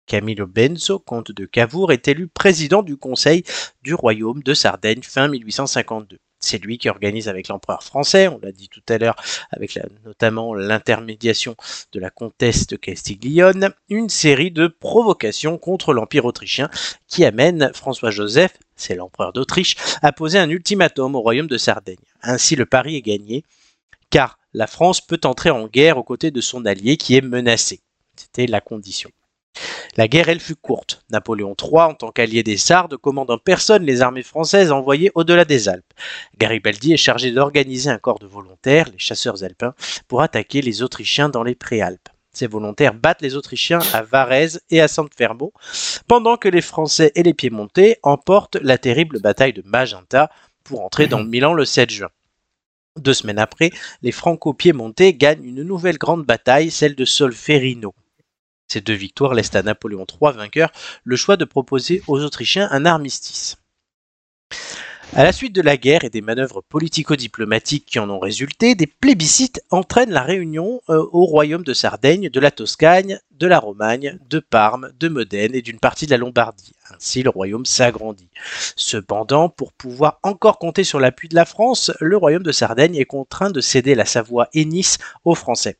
[SPEAKER 1] Camillo Benso, comte de Cavour, est élu président du Conseil du Royaume de Sardaigne fin 1852. C'est lui qui organise avec l'empereur français, on l'a dit tout à l'heure, avec notamment l'intermédiation de la comtesse de Castiglione, une série de provocations contre l'Empire autrichien qui amène François-Joseph, c'est l'empereur d'Autriche, à poser un ultimatum au royaume de Sardaigne. Ainsi le pari est gagné, car la France peut entrer en guerre aux côtés de son allié qui est menacé. C'était la condition. La guerre, elle, fut courte. Napoléon III, en tant qu'allié des Sardes, commande en personne les armées françaises envoyées au-delà des Alpes. Garibaldi est chargé d'organiser un corps de volontaires, les chasseurs alpins, pour attaquer les Autrichiens dans les Préalpes. Ces volontaires battent les Autrichiens à Varese et à San Fermo, pendant que les Français et les Piémontais emportent la terrible bataille de Magenta pour entrer dans Milan le 7 juin. Deux semaines après, les Franco-Piémontais gagnent une nouvelle grande bataille, celle de Solferino. Ces deux victoires laissent à Napoléon III vainqueur le choix de proposer aux Autrichiens un armistice. À la suite de la guerre et des manœuvres politico-diplomatiques qui en ont résulté, des plébiscites entraînent la réunion euh, au royaume de Sardaigne, de la Toscane, de la Romagne, de Parme, de Modène et d'une partie de la Lombardie. Ainsi, le royaume s'agrandit. Cependant, pour pouvoir encore compter sur l'appui de la France, le royaume de Sardaigne est contraint de céder la Savoie et Nice aux Français.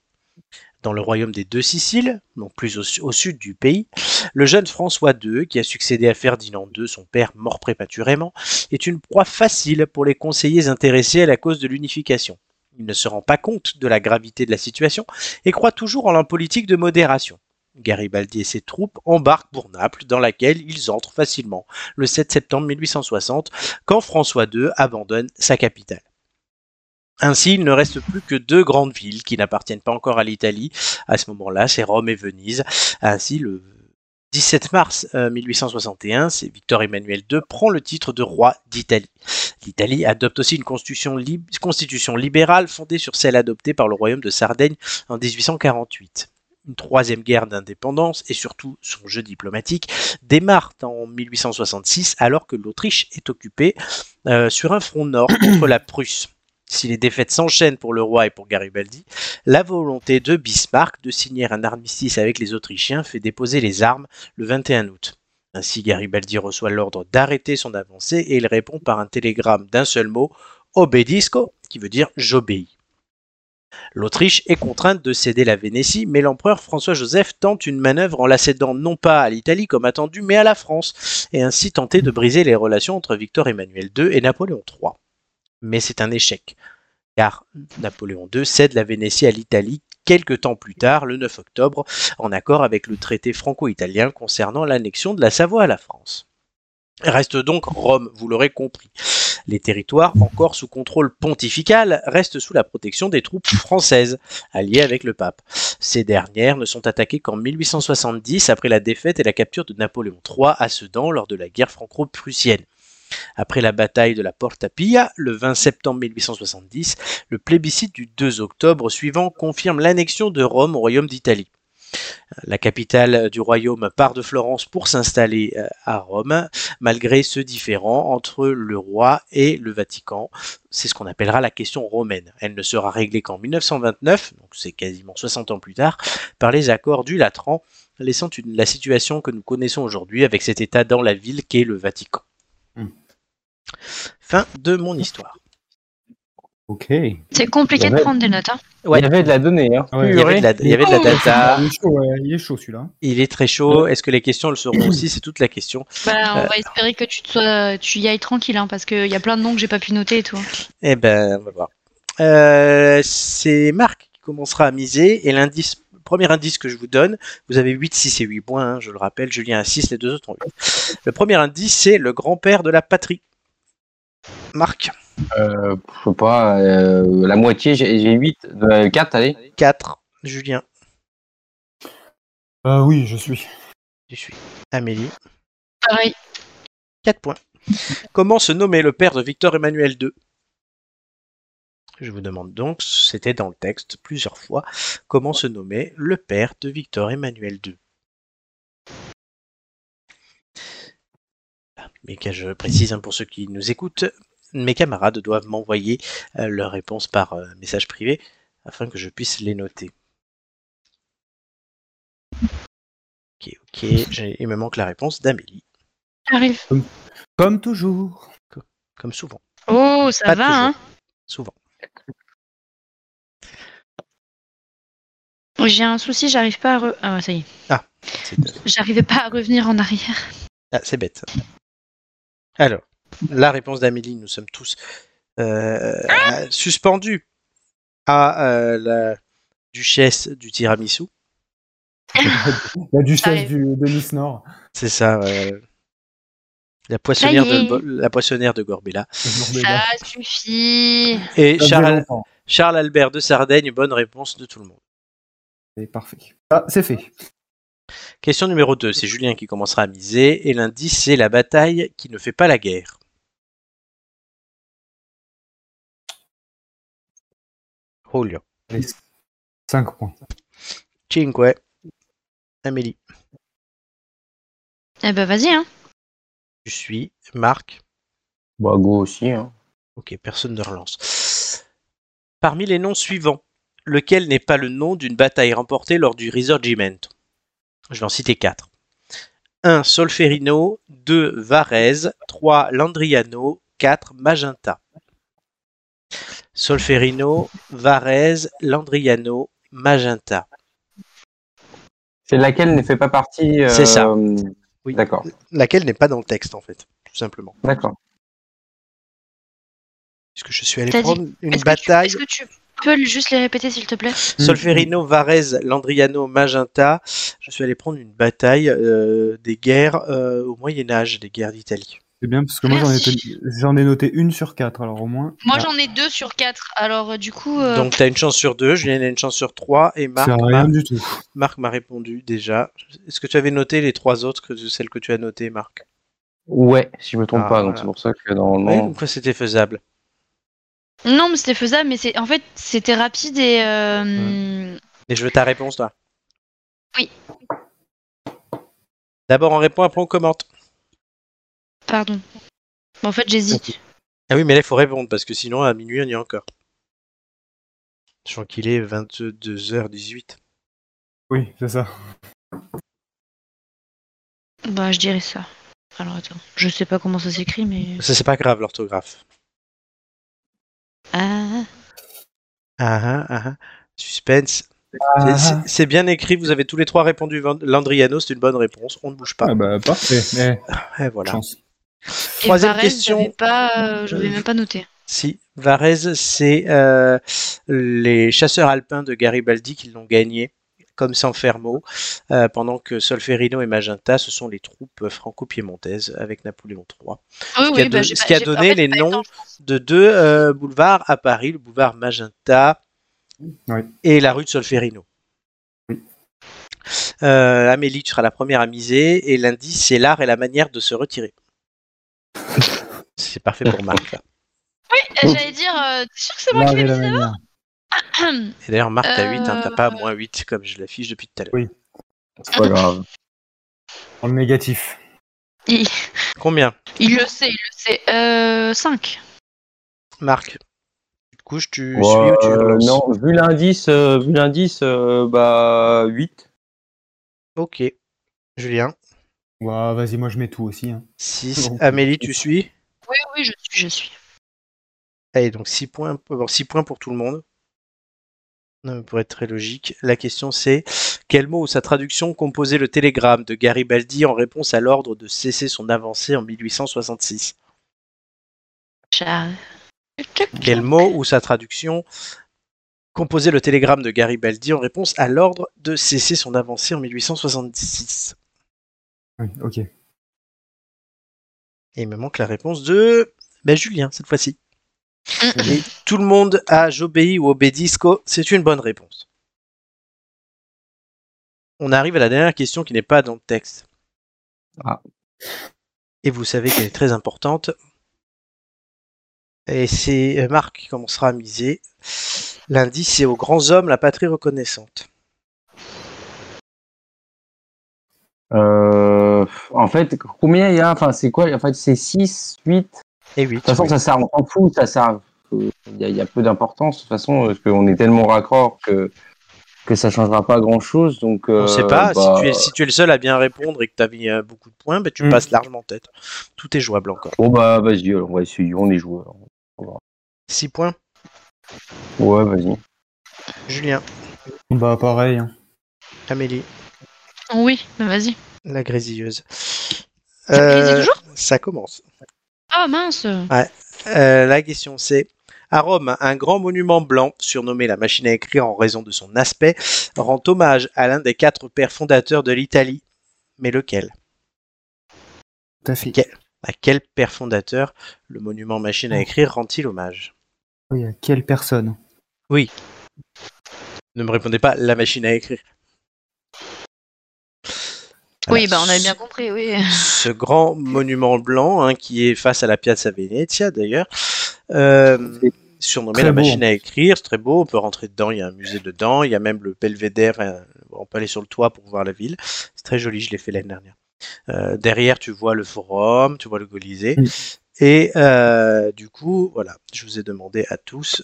[SPEAKER 1] Dans le royaume des deux Siciles, donc plus au, su- au sud du pays, le jeune François II, qui a succédé à Ferdinand II, son père mort prématurément, est une proie facile pour les conseillers intéressés à la cause de l'unification. Il ne se rend pas compte de la gravité de la situation et croit toujours en la politique de modération. Garibaldi et ses troupes embarquent pour Naples, dans laquelle ils entrent facilement le 7 septembre 1860, quand François II abandonne sa capitale. Ainsi, il ne reste plus que deux grandes villes qui n'appartiennent pas encore à l'Italie. À ce moment-là, c'est Rome et Venise. Ainsi, le 17 mars euh, 1861, c'est Victor Emmanuel II prend le titre de roi d'Italie. L'Italie adopte aussi une constitution libérale fondée sur celle adoptée par le royaume de Sardaigne en 1848. Une troisième guerre d'indépendance et surtout son jeu diplomatique démarre en 1866 alors que l'Autriche est occupée euh, sur un front nord contre la Prusse. Si les défaites s'enchaînent pour le roi et pour Garibaldi, la volonté de Bismarck de signer un armistice avec les Autrichiens fait déposer les armes le 21 août. Ainsi, Garibaldi reçoit l'ordre d'arrêter son avancée et il répond par un télégramme d'un seul mot, Obedisco, qui veut dire j'obéis. L'Autriche est contrainte de céder la Vénétie, mais l'empereur François-Joseph tente une manœuvre en la cédant non pas à l'Italie comme attendu, mais à la France, et ainsi tenter de briser les relations entre Victor Emmanuel II et Napoléon III. Mais c'est un échec, car Napoléon II cède la Vénétie à l'Italie quelques temps plus tard, le 9 octobre, en accord avec le traité franco-italien concernant l'annexion de la Savoie à la France. Reste donc Rome, vous l'aurez compris. Les territoires, encore sous contrôle pontifical, restent sous la protection des troupes françaises, alliées avec le pape. Ces dernières ne sont attaquées qu'en 1870, après la défaite et la capture de Napoléon III à Sedan lors de la guerre franco-prussienne. Après la bataille de la Porta Pia, le 20 septembre 1870, le plébiscite du 2 octobre suivant confirme l'annexion de Rome au royaume d'Italie. La capitale du royaume part de Florence pour s'installer euh, à Rome, malgré ce différend entre le roi et le Vatican. C'est ce qu'on appellera la question romaine. Elle ne sera réglée qu'en 1929, donc c'est quasiment 60 ans plus tard, par les accords du Latran, laissant la situation que nous connaissons aujourd'hui avec cet état dans la ville qu'est le Vatican. Fin de mon histoire.
[SPEAKER 3] Ok.
[SPEAKER 2] C'est compliqué de prendre des notes. Hein.
[SPEAKER 1] Ouais.
[SPEAKER 4] Il y avait de la donnée. Hein.
[SPEAKER 3] Ouais,
[SPEAKER 1] Il y avait de la, il y avait de la data,
[SPEAKER 3] Il est chaud, ouais, celui-là.
[SPEAKER 1] il est très chaud. Est-ce que les questions le seront aussi? C'est toute la question.
[SPEAKER 2] Bah, on
[SPEAKER 1] Euh.
[SPEAKER 2] va espérer que tu, te sois, tu y ailles tranquille, hein, parce qu'il y a plein de noms que j'ai pas pu noter et tout.
[SPEAKER 1] Eh ben, on va voir. Euh, c'est Marc qui commencera à miser et l'indice, le premier indice que je vous donne, vous avez 8, 6 et 8 points, hein, je le rappelle, Julien a 6, les deux autres ont 8. Le premier indice, c'est le grand-père de la patrie. Marc,
[SPEAKER 4] Euh, je sais pas, euh, la moitié, j'ai j'ai 8, 4, allez.
[SPEAKER 1] 4. Julien,
[SPEAKER 3] Euh, oui, je suis.
[SPEAKER 1] je suis. Amélie,
[SPEAKER 2] Pareil.
[SPEAKER 1] 4 points. Comment se nommait le père de Victor Emmanuel II Je vous demande donc, c'était dans le texte plusieurs fois, comment se nommait le père de Victor Emmanuel II Mais que je précise hein, pour ceux qui nous écoutent, mes camarades doivent m'envoyer euh, leurs réponses par euh, message privé afin que je puisse les noter. Ok, ok, j'ai- il me manque la réponse d'Amélie,
[SPEAKER 2] J'arrive.
[SPEAKER 3] Comme toujours.
[SPEAKER 1] comme souvent.
[SPEAKER 2] Oh, ça
[SPEAKER 1] Pas
[SPEAKER 2] va,
[SPEAKER 1] toujours.
[SPEAKER 2] hein
[SPEAKER 1] Souvent.
[SPEAKER 2] J'ai un souci, j'arrive pas à re... Ah, ça y est.
[SPEAKER 1] C'est
[SPEAKER 2] J'arrivais pas à revenir en arrière.
[SPEAKER 1] Ah, c'est bête. Alors, la réponse d'Amélie, nous sommes tous euh, suspendus à euh, la duchesse du tiramisu.
[SPEAKER 3] La duchesse du, de Nice Nord.
[SPEAKER 1] C'est ça. euh, la poissonnière de la poissonnière de Gorbella.
[SPEAKER 2] Ça suffit.
[SPEAKER 1] Et Charles. Charles Albert de Sardaigne, bonne réponse de tout le monde.
[SPEAKER 3] C'est parfait. Ah, c'est fait.
[SPEAKER 1] Question numéro 2, c'est Julien qui commencera à miser, et l'indice c'est la bataille qui ne fait pas la guerre. Julio.
[SPEAKER 3] 5 points.
[SPEAKER 1] Cinque. Amélie.
[SPEAKER 2] Eh ben, vas-y, hein.
[SPEAKER 1] Je suis. Marc.
[SPEAKER 4] Bah, go aussi. Hein.
[SPEAKER 1] Ok, personne ne relance. Parmi les noms suivants, lequel n'est pas le nom d'une bataille remportée lors du Risorgimento Je vais en citer 4. 1. Solferino, 2. Varese, 3. Landriano, 4. Magenta. Solferino, Varese, Landriano, Magenta.
[SPEAKER 4] C'est laquelle ne fait pas partie. euh,
[SPEAKER 1] C'est ça. Oui.
[SPEAKER 4] D'accord,
[SPEAKER 1] Laquelle n'est pas dans le texte en fait, tout simplement.
[SPEAKER 4] d'accord.
[SPEAKER 1] Est-ce que je suis allé
[SPEAKER 2] dit-
[SPEAKER 1] prendre une bataille
[SPEAKER 2] est-ce que tu peux juste les répéter, s'il te plaît?
[SPEAKER 1] Solferino, Varese, Landriano, Magenta. Je suis allé prendre une bataille euh, des guerres euh, au Moyen Âge, des guerres d'Italie.
[SPEAKER 3] C'est bien parce que moi j'en ai,
[SPEAKER 2] Merci.
[SPEAKER 3] j'en ai noté une sur quatre, alors au moins.
[SPEAKER 2] Moi,
[SPEAKER 1] Ah.
[SPEAKER 2] j'en ai deux sur quatre. Alors, euh, du coup, euh,
[SPEAKER 1] Donc tu as une chance sur deux, Julien a une chance sur trois, et Marc
[SPEAKER 3] C'est
[SPEAKER 1] m'a-
[SPEAKER 3] rien du tout.
[SPEAKER 1] Marc m'a répondu déjà. Est-ce que tu avais noté les trois autres que celles que tu as notées, Marc?
[SPEAKER 4] Ouais, si je me trompe
[SPEAKER 1] Ah,
[SPEAKER 4] pas, donc
[SPEAKER 1] voilà.
[SPEAKER 4] c'est pour ça que normalement.
[SPEAKER 1] donc c'était faisable.
[SPEAKER 2] non, mais c'était faisable. Mais c'est en fait, c'était rapide et. euh,
[SPEAKER 1] Et je veux ta réponse, toi.
[SPEAKER 2] Oui.
[SPEAKER 1] D'abord on répond, après on commente.
[SPEAKER 2] Pardon. Bon, en fait, j'hésite.
[SPEAKER 1] Ah oui, mais là, il faut répondre, parce que sinon, à minuit, on y est encore. Je crois qu'il est 22h18.
[SPEAKER 3] Oui, c'est ça.
[SPEAKER 2] Bah, je dirais ça. Alors, attends. Je sais pas comment ça s'écrit, mais.
[SPEAKER 1] Ça, c'est pas grave, l'orthographe.
[SPEAKER 2] Ah.
[SPEAKER 1] Ah ah ah ah. Suspense.
[SPEAKER 3] Ah,
[SPEAKER 1] C'est- bien écrit, vous avez tous les trois répondu Landriano, c'est une bonne réponse, on ne bouge pas.
[SPEAKER 3] Ah bah parfait. Eh,
[SPEAKER 1] Et voilà.
[SPEAKER 3] chance.
[SPEAKER 1] Troisième
[SPEAKER 2] Varese,
[SPEAKER 1] question.
[SPEAKER 2] pas, euh, j'avais même pas noté.
[SPEAKER 1] Si, Varese, c'est euh, les chasseurs alpins de Garibaldi qui l'ont gagné, comme Sanfermo, euh, pendant que Solferino et Magenta, ce sont les troupes franco-piémontaises avec Napoléon III.
[SPEAKER 2] Oui,
[SPEAKER 1] qui a
[SPEAKER 2] oui, bah,
[SPEAKER 1] don-
[SPEAKER 2] j'ai
[SPEAKER 1] ce
[SPEAKER 2] pas-
[SPEAKER 1] qui a
[SPEAKER 2] j'ai-
[SPEAKER 1] donné
[SPEAKER 2] en fait,
[SPEAKER 1] les noms de deux euh, boulevards à Paris, le boulevard Magenta
[SPEAKER 3] Oui.
[SPEAKER 1] et la rue de Solferino.
[SPEAKER 3] Oui.
[SPEAKER 1] Euh, Amélie, tu seras la première à miser, et l'indice, c'est l'art et la manière de se retirer. C'est parfait pour Marc. là.
[SPEAKER 2] Euh, J'allais dire, euh, t'es sûr que c'est moi qui l'ai
[SPEAKER 3] la
[SPEAKER 2] mis
[SPEAKER 3] manière.
[SPEAKER 1] Et d'ailleurs, Marc, t'as 8, hein, t'as pas
[SPEAKER 2] Euh.
[SPEAKER 1] moins 8 comme je l'affiche depuis tout à l'heure.
[SPEAKER 3] Oui.
[SPEAKER 4] C'est pas grave.
[SPEAKER 3] En négatif.
[SPEAKER 2] il,
[SPEAKER 1] Combien?
[SPEAKER 2] Il le sait, il le sait. Euh, 5.
[SPEAKER 1] Marc Tu te couches, tu
[SPEAKER 4] Ouais,
[SPEAKER 1] suis ou tu
[SPEAKER 4] euh,
[SPEAKER 1] relances?
[SPEAKER 4] non, vu l'indice, euh, vu l'indice, euh, bah 8.
[SPEAKER 1] Ok. Julien?
[SPEAKER 3] Ouais, vas-y, moi je mets tout aussi. hein.
[SPEAKER 1] 6.
[SPEAKER 3] Non.
[SPEAKER 1] Amélie, tu suis?
[SPEAKER 2] Oui, oui, je suis, je suis.
[SPEAKER 1] Allez, donc 6 points, bon, 6 points pour tout le monde. Non, pour être très logique, la question c'est quel mot ou sa traduction composait le télégramme de Garibaldi en réponse à l'ordre de cesser son avancée en 1866
[SPEAKER 2] Chat.
[SPEAKER 1] Quel mot ou sa traduction composait le télégramme de Garibaldi en réponse à l'ordre de cesser son avancée en 1866
[SPEAKER 3] Oui, ok.
[SPEAKER 1] Et il me manque la réponse de ben, Julien cette fois-ci. Et tout le monde a j'obéis ou obédisco, c'est une bonne réponse. On arrive à la dernière question qui n'est pas dans le texte.
[SPEAKER 4] Ah.
[SPEAKER 1] Et vous savez qu'elle est très importante. Et c'est euh, Marc qui commencera à miser. L'indice, c'est aux grands hommes la patrie reconnaissante.
[SPEAKER 4] Euh, en fait, combien il y a? Enfin, c'est quoi? En fait, c'est 6, 8.
[SPEAKER 1] Et oui.
[SPEAKER 4] De toute façon, ça sert, on s'en fout, ça sert. euh, Il y, a- il y a peu d'importance, de toute façon, parce qu'on est tellement raccord que, que ça changera pas grand chose. Donc,
[SPEAKER 1] On ne sait
[SPEAKER 4] euh,
[SPEAKER 1] pas.
[SPEAKER 4] bah,
[SPEAKER 1] Si, tu es, si tu es le seul à bien répondre et que tu as mis euh, beaucoup de points, ben, tu
[SPEAKER 3] Mm.
[SPEAKER 1] passes largement tête. Tout est jouable encore.
[SPEAKER 4] Bon, bah, vas-y, on va essayer, on est joueurs.
[SPEAKER 1] 6 points.
[SPEAKER 4] Ouais, vas-y.
[SPEAKER 1] Julien,
[SPEAKER 3] Bah pareil. hein.
[SPEAKER 1] Amélie,
[SPEAKER 2] Oui, bah vas-y.
[SPEAKER 1] la grésilleuse.
[SPEAKER 2] Ça grésille
[SPEAKER 1] Euh,
[SPEAKER 2] toujours
[SPEAKER 1] ça commence.
[SPEAKER 2] Ah mince
[SPEAKER 1] Euh, la question c'est à Rome, un grand monument blanc, surnommé la machine à écrire en raison de son aspect, rend hommage à l'un des quatre pères fondateurs de l'Italie. Mais lequel?
[SPEAKER 3] Tout à fait.
[SPEAKER 1] Quel- À quel père fondateur le monument machine à écrire rend-il hommage?
[SPEAKER 3] Oui, à quelle personne?
[SPEAKER 1] Ne me répondez pas la machine à écrire.
[SPEAKER 2] Oui, bah on avait bien compris, oui.
[SPEAKER 1] ce grand monument blanc hein, qui est face à la Piazza Venezia d'ailleurs, euh, surnommé la
[SPEAKER 3] beau.
[SPEAKER 1] machine à écrire, c'est très beau, on peut rentrer dedans, il y a un musée dedans, il y a même le belvédère, euh, on peut aller sur le toit pour voir la ville, c'est très joli, je l'ai fait l'année dernière. Euh, derrière tu vois le forum, tu vois le Colisée,
[SPEAKER 3] Mm.
[SPEAKER 1] et euh, du coup, voilà, je vous ai demandé à tous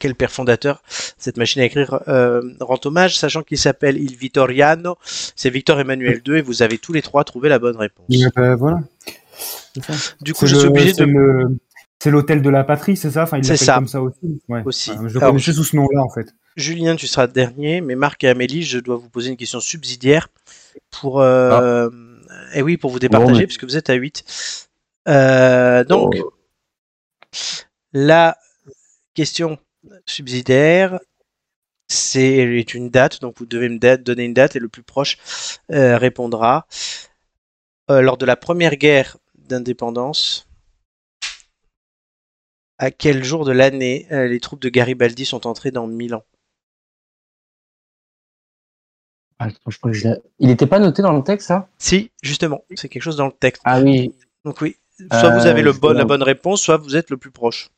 [SPEAKER 1] quel père fondateur cette machine à écrire euh, rend hommage, sachant qu'il s'appelle Il Vittoriano, c'est Victor Emmanuel II, et vous avez tous les trois trouvé la bonne réponse.
[SPEAKER 3] Ouais, bah, Voilà.
[SPEAKER 1] Du coup,
[SPEAKER 3] C'est
[SPEAKER 1] je suis obligé de.
[SPEAKER 3] le- C'est l'hôtel de la patrie, c'est ça? Enfin, il
[SPEAKER 1] C'est ça.
[SPEAKER 3] comme ça aussi. Ouais.
[SPEAKER 1] Aussi.
[SPEAKER 3] Ouais, je le connaissais sous ce nom-là, en fait.
[SPEAKER 1] Julien, tu seras dernier, mais Marc et Amélie, je dois vous poser une question subsidiaire pour. Euh... Et oui, pour vous départager,
[SPEAKER 4] Bon, mais-
[SPEAKER 1] puisque vous êtes à 8. Euh, donc,
[SPEAKER 4] Oh.
[SPEAKER 1] la question subsidiaire, c'est une date, donc vous devez me donner une date et le plus proche euh, répondra. Euh, lors de la première guerre d'indépendance, à quel jour de l'année euh, les troupes de Garibaldi sont entrées dans Milan?
[SPEAKER 4] Ah, je Il n'était pas noté dans le texte, ça?
[SPEAKER 1] Si, justement, c'est quelque chose dans le texte.
[SPEAKER 4] Ah oui,
[SPEAKER 1] Donc oui, soit vous avez le bon, la bonne réponse, soit vous êtes le plus proche.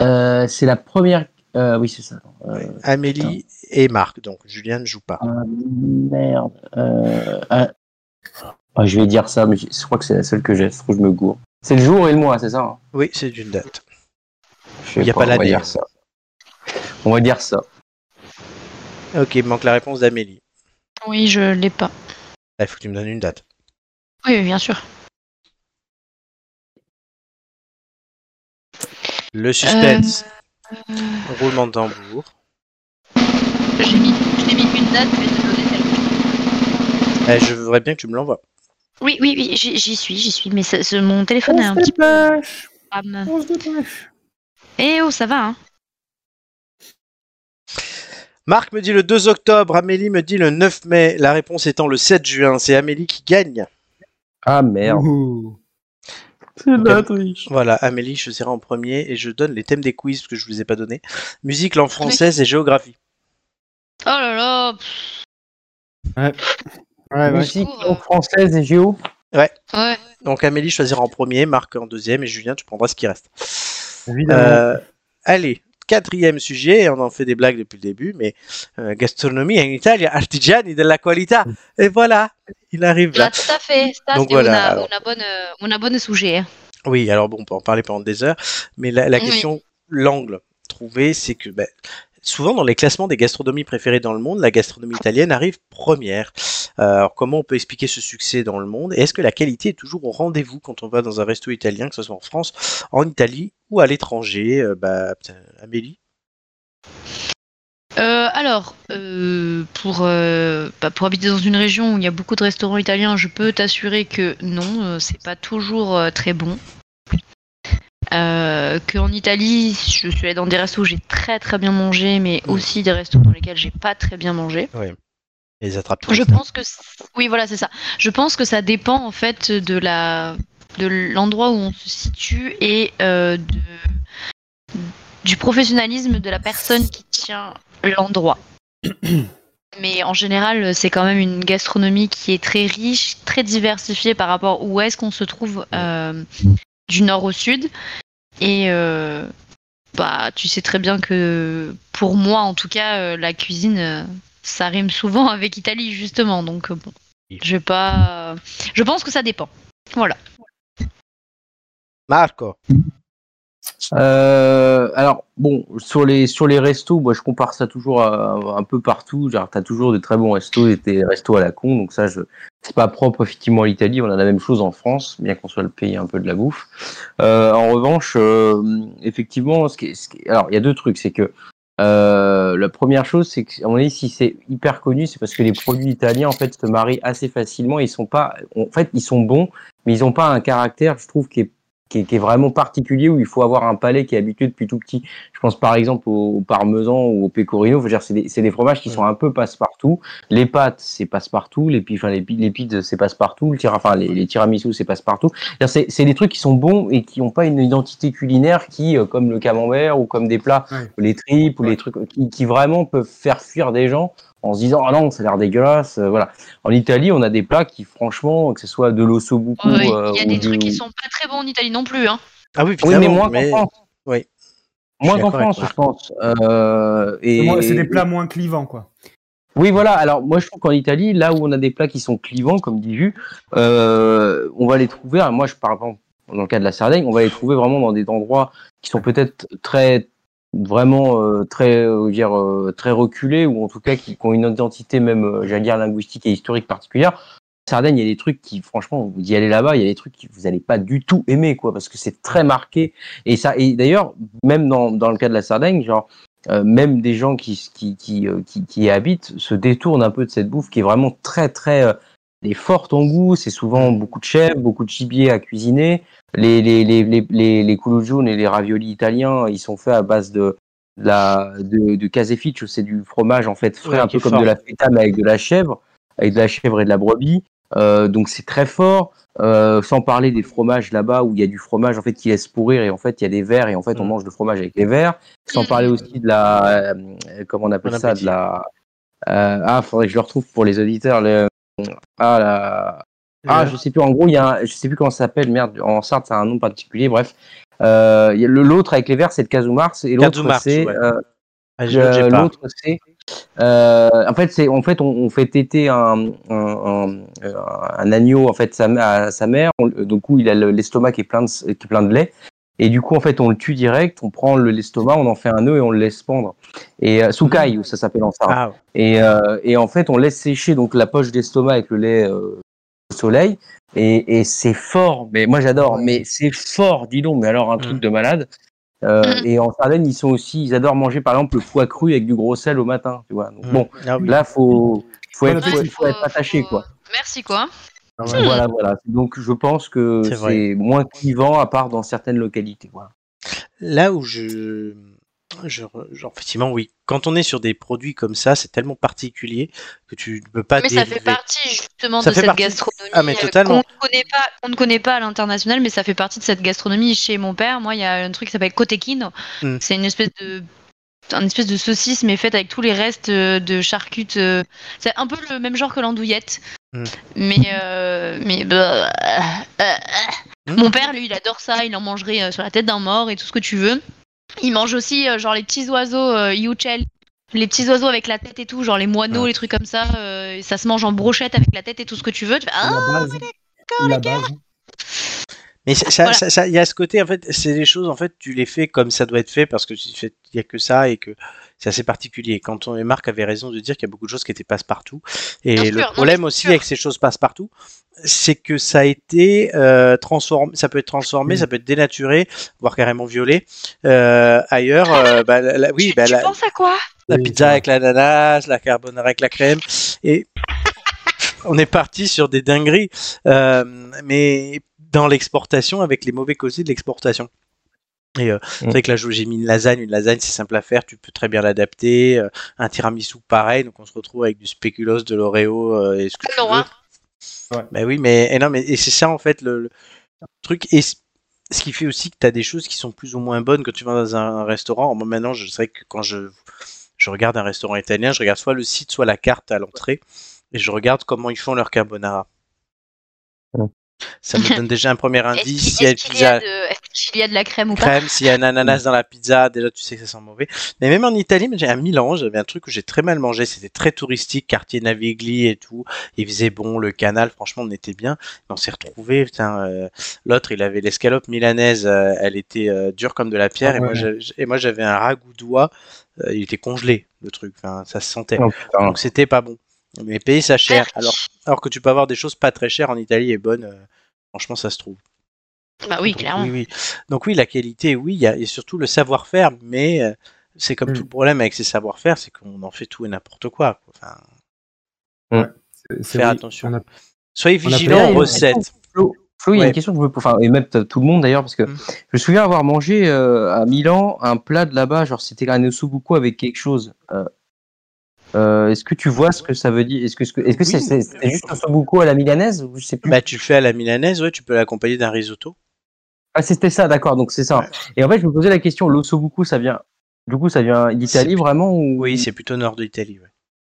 [SPEAKER 4] Euh, c'est la première. euh, oui, c'est ça. Euh,
[SPEAKER 1] Amélie et Marc, donc Julien ne joue pas.
[SPEAKER 4] ah, merde. Euh, ah. Ah, je vais dire ça, mais je crois que c'est la seule que j'ai. Je trouve que je me gourre. C'est le jour et le mois, c'est ça hein?
[SPEAKER 1] Oui, c'est une date. Il y a pas
[SPEAKER 4] on va
[SPEAKER 1] l'année.
[SPEAKER 4] dire ça. On va dire ça.
[SPEAKER 1] Ok, il manque la réponse d'Amélie.
[SPEAKER 2] Oui, je l'ai pas.
[SPEAKER 1] Il faut que tu me donnes une date.
[SPEAKER 2] Oui, bien sûr.
[SPEAKER 1] Le suspense,
[SPEAKER 2] Euh,
[SPEAKER 1] roulement de tambour.
[SPEAKER 2] J'ai mis, j'ai mis une date, je vais te donner celle
[SPEAKER 1] Eh, je voudrais bien que tu me l'envoies.
[SPEAKER 2] Oui, oui, oui, j'y suis, j'y suis, mais ça- ce- mon téléphone est un petit peu.
[SPEAKER 3] On se dépêche
[SPEAKER 2] Eh oh, ça va, hein
[SPEAKER 1] Marc me dit le 2 octobre, Amélie me dit le 9 mai. La réponse étant le 7 juin. C'est Amélie qui gagne.
[SPEAKER 4] Ah merde.
[SPEAKER 3] Ouh.
[SPEAKER 4] C'est la triche.
[SPEAKER 1] Voilà, Amélie, je serai en premier et je donne les thèmes des quiz parce que je vous ai pas donné. Musique, langue française et géographie.
[SPEAKER 2] Oh là là
[SPEAKER 3] Ouais, ouais.
[SPEAKER 4] Musique langue française et géo.
[SPEAKER 2] Ouais.
[SPEAKER 1] Donc Amélie choisira en premier, Marc en deuxième et Julien, tu prendras ce qui reste.
[SPEAKER 3] Évidemment.
[SPEAKER 1] Euh, allez, quatrième sujet, on en fait des blagues depuis le début, mais euh, gastronomie en Italie, artigiani della qualità. Et voilà, il arrive
[SPEAKER 2] Là,
[SPEAKER 1] là.
[SPEAKER 2] tout à fait. Ça,
[SPEAKER 1] Donc
[SPEAKER 2] c'est
[SPEAKER 1] voilà,
[SPEAKER 2] una bonne, euh, una bonne sujet.
[SPEAKER 1] Oui, alors bon, on peut en parler pendant des heures, mais la, la
[SPEAKER 2] Oui.
[SPEAKER 1] question, l'angle trouvé, c'est que ben, souvent dans les classements des gastronomies préférées dans le monde, la gastronomie italienne arrive première. Euh, alors comment on peut expliquer ce succès dans le monde? Et est-ce que la qualité est toujours au rendez-vous quand on va dans un resto italien, que ce soit en France, en Italie ou à l'étranger? Euh, bah, Amélie?
[SPEAKER 2] Euh, alors, euh, pour, bah, pour habiter dans une région où il y a beaucoup de restaurants italiens, je peux t'assurer que non, c'est pas toujours très bon. Euh, Qu'en Italie, je suis allée dans des restos où j'ai très très bien mangé, mais aussi des restos dans lesquels j'ai pas très bien mangé.
[SPEAKER 1] Les attrape
[SPEAKER 2] Je pense que oui, voilà, c'est ça. Je pense que ça dépend en fait de la de l'endroit où on se situe et euh, de du professionnalisme de la personne qui tient l'endroit. Mais en général, c'est quand même une gastronomie qui est très riche, très diversifiée par rapport où est-ce qu'on se trouve euh, du nord au sud. Et euh, bah, tu sais très bien que pour moi, en tout cas, euh, la cuisine, euh, ça rime souvent avec Italie justement. Donc euh, bon, je pas. Je pense que ça dépend. Voilà.
[SPEAKER 1] Marco.
[SPEAKER 4] Euh, alors bon, sur les sur les restos, moi je compare ça toujours un peu partout. Genre, t'as toujours des très bons restos et des restos à la con. Donc ça, je c'est pas propre effectivement à l'Italie. On a la même chose en France, bien qu'on soit le pays un peu de la bouffe. Euh, en revanche, euh, effectivement, alors il y a deux trucs, c'est que la première chose, c'est que à si c'est hyper connu, c'est parce que les produits italiens en fait se marient assez facilement. Ils sont pas, en fait, ils sont bons, mais ils ont pas un caractère, je trouve, qui est qui est, qui est vraiment particulier où il faut avoir un palais qui est habitué depuis tout petit. Je pense par exemple au, au parmesan ou au pecorino. Faut dire, c'est des, c'est des fromages qui sont un peu passe-partout. Les pâtes, c'est passe-partout. Les, enfin, les, les pizzas, c'est passe-partout. Le tira, enfin, les, les tiramisu, c'est passe-partout. C'est c'est des trucs qui sont bons et qui n'ont pas une identité culinaire qui, euh, comme le camembert ou comme des plats,
[SPEAKER 3] Ouais.
[SPEAKER 4] les tripes ou les trucs qui, qui vraiment peuvent faire fuir des gens en se disant ah non ça a l'air dégueulasse euh, voilà en Italie on a des plats qui franchement que ce soit de l'osso buco
[SPEAKER 2] Ouais,
[SPEAKER 4] euh,
[SPEAKER 2] Il y a des
[SPEAKER 4] du-
[SPEAKER 2] trucs qui sont pas très bons en Italie non plus. Hein.
[SPEAKER 1] Ah oui,
[SPEAKER 4] oui, mais moins
[SPEAKER 1] mais-
[SPEAKER 4] qu'en France.
[SPEAKER 1] oui.
[SPEAKER 4] Moins qu'en France, je pense. Euh, et...
[SPEAKER 3] C'est des plats moins clivants, quoi.
[SPEAKER 4] Oui, voilà. Alors, moi, je trouve qu'en Italie, là où on a des plats qui sont clivants, comme dit Jus, euh, on va les trouver. moi, je par exemple, dans le cas de la Sardaigne, on va les trouver vraiment dans des endroits qui sont peut-être très, vraiment euh, très, euh, dire, euh, très reculés ou en tout cas qui, qui ont une identité même, euh, j'allais dire, linguistique et historique particulière. Sardaigne, il y a des trucs qui, franchement, vous y allez là-bas, il y a des trucs que vous n'allez pas du tout aimer, quoi, parce que c'est très marqué. Et ça, et d'ailleurs, même dans, dans le cas de la Sardaigne, genre, euh, même des gens qui, qui, qui, euh, qui, y habitent se détournent un peu de cette bouffe qui est vraiment très, très, elle est forte en goût. C'est souvent beaucoup de chèvre, beaucoup de gibier à cuisiner. Les, les, les, les, les, et les raviolis italiens, ils sont faits à base de, de la de, de c'est du fromage en fait frais,
[SPEAKER 1] Ouais,
[SPEAKER 4] un peu comme
[SPEAKER 1] fort.
[SPEAKER 4] de la feta mais avec de la chèvre, avec de la chèvre et de la brebis. Euh, donc c'est très fort. Euh, sans parler des fromages là-bas où il y a du fromage en fait qui laisse pourrir et en fait il y a des vers et en fait on
[SPEAKER 1] Mm.
[SPEAKER 4] mange le fromage avec les vers. Sans parler aussi de la euh, comment on appelle
[SPEAKER 1] Bon
[SPEAKER 4] ça
[SPEAKER 1] appétit.
[SPEAKER 4] de la euh, ah faudrait que je le retrouve pour les auditeurs le ah la ah, je sais plus. En gros, il y a, un- je sais plus comment ça s'appelle. Merde, en Sarthe, c'est un nom particulier. Bref, euh, a l'autre avec les verts, c'est le Kazumars, et l'autre c'est
[SPEAKER 1] ouais.
[SPEAKER 4] euh,
[SPEAKER 1] Ah,
[SPEAKER 4] euh, l'autre c'est. euh, en fait, c'est en fait on, on fait téter un, un, un, euh, un agneau en fait sa, à sa mère. On- donc coup, il a le- l'estomac qui est plein de qui est plein de lait. Et du coup, en fait, on le tue direct, on prend le- l'estomac, on en fait un nœud et on le laisse pendre. Et euh, Sukai, ça s'appelle en Sarthe.
[SPEAKER 1] Ah, ouais.
[SPEAKER 4] Et, euh, et en fait, on laisse sécher donc la poche d'estomac avec le lait euh, soleil. Et, et c'est fort. Mais moi, j'adore. Mais c'est fort, dis donc. Mais alors, un truc
[SPEAKER 1] Mm.
[SPEAKER 4] de malade. Euh,
[SPEAKER 2] Mm.
[SPEAKER 4] Et en Sardaigne, ils sont aussi, ils adorent manger par exemple le foie cru avec du gros sel au matin. Tu vois. Donc,
[SPEAKER 1] Mm.
[SPEAKER 4] Bon,
[SPEAKER 1] Ah oui.
[SPEAKER 4] là, faut, faut, être, faut,
[SPEAKER 3] appétit.
[SPEAKER 4] faut être attaché,
[SPEAKER 2] faut-
[SPEAKER 4] quoi.
[SPEAKER 2] Merci quoi.
[SPEAKER 3] Ah ouais.
[SPEAKER 4] Voilà, voilà. Donc, je pense que
[SPEAKER 1] C'est
[SPEAKER 4] moins clivant à part dans certaines localités. Voilà.
[SPEAKER 1] Là où je, je, genre, effectivement, oui. Quand on est sur des produits comme ça, c'est tellement particulier que tu ne peux pas
[SPEAKER 2] Mais ça fait partie justement
[SPEAKER 1] Ça
[SPEAKER 2] de cette
[SPEAKER 1] partie-
[SPEAKER 2] gastronomie
[SPEAKER 1] Ah, mais
[SPEAKER 2] euh,
[SPEAKER 1] totalement.
[SPEAKER 2] qu'on ne connaît pas, on ne connaît pas à l'international, mais ça fait partie de cette gastronomie chez mon père. Moi, il y a un truc qui s'appelle kotekin.
[SPEAKER 1] Mm.
[SPEAKER 2] C'est une espèce de un espèce de saucisse mais faite avec tous les restes euh, de charcutes. euh, C'est un peu le même genre que l'andouillette.
[SPEAKER 1] Mm.
[SPEAKER 2] Mais euh, mais bah, euh, euh,
[SPEAKER 1] Mm.
[SPEAKER 2] mon père lui il adore ça, il en mangerait sur la tête d'un mort et tout ce que tu veux. Il mange aussi euh, genre les petits oiseaux euh, youchel, les petits oiseaux avec la tête et tout, genre les moineaux,
[SPEAKER 1] Ouais.
[SPEAKER 2] les trucs comme ça. euh, ça se mange en brochette avec la tête et tout ce que tu veux. Tu fais, ah,
[SPEAKER 3] la base. la base.
[SPEAKER 1] Mais ça, ça-
[SPEAKER 2] Voilà.
[SPEAKER 1] ça- ça- il y a ce côté, en fait, c'est des choses, en fait, tu les fais comme ça doit être fait parce que tu fais- il y a que ça et que c'est assez particulier. Quand on, et Marc avait raison de dire qu'il y a beaucoup de choses qui étaient passe-partout. Et
[SPEAKER 2] Bien
[SPEAKER 1] le
[SPEAKER 2] sûr,
[SPEAKER 1] problème aussi avec ces choses passe-partout, c'est que ça a été euh, transformé, ça peut être transformé, ça peut être dénaturé, voire carrément violé. Euh, ailleurs, euh, bah, la- la- oui, bah,
[SPEAKER 2] tu
[SPEAKER 1] la,
[SPEAKER 2] penses à quoi?
[SPEAKER 1] la pizza avec l'ananas, la carbonara avec la crème, et on est parti sur des dingueries, euh, mais dans l'exportation avec les mauvais côtés de l'exportation. Et euh, c'est
[SPEAKER 4] Mm.
[SPEAKER 1] vrai que là j'ai mis une lasagne, une lasagne c'est simple à faire, tu peux très bien l'adapter. euh, un tiramisu pareil, donc on se retrouve avec du spéculoos, de l'oreo euh, et ce que tu
[SPEAKER 2] Non,
[SPEAKER 1] veux.
[SPEAKER 2] hein.
[SPEAKER 1] Bah oui, mais et non, mais et c'est ça en fait le, le truc. Et ce qui fait aussi que tu as des choses qui sont plus ou moins bonnes quand tu vas dans un, restaurant. Moi maintenant, je sais que quand je, je regarde un restaurant italien, je regarde soit le site, soit la carte à l'entrée, et je regarde comment ils font leur carbonara.
[SPEAKER 4] Mm.
[SPEAKER 1] Ça me donne déjà un premier
[SPEAKER 2] Est-ce
[SPEAKER 1] indice.
[SPEAKER 2] qu'il
[SPEAKER 1] S'il y a une
[SPEAKER 2] est-ce qu'il y, a
[SPEAKER 1] pizza
[SPEAKER 2] de- est-ce qu'il y a de la crème ou pas
[SPEAKER 1] crème, s'il y a un ananas dans la pizza, déjà tu sais que ça sent mauvais. Mais même en Italie, j'ai à Milan, j'avais un truc que j'ai très mal mangé, c'était très touristique, quartier Navigli et tout. Il faisait bon, le canal, franchement, on était bien. Mais on s'est retrouvé, putain, euh, l'autre, il avait l'escalope milanaise, euh, elle était euh, dure comme de la pierre,
[SPEAKER 3] Ah
[SPEAKER 1] et moi,
[SPEAKER 3] ouais.
[SPEAKER 1] j'ai- et moi j'avais un ragoût d'oie, euh, il était congelé, le truc, enfin, ça se sentait.
[SPEAKER 4] Oh.
[SPEAKER 1] Donc c'était pas bon. Mais payer ça cher,
[SPEAKER 2] Ah,
[SPEAKER 1] alors, alors que tu peux avoir des choses pas très chères en Italie et bonnes, euh, franchement, ça se trouve.
[SPEAKER 2] Bah oui,
[SPEAKER 1] Donc,
[SPEAKER 2] clairement.
[SPEAKER 1] Oui, oui. Donc oui, la qualité, oui, il y a, et surtout le savoir-faire, mais euh, c'est comme
[SPEAKER 3] Mm.
[SPEAKER 1] tout le problème avec ces savoir-faire, c'est qu'on en fait tout et n'importe quoi. quoi. Enfin,
[SPEAKER 3] c'est
[SPEAKER 1] Faire
[SPEAKER 3] oui,
[SPEAKER 1] attention.
[SPEAKER 3] a-
[SPEAKER 1] soyez vigilants aux recettes.
[SPEAKER 4] Flo, il y a
[SPEAKER 1] Ouais.
[SPEAKER 4] une question que je veux, enfin, et même tout le monde d'ailleurs, parce que
[SPEAKER 1] Mm.
[SPEAKER 4] je me souviens avoir mangé euh, à Milan un plat de là-bas, genre c'était un ossobuco avec quelque chose. Euh, est-ce que tu vois ce que ça veut dire? Est-ce que c'est
[SPEAKER 1] Oui.
[SPEAKER 4] c'est- c'est juste ossobuco à la milanaise ou je sais plus?
[SPEAKER 1] Bah, tu le fais à la milanaise, ouais, tu peux l'accompagner d'un risotto.
[SPEAKER 4] Ah, c'était ça, d'accord. Donc c'est ça.
[SPEAKER 1] Ouais.
[SPEAKER 4] Et en fait, je me posais la question, l'ossobuco, ça vient, du coup, ça vient d'Italie
[SPEAKER 1] C'est-
[SPEAKER 4] vraiment ou?
[SPEAKER 1] Oui, c'est plutôt nord d'Italie. Ouais.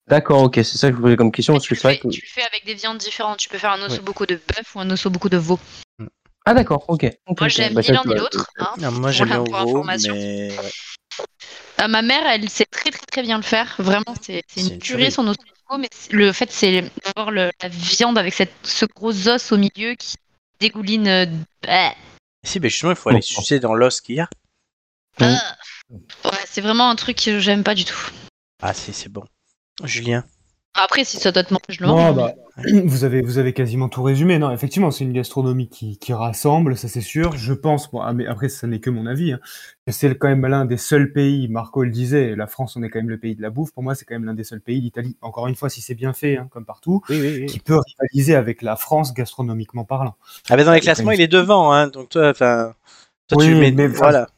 [SPEAKER 4] D'accord, ok, c'est ça que je posais comme question parce
[SPEAKER 2] tu,
[SPEAKER 4] que
[SPEAKER 2] fais,
[SPEAKER 4] que.
[SPEAKER 2] tu le fais avec des viandes différentes. Tu peux faire un osso beaucoup de bœuf ou un osso beaucoup de veau.
[SPEAKER 4] Ah d'accord, ok.
[SPEAKER 2] Moi, j'aime ni l'un ni l'autre. hein.
[SPEAKER 1] Non, moi
[SPEAKER 2] Pour
[SPEAKER 1] j'aime
[SPEAKER 2] la-
[SPEAKER 1] bien au veau, mais ouais.
[SPEAKER 2] Euh, ma mère, elle sait très très très bien le faire. Vraiment, c'est une
[SPEAKER 1] une
[SPEAKER 2] tuerie son ossobuco, mais le fait c'est d'avoir la viande avec cette, ce gros os au milieu qui dégouline. euh, bah,
[SPEAKER 1] Si, mais justement, il faut aller sucer dans l'os qu'il y a.
[SPEAKER 2] Ah. Ouais, c'est vraiment un truc que j'aime pas du tout.
[SPEAKER 1] Ah, si, c'est bon. Julien.
[SPEAKER 2] Après, si ça doit te manger, je le
[SPEAKER 3] Non,
[SPEAKER 2] mange.
[SPEAKER 3] bah, vous avez vous avez quasiment tout résumé. Non, effectivement, c'est une gastronomie qui, qui rassemble, ça c'est sûr. Je pense, bon, ah, mais après, ça n'est que mon avis, hein, que c'est quand même l'un des seuls pays. Marco le disait, la France, on est quand même le pays de la bouffe. Pour moi, c'est quand même l'un des seuls pays. L'Italie, encore une fois, si c'est bien fait, hein, comme partout,
[SPEAKER 1] Oui, oui, oui.
[SPEAKER 3] qui peut rivaliser avec la France gastronomiquement parlant.
[SPEAKER 1] Ah, ben dans les classements, il est devant, hein. Donc toi, enfin. Toi,
[SPEAKER 3] Oui,
[SPEAKER 1] tu mets.
[SPEAKER 3] mais enfin,
[SPEAKER 1] voilà.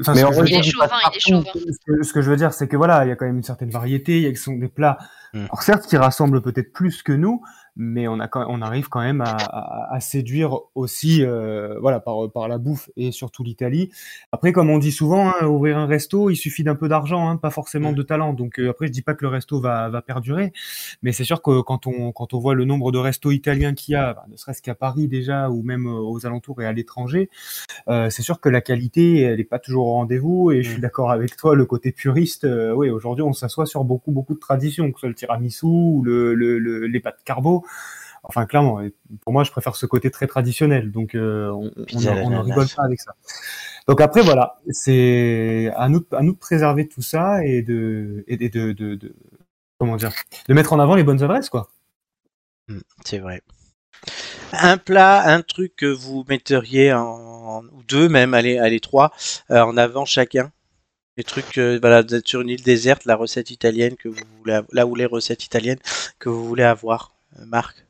[SPEAKER 3] Enfin,
[SPEAKER 4] Mais
[SPEAKER 3] ce
[SPEAKER 4] en
[SPEAKER 3] que je veux
[SPEAKER 2] Il est
[SPEAKER 3] dire-
[SPEAKER 2] chauvin, il est chauvin.
[SPEAKER 3] ce que, ce que je veux dire, c'est que voilà, il y a quand même une certaine variété, il y a qui sont des plats,
[SPEAKER 1] Mm.
[SPEAKER 3] alors certes, qui rassemblent peut-être plus que nous, mais on a quand on arrive quand même à, à- à séduire aussi, euh, voilà, par, par la bouffe et surtout l'Italie. Après, comme on dit souvent, hein, ouvrir un resto, il suffit d'un peu d'argent, hein, pas forcément de talent. Donc euh, après, je dis pas que le resto va, va perdurer, mais c'est sûr que quand on quand on voit le nombre de restos italiens qu'il y a, bah, ne serait-ce qu'à Paris déjà ou même euh, aux alentours et à l'étranger, euh, c'est sûr que la qualité, elle n'est pas toujours au rendez-vous. Et je suis d'accord avec toi, le côté puriste. euh, oui, aujourd'hui, on s'assoit sur beaucoup, beaucoup de traditions, que ce soit le tiramisu ou le, le, le- les pâtes carbo. Enfin, clairement, et pour moi, je préfère ce côté très traditionnel. Donc, euh, on, ne rigole pas avec ça. Donc après, voilà, c'est à nous, de- à nous de préserver tout ça et de, et de, de, de, de- comment dire, de mettre en avant les bonnes adresses, quoi.
[SPEAKER 1] Hmm, C'est vrai. Un plat, un truc que vous metteriez en, ou deux même, allez, allez trois, euh, en avant chacun? Les trucs, euh, voilà, vous êtes sur une île déserte, la recette italienne que vous voulez, là où les recettes italiennes que vous voulez avoir, Marc.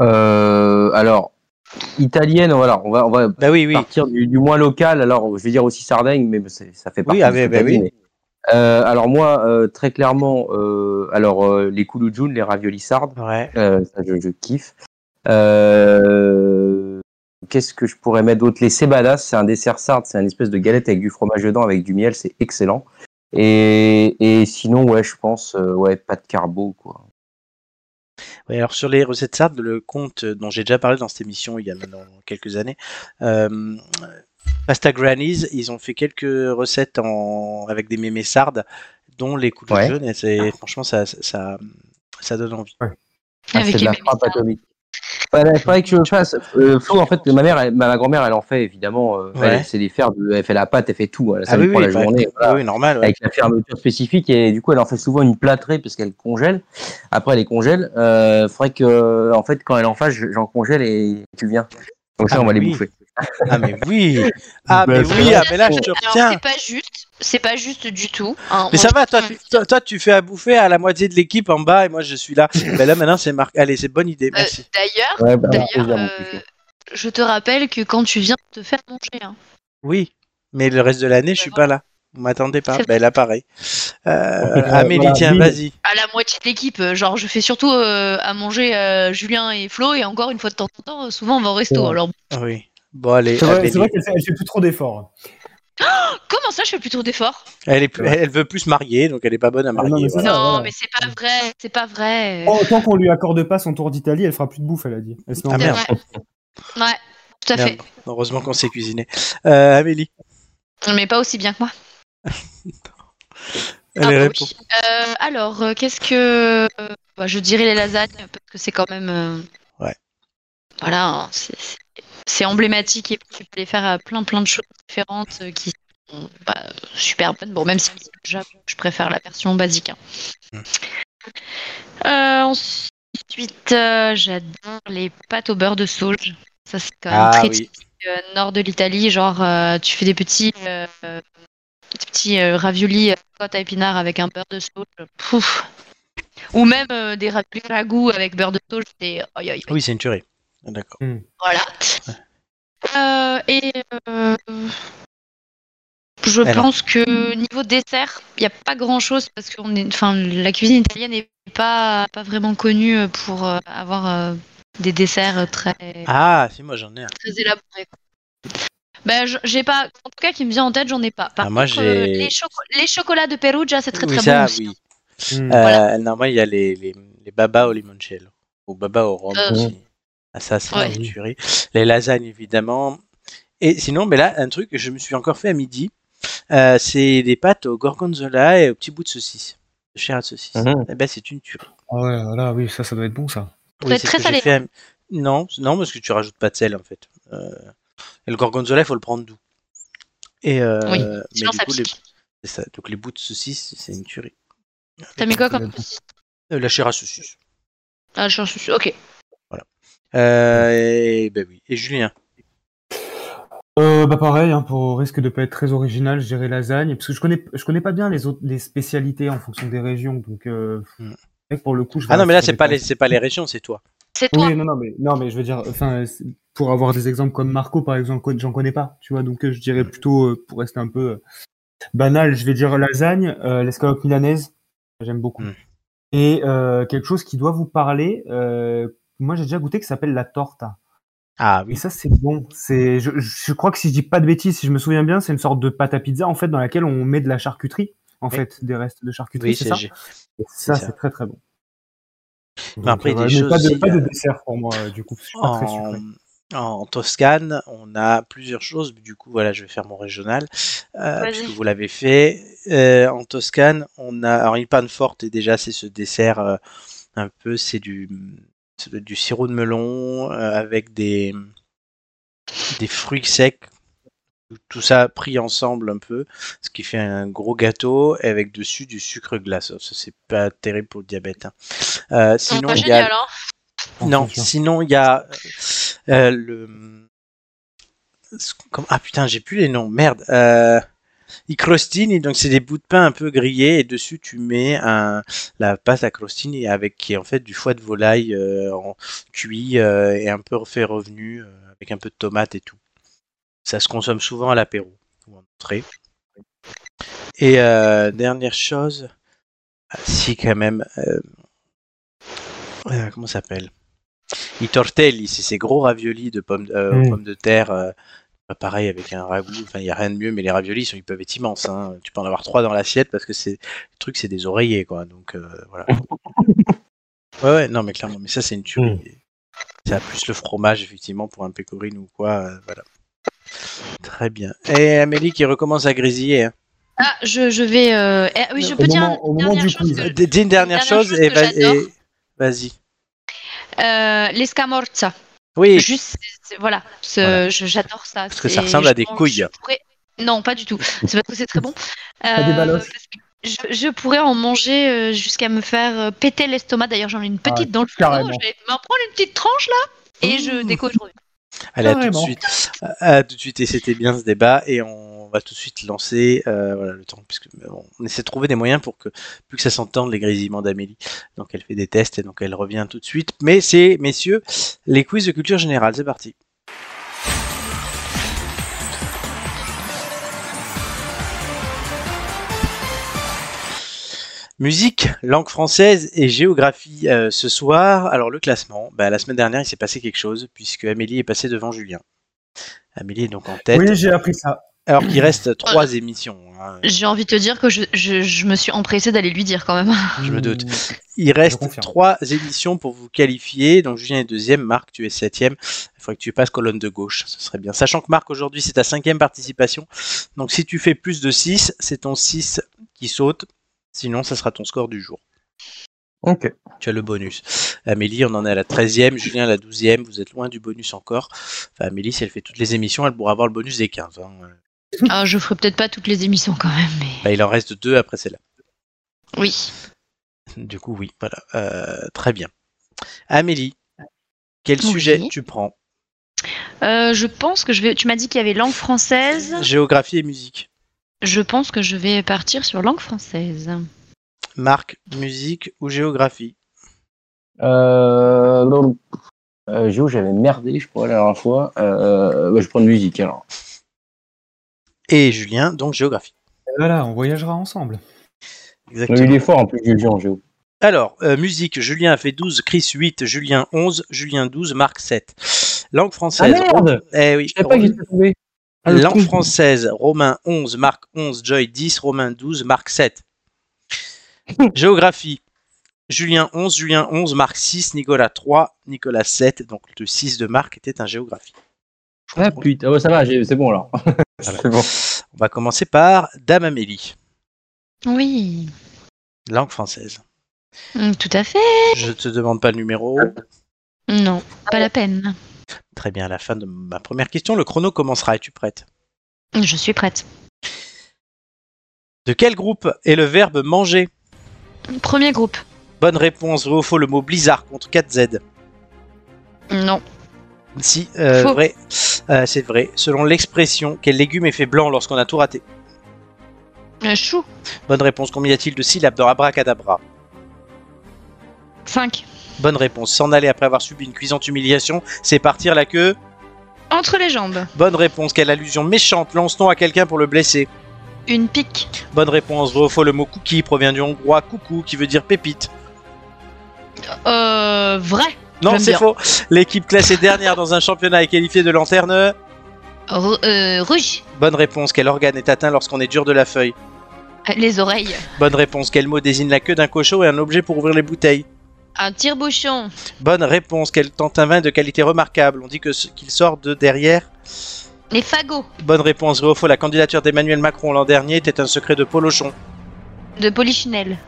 [SPEAKER 4] Euh, alors, italienne, voilà, on va, on va
[SPEAKER 1] Bah oui, oui.
[SPEAKER 4] partir du, du moins local. Alors, je vais dire aussi Sardaigne, mais ça fait partie
[SPEAKER 1] ah,
[SPEAKER 4] de
[SPEAKER 1] bah
[SPEAKER 4] dit,
[SPEAKER 1] oui.
[SPEAKER 4] mais- Euh, alors moi, euh, très clairement, euh, alors les kouloujoun, les raviolis sardes,
[SPEAKER 1] Ouais.
[SPEAKER 4] ça je, je kiffe. Qu'est-ce que je pourrais mettre d'autre? Les cebadas, c'est un dessert sarde, c'est une espèce de galette avec du fromage dedans, avec du miel, c'est excellent. Et, et sinon, ouais, je pense, ouais, pas de carbo, quoi.
[SPEAKER 1] Alors sur les recettes sardes, le compte dont j'ai déjà parlé dans cette émission il y a maintenant quelques années, euh, Pasta Grannies, ils ont fait quelques recettes en, avec des mémés sardes, dont les coups de
[SPEAKER 4] Ouais.
[SPEAKER 1] jaune, et c'est, franchement ça, ça, ça donne envie.
[SPEAKER 4] Ah,
[SPEAKER 2] Avec
[SPEAKER 4] c'est de la frappe atomique. Il faudrait que je le fasse. Euh, Flo, en fait, ma mère, elle- ma, grand-mère, elle en fait évidemment. euh,
[SPEAKER 1] Ouais.
[SPEAKER 4] Elle sait les faire. de- elle fait la pâte, elle fait tout. Elle, ça
[SPEAKER 1] Ah
[SPEAKER 4] lui
[SPEAKER 1] oui,
[SPEAKER 4] prend
[SPEAKER 1] oui,
[SPEAKER 4] la
[SPEAKER 1] bah,
[SPEAKER 4] journée. voilà.
[SPEAKER 1] oui, normal. ouais.
[SPEAKER 4] avec la fermeture spécifique et du coup elle en fait souvent une plâtrée parce qu'elle congèle après elle les congèle euh, faudrait que en fait quand elle en fasse je- j'en congèle et tu viens comme ça
[SPEAKER 1] Ah,
[SPEAKER 4] on va
[SPEAKER 1] mais
[SPEAKER 4] les
[SPEAKER 1] oui.
[SPEAKER 4] bouffer
[SPEAKER 1] Ah mais oui, ah
[SPEAKER 3] Bah,
[SPEAKER 1] mais
[SPEAKER 3] c'est
[SPEAKER 1] oui, ah mais là je te retiens.
[SPEAKER 2] c'est pas juste, c'est pas juste du tout. hein.
[SPEAKER 1] Mais ça va, toi tu, toi, toi, tu fais à bouffer à la moitié de l'équipe en bas et moi je suis là. Ben là maintenant c'est Marc. Allez, c'est bonne idée,
[SPEAKER 2] Euh,
[SPEAKER 1] merci.
[SPEAKER 2] D'ailleurs,
[SPEAKER 4] ouais, bah,
[SPEAKER 2] d'ailleurs, euh,
[SPEAKER 4] Flo.
[SPEAKER 2] je te rappelle que quand tu viens te faire manger, hein,
[SPEAKER 1] Oui, mais le reste de l'année je suis pas là. Vous m'attendez pas Ben là pareil. Euh, Amélie,
[SPEAKER 3] voilà,
[SPEAKER 1] tiens, vas-y.
[SPEAKER 2] à la moitié de l'équipe, euh, genre je fais surtout euh, à manger euh, Julien et Flo, et encore une fois de temps en temps, souvent on va au resto.
[SPEAKER 3] Ouais.
[SPEAKER 2] Alors
[SPEAKER 1] Oui. Bon allez,
[SPEAKER 3] C'est vrai, qu'elle fait, fait plus trop d'efforts.
[SPEAKER 2] comment ça, je fais plutôt d'efforts?
[SPEAKER 1] Elle, est plus- elle veut plus se marier, donc elle est pas bonne à
[SPEAKER 3] Ah, non,
[SPEAKER 1] marier.
[SPEAKER 3] mais c'est
[SPEAKER 1] voilà.
[SPEAKER 3] ça.
[SPEAKER 2] Non, mais c'est pas vrai, c'est pas vrai.
[SPEAKER 3] Oh, tant qu'on lui accorde pas son tour d'Italie, elle fera plus de bouffe, elle a dit. Elle
[SPEAKER 1] Ah, merde.
[SPEAKER 2] Ouais, tout à
[SPEAKER 1] Merde.
[SPEAKER 2] fait.
[SPEAKER 1] Heureusement qu'on s'est cuisiné. Euh, Amélie,
[SPEAKER 2] Mais pas aussi bien que moi.
[SPEAKER 1] allez
[SPEAKER 2] Ah bah oui. Euh, alors, euh, qu'est-ce que. euh, bah, je dirais les lasagnes, parce que c'est quand même.
[SPEAKER 1] Ouais.
[SPEAKER 2] Voilà, hein, c'est- emblématique et tu peux les faire à plein plein de choses différentes qui sont bah, super bonnes. Bon, même si déjà, je préfère la version basique. hein.
[SPEAKER 1] Mm.
[SPEAKER 2] Euh, ensuite, euh, j'adore les pâtes au beurre de sauge. Ça, c'est quand même
[SPEAKER 1] Ah
[SPEAKER 2] très
[SPEAKER 1] oui.
[SPEAKER 2] typique, euh, nord de l'Italie. Genre, tu fais des petits, petits euh, raviolis euh, côte à épinards avec un beurre de sauge. Pouf. Ou même euh, des raviolis ragoût avec beurre de sauge. C'est aïe, aïe, aïe.
[SPEAKER 1] Oui, c'est une tuerie. D'accord.
[SPEAKER 2] Voilà. Euh, et euh, je
[SPEAKER 1] Alors.
[SPEAKER 2] pense que niveau dessert, il n'y a pas grand chose parce que enfin, la cuisine italienne n'est pas, pas vraiment connue pour euh, avoir euh, des desserts très,
[SPEAKER 1] Ah, si, moi j'en ai un.
[SPEAKER 2] très élaborés. Ben, je- j'ai pas, en tout cas, qui me vient en tête, j'en ai pas. Par
[SPEAKER 1] Ah, moi,
[SPEAKER 2] contre, euh,
[SPEAKER 1] j'ai-
[SPEAKER 2] les, choco- les chocolats de Perugia, c'est très
[SPEAKER 1] oui,
[SPEAKER 2] très
[SPEAKER 1] ça,
[SPEAKER 2] bon aussi.
[SPEAKER 1] oui. Euh,
[SPEAKER 2] Voilà.
[SPEAKER 1] Non, moi, il y a les, les, les babas au limoncello. Ou babas au rhum
[SPEAKER 2] Euh,
[SPEAKER 1] aussi. Ah, ça, c'est
[SPEAKER 2] ouais.
[SPEAKER 1] une tuerie. Les lasagnes, évidemment. Et sinon, mais là, un truc que je me suis encore fait à midi, euh, c'est des pâtes au gorgonzola et au petit bout de saucisse. De chair à saucisse.
[SPEAKER 4] Mhm.
[SPEAKER 1] Eh ben, c'est une tuerie.
[SPEAKER 3] Ah ouais, voilà, oui, ça, ça doit être bon, ça.
[SPEAKER 2] Ça doit être
[SPEAKER 1] c'est
[SPEAKER 2] très salé.
[SPEAKER 1] fait Non, non, parce que tu rajoutes pas de sel, en fait. Euh, Et le gorgonzola, il faut le prendre doux. Et euh,
[SPEAKER 2] Oui,
[SPEAKER 1] mais
[SPEAKER 2] sinon
[SPEAKER 1] du
[SPEAKER 2] ça
[SPEAKER 1] coup, les...
[SPEAKER 2] pique.
[SPEAKER 1] c'est ça. Donc les bouts de saucisse, c'est une tuerie.
[SPEAKER 2] T'as mis quoi comme
[SPEAKER 3] bon.
[SPEAKER 1] Euh, la chair à saucisse.
[SPEAKER 2] Ah, je suis sûr. Ok.
[SPEAKER 1] Euh, et ben oui. Et Julien?
[SPEAKER 3] Euh, bah pareil, hein, pour risque de pas être très original, je dirais lasagne, parce que je connais, je connais pas bien les autres, les spécialités en fonction des régions, donc euh,
[SPEAKER 1] Hmm.
[SPEAKER 3] pour le coup, je vais
[SPEAKER 1] Ah non, mais là, c'est pas les, c'est pas les régions, c'est toi.
[SPEAKER 2] C'est toi.
[SPEAKER 3] Oui, non, non, mais non, mais je veux dire, enfin, pour avoir des exemples comme Marco, par exemple, j'en connais pas, tu vois. Donc, euh, je dirais plutôt, euh, pour rester un peu euh, banal, je vais dire lasagne, l'escalope milanaise, j'aime beaucoup.
[SPEAKER 1] Mm.
[SPEAKER 3] Et quelque chose qui doit vous parler, moi j'ai déjà goûté, qui s'appelle la torta.
[SPEAKER 1] Ah
[SPEAKER 3] Et
[SPEAKER 1] oui.
[SPEAKER 3] ça, c'est bon. C'est, je, je crois que si je dis pas de bêtises, si je me souviens bien, c'est une sorte de pâte à pizza, en fait, dans laquelle on met de la charcuterie, en
[SPEAKER 1] Oui.
[SPEAKER 3] fait, des restes de charcuterie,
[SPEAKER 1] Oui,
[SPEAKER 3] c'est
[SPEAKER 1] c'est
[SPEAKER 3] ça Et Ça, c'est très très bon.
[SPEAKER 1] Mais après,
[SPEAKER 3] euh,
[SPEAKER 1] des
[SPEAKER 3] mais
[SPEAKER 1] choses
[SPEAKER 3] pas de,
[SPEAKER 1] aussi,
[SPEAKER 3] pas de
[SPEAKER 1] euh,
[SPEAKER 3] dessert pour moi, du coup. Je suis pas très
[SPEAKER 1] en,
[SPEAKER 3] sucré.
[SPEAKER 1] En Toscane, on a plusieurs choses. Du coup, voilà, je vais faire mon régional, euh, puisque vous l'avez fait. Euh, en Toscane, on a alors une panne forte et déjà c'est ce dessert euh, un peu, c'est du du sirop de melon euh, avec des des fruits secs. Tout ça pris ensemble un peu, ce qui fait un gros gâteau et avec dessus du sucre glace. Ça c'est pas terrible pour le diabète. hein. Euh, sinon,
[SPEAKER 2] pas
[SPEAKER 1] il y a
[SPEAKER 2] hein.
[SPEAKER 1] non, sinon il y a euh, le. Ah putain, j'ai plus les noms, merde. Euh... I crostini, donc c'est des bouts de pain un peu grillés et dessus tu mets la pâte à crostini avec qui est en fait du foie de volaille euh, en cuit euh, et un peu fait revenu avec un peu de tomate et tout. Ça se consomme souvent à l'apéro ou en entrée. Et dernière chose, ah, si quand même, comment s'appelle? I tortelli, c'est ces gros raviolis de pommes, euh,
[SPEAKER 3] Mm.
[SPEAKER 1] pommes de terre. euh, pareil avec un ragoût. Enfin, il y a rien de mieux, mais les raviolis, ils, sont- ils peuvent être immenses. hein. Tu peux en avoir trois dans l'assiette parce que c'est le truc, c'est des oreillers, quoi. Donc euh, voilà. ouais, ouais, non, mais clairement, mais ça, c'est une tuerie. Ça a plus le fromage, effectivement, pour un pecorino ou quoi. euh, voilà. Très bien. Et Amélie qui recommence à grésiller. hein.
[SPEAKER 2] Ah, je, je vais. euh, eh, oui, je
[SPEAKER 3] Au
[SPEAKER 2] peux dire
[SPEAKER 3] moment-
[SPEAKER 2] une
[SPEAKER 3] au moment
[SPEAKER 2] dernière chose que-
[SPEAKER 1] une dernière
[SPEAKER 2] dernière
[SPEAKER 1] chose et- vas-y.
[SPEAKER 2] Euh, l'escamorza.
[SPEAKER 1] Oui,
[SPEAKER 2] Juste, c'est- voilà,
[SPEAKER 1] Voilà.
[SPEAKER 2] je- j'adore ça.
[SPEAKER 1] Parce que ça ressemble à
[SPEAKER 2] je
[SPEAKER 1] des
[SPEAKER 2] pense-
[SPEAKER 1] couilles.
[SPEAKER 2] je pourrais- Non, pas du tout. C'est parce que c'est très bon.
[SPEAKER 3] Pas des
[SPEAKER 2] Euh, je, je pourrais en manger euh, jusqu'à me faire péter l'estomac. D'ailleurs, j'en ai une petite dans le frigo. Je vais m'en prendre une petite tranche là et je
[SPEAKER 1] Mmh.
[SPEAKER 2] déco aujourd'hui.
[SPEAKER 1] Allez, à tout de suite. À, tout de suite, et c'était bien ce débat, et on va tout de suite lancer euh, voilà, le temps, puisque bon, on essaie de trouver des moyens pour que plus que ça s'entende les grésillements d'Amélie. Donc elle fait des tests et donc elle revient tout de suite. Mais c'est, messieurs, les quiz de culture générale, c'est parti. Musique, langue française et géographie euh, ce soir. Alors le classement, bah, la semaine dernière il s'est passé quelque chose puisque Amélie est passée devant Julien. Amélie est donc en tête.
[SPEAKER 3] Oui, j'ai appris ça.
[SPEAKER 1] Alors qu'il reste trois émissions. hein.
[SPEAKER 2] J'ai envie de te dire que je, je, je me suis empressée d'aller lui dire quand même.
[SPEAKER 1] Je me doute.
[SPEAKER 3] Mmh.
[SPEAKER 1] Il reste trois émissions pour vous qualifier. Donc Julien est deuxième, Marc tu es septième. Il faudrait que tu passes colonne de gauche, ce serait bien. Sachant que Marc aujourd'hui c'est ta cinquième participation. Donc si tu fais plus de 6, c'est ton 6 qui saute. Sinon ça sera ton score du jour.
[SPEAKER 4] Ok.
[SPEAKER 1] Tu as le bonus. Amélie, on en est à la 13e, Julien à la 12e, vous êtes loin du bonus encore. Enfin, Amélie, si elle fait toutes les émissions, elle pourra avoir le bonus des 15. hein.
[SPEAKER 2] Ah, je ferai peut-être pas toutes les émissions quand même, mais
[SPEAKER 1] Bah, il en reste deux après celle-là.
[SPEAKER 2] oui.
[SPEAKER 1] Du coup, oui, voilà. Euh, très bien. Amélie, quel
[SPEAKER 2] Oui.
[SPEAKER 1] sujet tu prends?
[SPEAKER 2] Euh, je pense que je vais. Tu m'as dit qu'il y avait langue française.
[SPEAKER 1] Géographie et musique.
[SPEAKER 2] Je pense que je vais partir sur langue française.
[SPEAKER 1] Marc, musique ou géographie?
[SPEAKER 4] Euh, non, euh, Géo, j'avais merdé, je crois, la dernière fois. Euh, bah, je prends de musique alors.
[SPEAKER 1] Et Julien, donc géographie.
[SPEAKER 3] Voilà, on voyagera ensemble.
[SPEAKER 4] On a eu
[SPEAKER 1] Exactement.
[SPEAKER 4] l'effort en plus, Julien, en Géo.
[SPEAKER 1] Alors, euh, musique, Julien a fait 12, Chris 8, Julien 11, Julien 12, Marc 7. Langue
[SPEAKER 4] Ah
[SPEAKER 1] française.
[SPEAKER 4] merde
[SPEAKER 1] eh oui.
[SPEAKER 4] Je savais pas que j'étais tombé. Ah,
[SPEAKER 1] Langue française, Romain 11, Marc 11, Joy 10, Romain 12, Marc 7. Géographie, Julien 11, Julien 11, Marc 6, Nicolas 3, Nicolas 7. Donc le 6 de Marc était un géographie.
[SPEAKER 4] Ah putain, ouais, ça va, c'est bon alors. c'est bon.
[SPEAKER 1] On va commencer par Dame Amélie,
[SPEAKER 2] Oui.
[SPEAKER 1] langue française.
[SPEAKER 2] Mm, Tout à fait.
[SPEAKER 1] Je te demande pas le numéro.
[SPEAKER 2] Non, pas la peine.
[SPEAKER 1] Très bien, à la fin de ma première question, le chrono commencera. Es-tu prête?
[SPEAKER 2] Je suis prête.
[SPEAKER 1] De quel groupe est le verbe manger?
[SPEAKER 2] Premier groupe.
[SPEAKER 1] Bonne réponse, vrai ou faux, le mot blizzard contre 4Z.
[SPEAKER 2] Non.
[SPEAKER 1] Si, euh,
[SPEAKER 2] Faux.
[SPEAKER 1] vrai. Euh, c'est vrai. Selon l'expression, quel légume est fait blanc lorsqu'on a tout raté?
[SPEAKER 2] Euh, chou.
[SPEAKER 1] Bonne réponse. Combien y a-t-il de syllabes dans abracadabra?
[SPEAKER 2] 5.
[SPEAKER 1] Bonne réponse. S'en aller après avoir subi une cuisante humiliation, c'est partir la queue.
[SPEAKER 2] Entre les jambes.
[SPEAKER 1] Bonne réponse. Quelle allusion méchante lance-t-on à quelqu'un pour le blesser
[SPEAKER 2] Une pique.
[SPEAKER 1] Bonne réponse. Vrai ou faux, le mot cookie provient du hongrois coucou qui veut dire pépite.
[SPEAKER 2] Euh. Vrai.
[SPEAKER 1] Non, c'est faux. L'équipe classée dernière dans un championnat est qualifiée de lanterne.
[SPEAKER 2] Euh, rouge.
[SPEAKER 1] Bonne réponse. Quel organe est atteint lorsqu'on est dur de la feuille
[SPEAKER 2] Les oreilles.
[SPEAKER 1] Bonne réponse. Quel mot désigne la queue d'un cochon et un objet pour ouvrir les bouteilles
[SPEAKER 2] Un tire-bouchon.
[SPEAKER 1] Bonne réponse. Quel tente un vin de qualité remarquable On dit que ce- qu'il sort de derrière.
[SPEAKER 2] Les fagots.
[SPEAKER 1] Bonne réponse. Vrai ou faux, la candidature d'Emmanuel Macron l'an dernier était un secret de Polochon.
[SPEAKER 2] De polichinelle.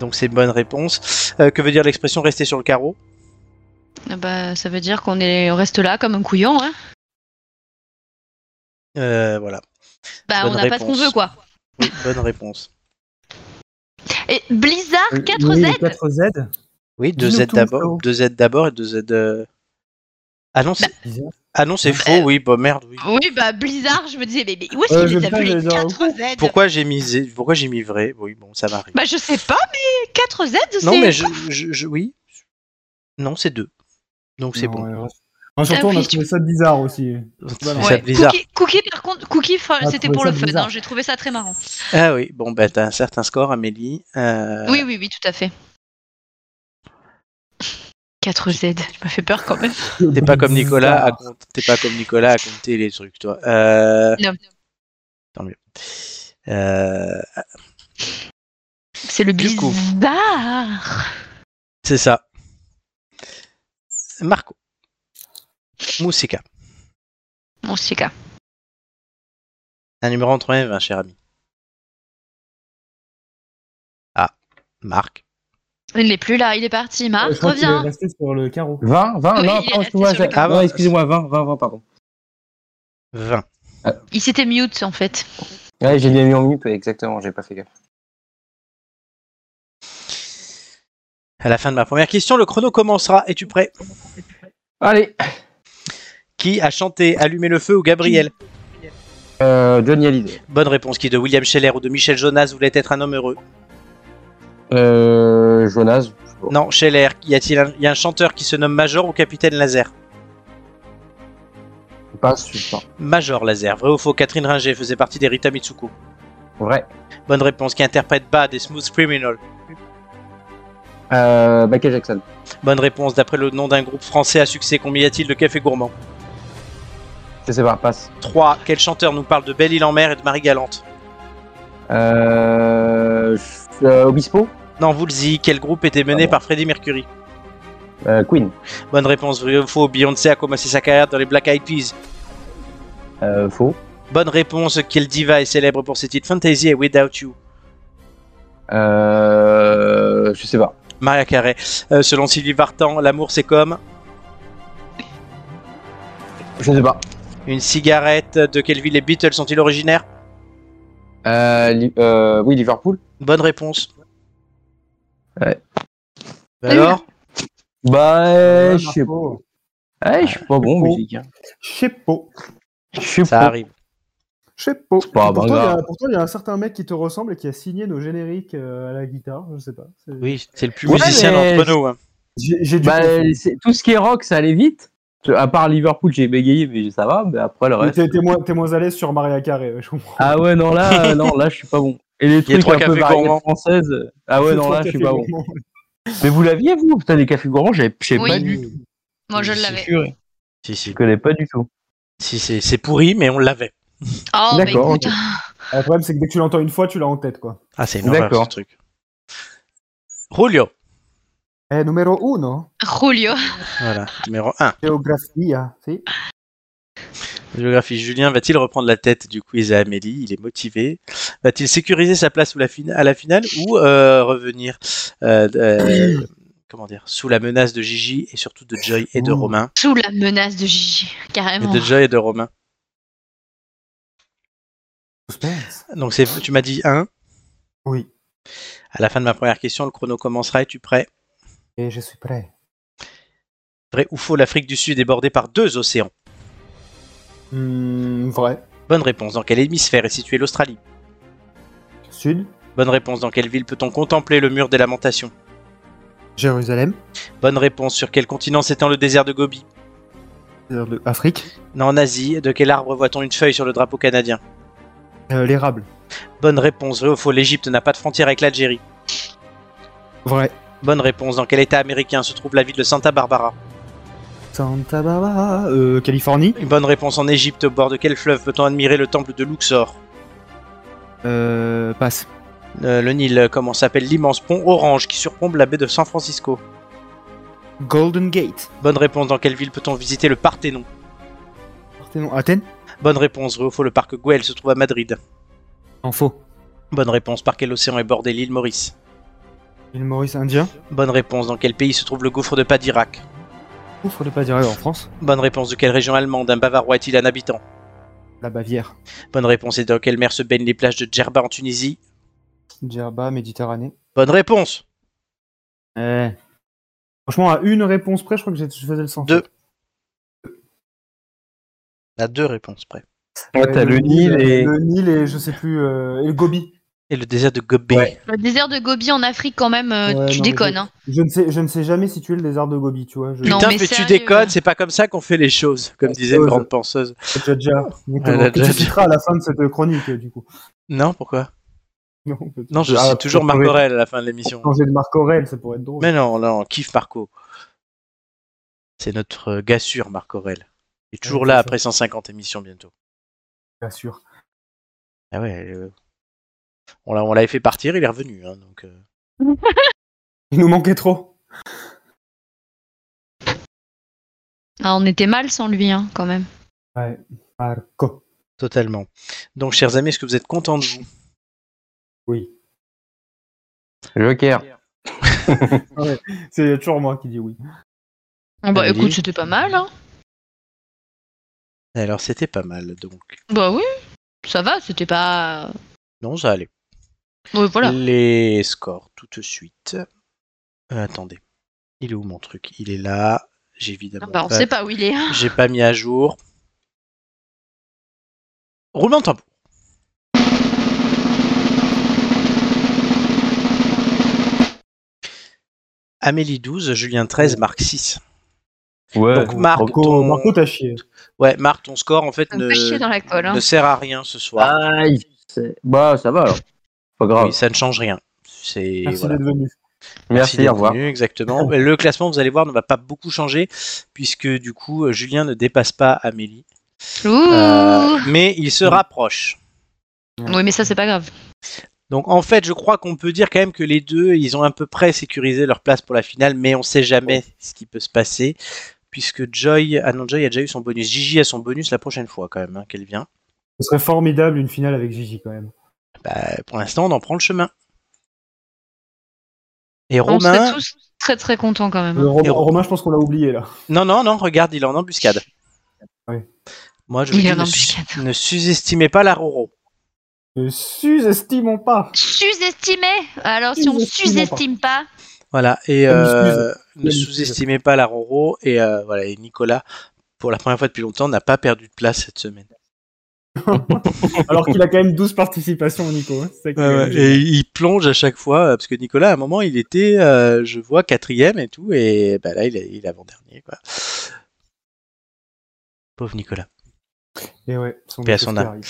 [SPEAKER 1] Donc c'est une bonne réponse. Euh, que veut dire l'expression rester sur le carreau?
[SPEAKER 2] Ah Bah, ça veut dire qu'on est, on reste là comme un couillon, hein.
[SPEAKER 1] Euh, Voilà.
[SPEAKER 2] Bah,
[SPEAKER 1] Bonne
[SPEAKER 2] on n'a pas ce qu'on
[SPEAKER 1] réponse.
[SPEAKER 2] veut, quoi.
[SPEAKER 1] Oui, bonne réponse.
[SPEAKER 2] Et Blizzard
[SPEAKER 3] Euh,
[SPEAKER 2] 4Z.
[SPEAKER 3] oui, 4Z.
[SPEAKER 1] Oui, deux
[SPEAKER 3] Dis-nous
[SPEAKER 1] Z
[SPEAKER 3] tout,
[SPEAKER 1] d'abord,
[SPEAKER 3] Flo.
[SPEAKER 1] deux Z d'abord et deux Z. euh, Ah non, c'est
[SPEAKER 3] Bizarre.
[SPEAKER 1] ah non, c'est
[SPEAKER 2] Bah,
[SPEAKER 1] faux. Oui, bah merde. Oui.
[SPEAKER 2] Oui, bah Blizzard, je me disais, mais, mais où est-ce qu'il les a les
[SPEAKER 3] j'allais dire,
[SPEAKER 2] 4Z
[SPEAKER 1] Pourquoi j'ai mis Z- pourquoi j'ai mis vrai? Oui, bon, ça m'arrive.
[SPEAKER 2] Bah, je sais pas, mais 4Z, c'est.
[SPEAKER 1] non, mais je, je, je- oui. Non, c'est deux. Donc c'est
[SPEAKER 3] Non,
[SPEAKER 1] bon.
[SPEAKER 3] ouais, ouais. Non, surtout,
[SPEAKER 2] Ah
[SPEAKER 3] on a
[SPEAKER 2] oui,
[SPEAKER 3] trouvé ça bizarre aussi. Voilà.
[SPEAKER 1] ça
[SPEAKER 2] Ouais,
[SPEAKER 1] bizarre.
[SPEAKER 2] Cookie, Cookie, par contre, Cookie, enfin, c'était pour le fun, hein, j'ai trouvé ça très marrant.
[SPEAKER 1] Ah oui, bon, bah t'as un certain score, Amélie. Euh,
[SPEAKER 2] Oui, oui, oui, tout à fait. 4Z, tu m'as fait peur quand même.
[SPEAKER 1] T'es pas comme Nicolas à
[SPEAKER 3] Bizarre.
[SPEAKER 1] compter, t'es pas comme Nicolas à compter les trucs, toi. Euh...
[SPEAKER 2] Non.
[SPEAKER 1] Tant mieux. Euh,
[SPEAKER 2] C'est le
[SPEAKER 1] Du coup.
[SPEAKER 2] Blizzard.
[SPEAKER 1] C'est ça. Marco. Moussika.
[SPEAKER 2] Mon Chica.
[SPEAKER 1] Un numéro entre 1 et 20, cher ami. Ah, Marc.
[SPEAKER 2] Il n'est plus là, il est parti. Marc,
[SPEAKER 3] Je crois qu'il est
[SPEAKER 2] reviens.
[SPEAKER 3] resté sur le carreau.
[SPEAKER 4] 20 20
[SPEAKER 2] Oui,
[SPEAKER 4] Non,
[SPEAKER 2] il le
[SPEAKER 4] j'ai-
[SPEAKER 1] carreau.
[SPEAKER 4] non, excusez-moi, 20, 20, 20, pardon.
[SPEAKER 1] 20.
[SPEAKER 2] Il s'était mute en fait.
[SPEAKER 4] Ouais, j'ai bien mis en ouais, exactement, j'ai pas fait gaffe.
[SPEAKER 1] À la fin de ma première question, le chrono commencera. Es-tu prêt?
[SPEAKER 4] Allez,
[SPEAKER 1] Qui a chanté Allumer le feu ou Gabriel?
[SPEAKER 4] Euh, Johnny Hallyday.
[SPEAKER 1] Bonne réponse. Qui de William Scheller ou de Michel Jonas voulait être un homme heureux?
[SPEAKER 4] Euh, Jonas.
[SPEAKER 1] Non, Scheller. Y a-t-il un, y a un chanteur qui se nomme Major ou Capitaine Laser
[SPEAKER 4] Passe, je sais pas.
[SPEAKER 1] Major Laser. Vrai ou faux Catherine Ringer faisait partie des Rita Mitsuko.
[SPEAKER 4] Vrai.
[SPEAKER 1] Bonne réponse. Qui interprète Bad et Smooth Criminal
[SPEAKER 4] Euh, Michael Jackson.
[SPEAKER 1] Bonne réponse. D'après le nom d'un groupe français à succès, combien y a-t-il de café gourmand
[SPEAKER 4] Je sais pas, passe.
[SPEAKER 1] 3. Quel chanteur nous parle de Belle Île en mer et de Marie Galante
[SPEAKER 4] Euh, euh, Obispo?
[SPEAKER 1] Non, Woolsey. Quel groupe était mené
[SPEAKER 4] Ah bon.
[SPEAKER 1] par Freddie Mercury
[SPEAKER 4] Euh, Queen.
[SPEAKER 1] Bonne réponse. Vrai ou faux Beyoncé a commencé sa carrière dans les Black Eyed Peas.
[SPEAKER 4] Euh, faux.
[SPEAKER 1] Bonne réponse. Quel diva est célèbre pour ses titres Fantasy et Without You
[SPEAKER 4] Euh, je sais pas.
[SPEAKER 1] Maria Carey. Euh, selon Sylvie Vartan, l'amour c'est comme
[SPEAKER 4] Je sais pas.
[SPEAKER 1] une cigarette. De quelle ville les Beatles sont-ils originaires
[SPEAKER 4] Euh, Li- euh, oui, Liverpool.
[SPEAKER 1] Bonne réponse.
[SPEAKER 4] Ouais.
[SPEAKER 1] Alors
[SPEAKER 4] Bah, euh, je sais pas. Ouais, je suis pas bon en musique. hein.
[SPEAKER 3] Je sais pas.
[SPEAKER 4] Je
[SPEAKER 1] Ça
[SPEAKER 4] pas.
[SPEAKER 1] arrive.
[SPEAKER 3] Je sais pas.
[SPEAKER 4] pas
[SPEAKER 3] pourtant, il y
[SPEAKER 4] grave.
[SPEAKER 3] a, pourtant, il y a un certain mec qui te ressemble et qui a signé nos génériques euh, à la guitare. Je sais pas. C'est-
[SPEAKER 1] Oui, c'est le plus
[SPEAKER 4] Ouais,
[SPEAKER 1] musicien
[SPEAKER 4] mais
[SPEAKER 1] d'entre nous. hein.
[SPEAKER 3] J'ai j'ai dû
[SPEAKER 4] Bah,
[SPEAKER 3] confondre.
[SPEAKER 4] c'est- tout ce qui est rock, ça allait vite. À part Liverpool, j'ai bégayé, mais ça va. Mais après, le
[SPEAKER 3] Mais
[SPEAKER 4] reste.
[SPEAKER 3] T'es t'es moins, t'es moins à l'aise sur Maria Carré, je comprends.
[SPEAKER 4] Ah ouais, non, là, euh, non, là, je suis pas bon. Et les trucs
[SPEAKER 1] trois
[SPEAKER 4] un peu variétés françaises. Ah ouais, non, là, je suis pas bon. Mais vous l'aviez, vous? Putain, les cafés gourmands, j'avais- je sais
[SPEAKER 2] Oui.
[SPEAKER 4] pas du tout.
[SPEAKER 2] Moi, je l'avais.
[SPEAKER 1] Si, si.
[SPEAKER 4] Je connais pas du tout.
[SPEAKER 1] Si, c'est c'est pourri, mais on l'avait.
[SPEAKER 2] Oh,
[SPEAKER 4] D'accord.
[SPEAKER 3] Ah, Le problème, c'est que dès que tu l'entends une fois, tu l'as en tête, quoi.
[SPEAKER 1] Ah, c'est
[SPEAKER 4] D'accord.
[SPEAKER 1] ce truc. Julio.
[SPEAKER 3] Eh, numéro uno,
[SPEAKER 2] Julio.
[SPEAKER 1] Voilà, numéro 1.
[SPEAKER 3] Geografia, si.
[SPEAKER 1] Géographie. Julien va-t-il reprendre la tête du quiz à Amélie? Il est motivé. Va-t-il sécuriser sa place sous la fina- à la finale ou euh, revenir euh, euh, comment dire, sous la menace de Gigi et surtout de Joy et de
[SPEAKER 3] Ouh.
[SPEAKER 1] Romain?
[SPEAKER 2] Sous la menace de Gigi,
[SPEAKER 1] et
[SPEAKER 2] carrément.
[SPEAKER 1] de Joy et de Romain. Donc c'est, tu m'as dit 1.
[SPEAKER 3] Oui.
[SPEAKER 1] À la fin de ma première question, le chrono commencera. Es-tu prêt?
[SPEAKER 3] Et je suis prêt.
[SPEAKER 1] Vrai ou faux L'Afrique du Sud est bordée par deux océans.
[SPEAKER 3] Hmm, vrai.
[SPEAKER 1] Bonne réponse. Dans quel hémisphère est située l'Australie?
[SPEAKER 3] Sud.
[SPEAKER 1] Bonne réponse. Dans quelle ville peut-on contempler le mur des lamentations?
[SPEAKER 3] Jérusalem.
[SPEAKER 1] Bonne réponse. Sur quel continent s'étend le désert de Gobi?
[SPEAKER 3] Désert de Afrique.
[SPEAKER 1] Non, en Asie. De quel arbre voit-on une feuille sur le drapeau canadien?
[SPEAKER 3] Euh, L'érable.
[SPEAKER 1] Bonne réponse. Vrai ou faux L'Égypte n'a pas de frontière avec l'Algérie?
[SPEAKER 3] Vrai.
[SPEAKER 1] Bonne réponse. Dans quel état américain se trouve la ville de Santa Barbara?
[SPEAKER 3] Santa Barbara. Euh, Californie.
[SPEAKER 1] Une bonne réponse. En Égypte, au bord de quel fleuve peut-on admirer le temple de Luxor?
[SPEAKER 3] Euh, passe.
[SPEAKER 1] Euh, Le Nil. Comment s'appelle l'immense pont orange qui surplombe la baie de San Francisco?
[SPEAKER 3] Golden Gate.
[SPEAKER 1] Bonne réponse. Dans quelle ville peut-on visiter le Parthénon?
[SPEAKER 3] Parthénon. Athènes.
[SPEAKER 1] Bonne réponse. Vrai ou faux Le parc Güell se trouve à Madrid.
[SPEAKER 3] En faux.
[SPEAKER 1] Bonne réponse. Par quel océan est bordée l'île Maurice
[SPEAKER 3] Île Maurice indien.
[SPEAKER 1] Bonne réponse. Dans quel pays se trouve le gouffre de Padirac?
[SPEAKER 3] Ouf, pas en France.
[SPEAKER 1] Bonne réponse. De quelle région allemande un Bavarois est-il un habitant
[SPEAKER 3] La Bavière.
[SPEAKER 1] Bonne réponse. Et dans quelle mer se baignent les plages de Djerba en Tunisie
[SPEAKER 3] Djerba, Méditerranée.
[SPEAKER 1] Bonne réponse.
[SPEAKER 3] Eh. Franchement, à une réponse près, je crois que j'ai- je faisais le sens.
[SPEAKER 1] Deux. À deux réponses près.
[SPEAKER 4] Ouais, t'as le Nil et.
[SPEAKER 3] Le Nil et je sais plus. euh, et le Gobi.
[SPEAKER 1] Et le désert de.
[SPEAKER 4] Ouais.
[SPEAKER 2] Le désert de Gobi en Afrique, quand même, euh,
[SPEAKER 3] Ouais,
[SPEAKER 2] tu
[SPEAKER 3] non,
[SPEAKER 2] déconnes. Hein.
[SPEAKER 3] Je ne sais, je ne sais jamais situer le désert de Gobi, tu vois. Je...
[SPEAKER 2] Non,
[SPEAKER 1] Putain,
[SPEAKER 2] mais
[SPEAKER 1] mais tu déconnes, c'est pas comme ça qu'on fait les choses, comme disait une grande penseuse.
[SPEAKER 3] Déjà, déjà.
[SPEAKER 1] Elle a
[SPEAKER 3] que
[SPEAKER 1] déjà
[SPEAKER 3] tu citeras à la fin de cette chronique, du coup.
[SPEAKER 1] Non, pourquoi
[SPEAKER 3] Non.
[SPEAKER 1] Non, je
[SPEAKER 3] Ah,
[SPEAKER 1] suis toujours
[SPEAKER 3] pour
[SPEAKER 1] Marc Aurel à la fin de l'émission.
[SPEAKER 3] Changer de Marc Aurel, ça pourrait être drôle.
[SPEAKER 1] Mais non, non, on kiffe Marco. C'est notre gars sûr, Marc Aurel. Il est toujours
[SPEAKER 3] Ouais,
[SPEAKER 1] là après 150 émissions bientôt.
[SPEAKER 3] Bien sûr.
[SPEAKER 1] Ah ouais, euh, on l'a- on l'avait fait partir, il est revenu. hein, donc, euh,
[SPEAKER 3] Il nous manquait trop.
[SPEAKER 2] Ah, on était mal sans lui, hein, quand même.
[SPEAKER 3] Ouais. Marco.
[SPEAKER 1] totalement. Donc, chers amis, est-ce que vous êtes contents de vous?
[SPEAKER 3] Oui.
[SPEAKER 4] Joker.
[SPEAKER 3] C'est toujours moi qui dis oui.
[SPEAKER 2] Ah Bah
[SPEAKER 1] Amélie
[SPEAKER 2] écoute, c'était pas mal. Hein.
[SPEAKER 1] Alors, c'était pas mal, donc.
[SPEAKER 2] Bah oui, ça va, c'était pas.
[SPEAKER 1] Non, ça allait.
[SPEAKER 2] Ouais, voilà.
[SPEAKER 1] Les scores, tout de suite. Euh, attendez. Il est où mon truc? Il est là. J'ai évidemment.
[SPEAKER 2] Ah bah, on
[SPEAKER 1] pas-
[SPEAKER 2] sait pas où il est.
[SPEAKER 1] J'ai pas mis à jour. Roulement de tambour. Amélie 12, Julien 13, Marc 6.
[SPEAKER 4] Ouais.
[SPEAKER 1] Donc, Marc,
[SPEAKER 3] Marco,
[SPEAKER 1] ton...
[SPEAKER 3] Marco t'as chié.
[SPEAKER 1] Ouais, Marc, ton score en fait
[SPEAKER 2] chier
[SPEAKER 1] ne,
[SPEAKER 2] dans la colle. Hein.
[SPEAKER 1] ne sert à rien ce soir.
[SPEAKER 4] Aïe. Bah, ça va alors. Pas grave.
[SPEAKER 1] Oui, ça ne change rien. C'est
[SPEAKER 3] Merci
[SPEAKER 1] voilà.
[SPEAKER 3] d'être venu.
[SPEAKER 4] Merci,
[SPEAKER 1] d'être
[SPEAKER 4] au revoir.
[SPEAKER 1] venu, exactement. Le classement, vous allez voir, ne va pas beaucoup changer puisque du coup, euh, Julien ne dépasse pas Amélie.
[SPEAKER 2] Ouh
[SPEAKER 1] Euh, mais il se rapproche.
[SPEAKER 2] Oui, mais ça, c'est pas grave.
[SPEAKER 1] Donc en fait, je crois qu'on peut dire quand même que les deux, ils ont à peu près sécurisé leur place pour la finale, mais on sait jamais ce qui peut se passer, puisque Joy, ah non, Joy a déjà eu son bonus. Gigi a son bonus la prochaine fois quand même, hein, qu'elle vient.
[SPEAKER 3] Ce serait formidable une finale avec Gigi quand même.
[SPEAKER 1] Bah, pour l'instant, on en prend le chemin. Et
[SPEAKER 2] On serait tous très très contents quand même.
[SPEAKER 3] Euh,
[SPEAKER 2] hein.
[SPEAKER 3] Romain,
[SPEAKER 1] Et Ro-
[SPEAKER 3] Romain, je pense qu'on l'a oublié là.
[SPEAKER 1] non, non, non, regarde, il est en embuscade.
[SPEAKER 3] Ouais.
[SPEAKER 1] Moi, je vous
[SPEAKER 2] Il
[SPEAKER 1] dis,
[SPEAKER 2] est en
[SPEAKER 1] ne, su- ne sous-estimez pas la Roro.
[SPEAKER 3] Ne sous-estimons pas.
[SPEAKER 2] Sous-estimé Alors, si on sous-estime pas,
[SPEAKER 1] Voilà, et euh, ne sous-estimez pas la Roro. Et euh, voilà, et Nicolas, pour la première fois depuis longtemps, n'a pas perdu de place cette semaine.
[SPEAKER 3] Alors qu'il a quand même 12 participations, Nico. hein. Ça
[SPEAKER 1] Ouais, et il plonge à chaque fois, euh, parce que Nicolas, à un moment, il était, euh, je vois, quatrième et tout, et bah là, il est, avant-dernier, quoi. Pauvre Nicolas.
[SPEAKER 3] Et ouais, son
[SPEAKER 1] Paix à son âme.
[SPEAKER 3] arrive.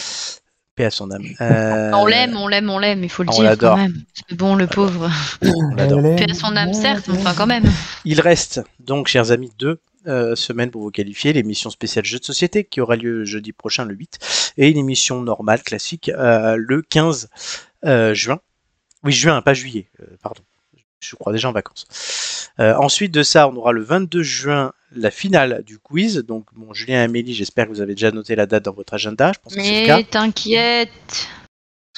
[SPEAKER 1] Paix à son âme. Euh,
[SPEAKER 2] on l'aime, on l'aime, on l'aime, il faut le
[SPEAKER 1] on
[SPEAKER 2] dire
[SPEAKER 1] l'adore.
[SPEAKER 2] quand même. C'est bon, le pauvre.
[SPEAKER 1] on l'adore.
[SPEAKER 2] Paix à son âme, certes, mais enfin quand même.
[SPEAKER 1] Il reste donc, chers amis, deux euh, semaines pour vous qualifier. L'émission spéciale jeux de société qui aura lieu jeudi prochain, le 8, et une émission normale, classique, euh, le 15 euh, juin. Oui, juin, pas juillet, euh, pardon. Je crois déjà en vacances. Euh, ensuite de ça, on aura le 22 juin la finale du quiz. Donc, bon, Julien et Amélie, j'espère que vous avez déjà noté la date dans votre agenda. Je pense que c'est le cas.
[SPEAKER 2] Mais t'inquiète.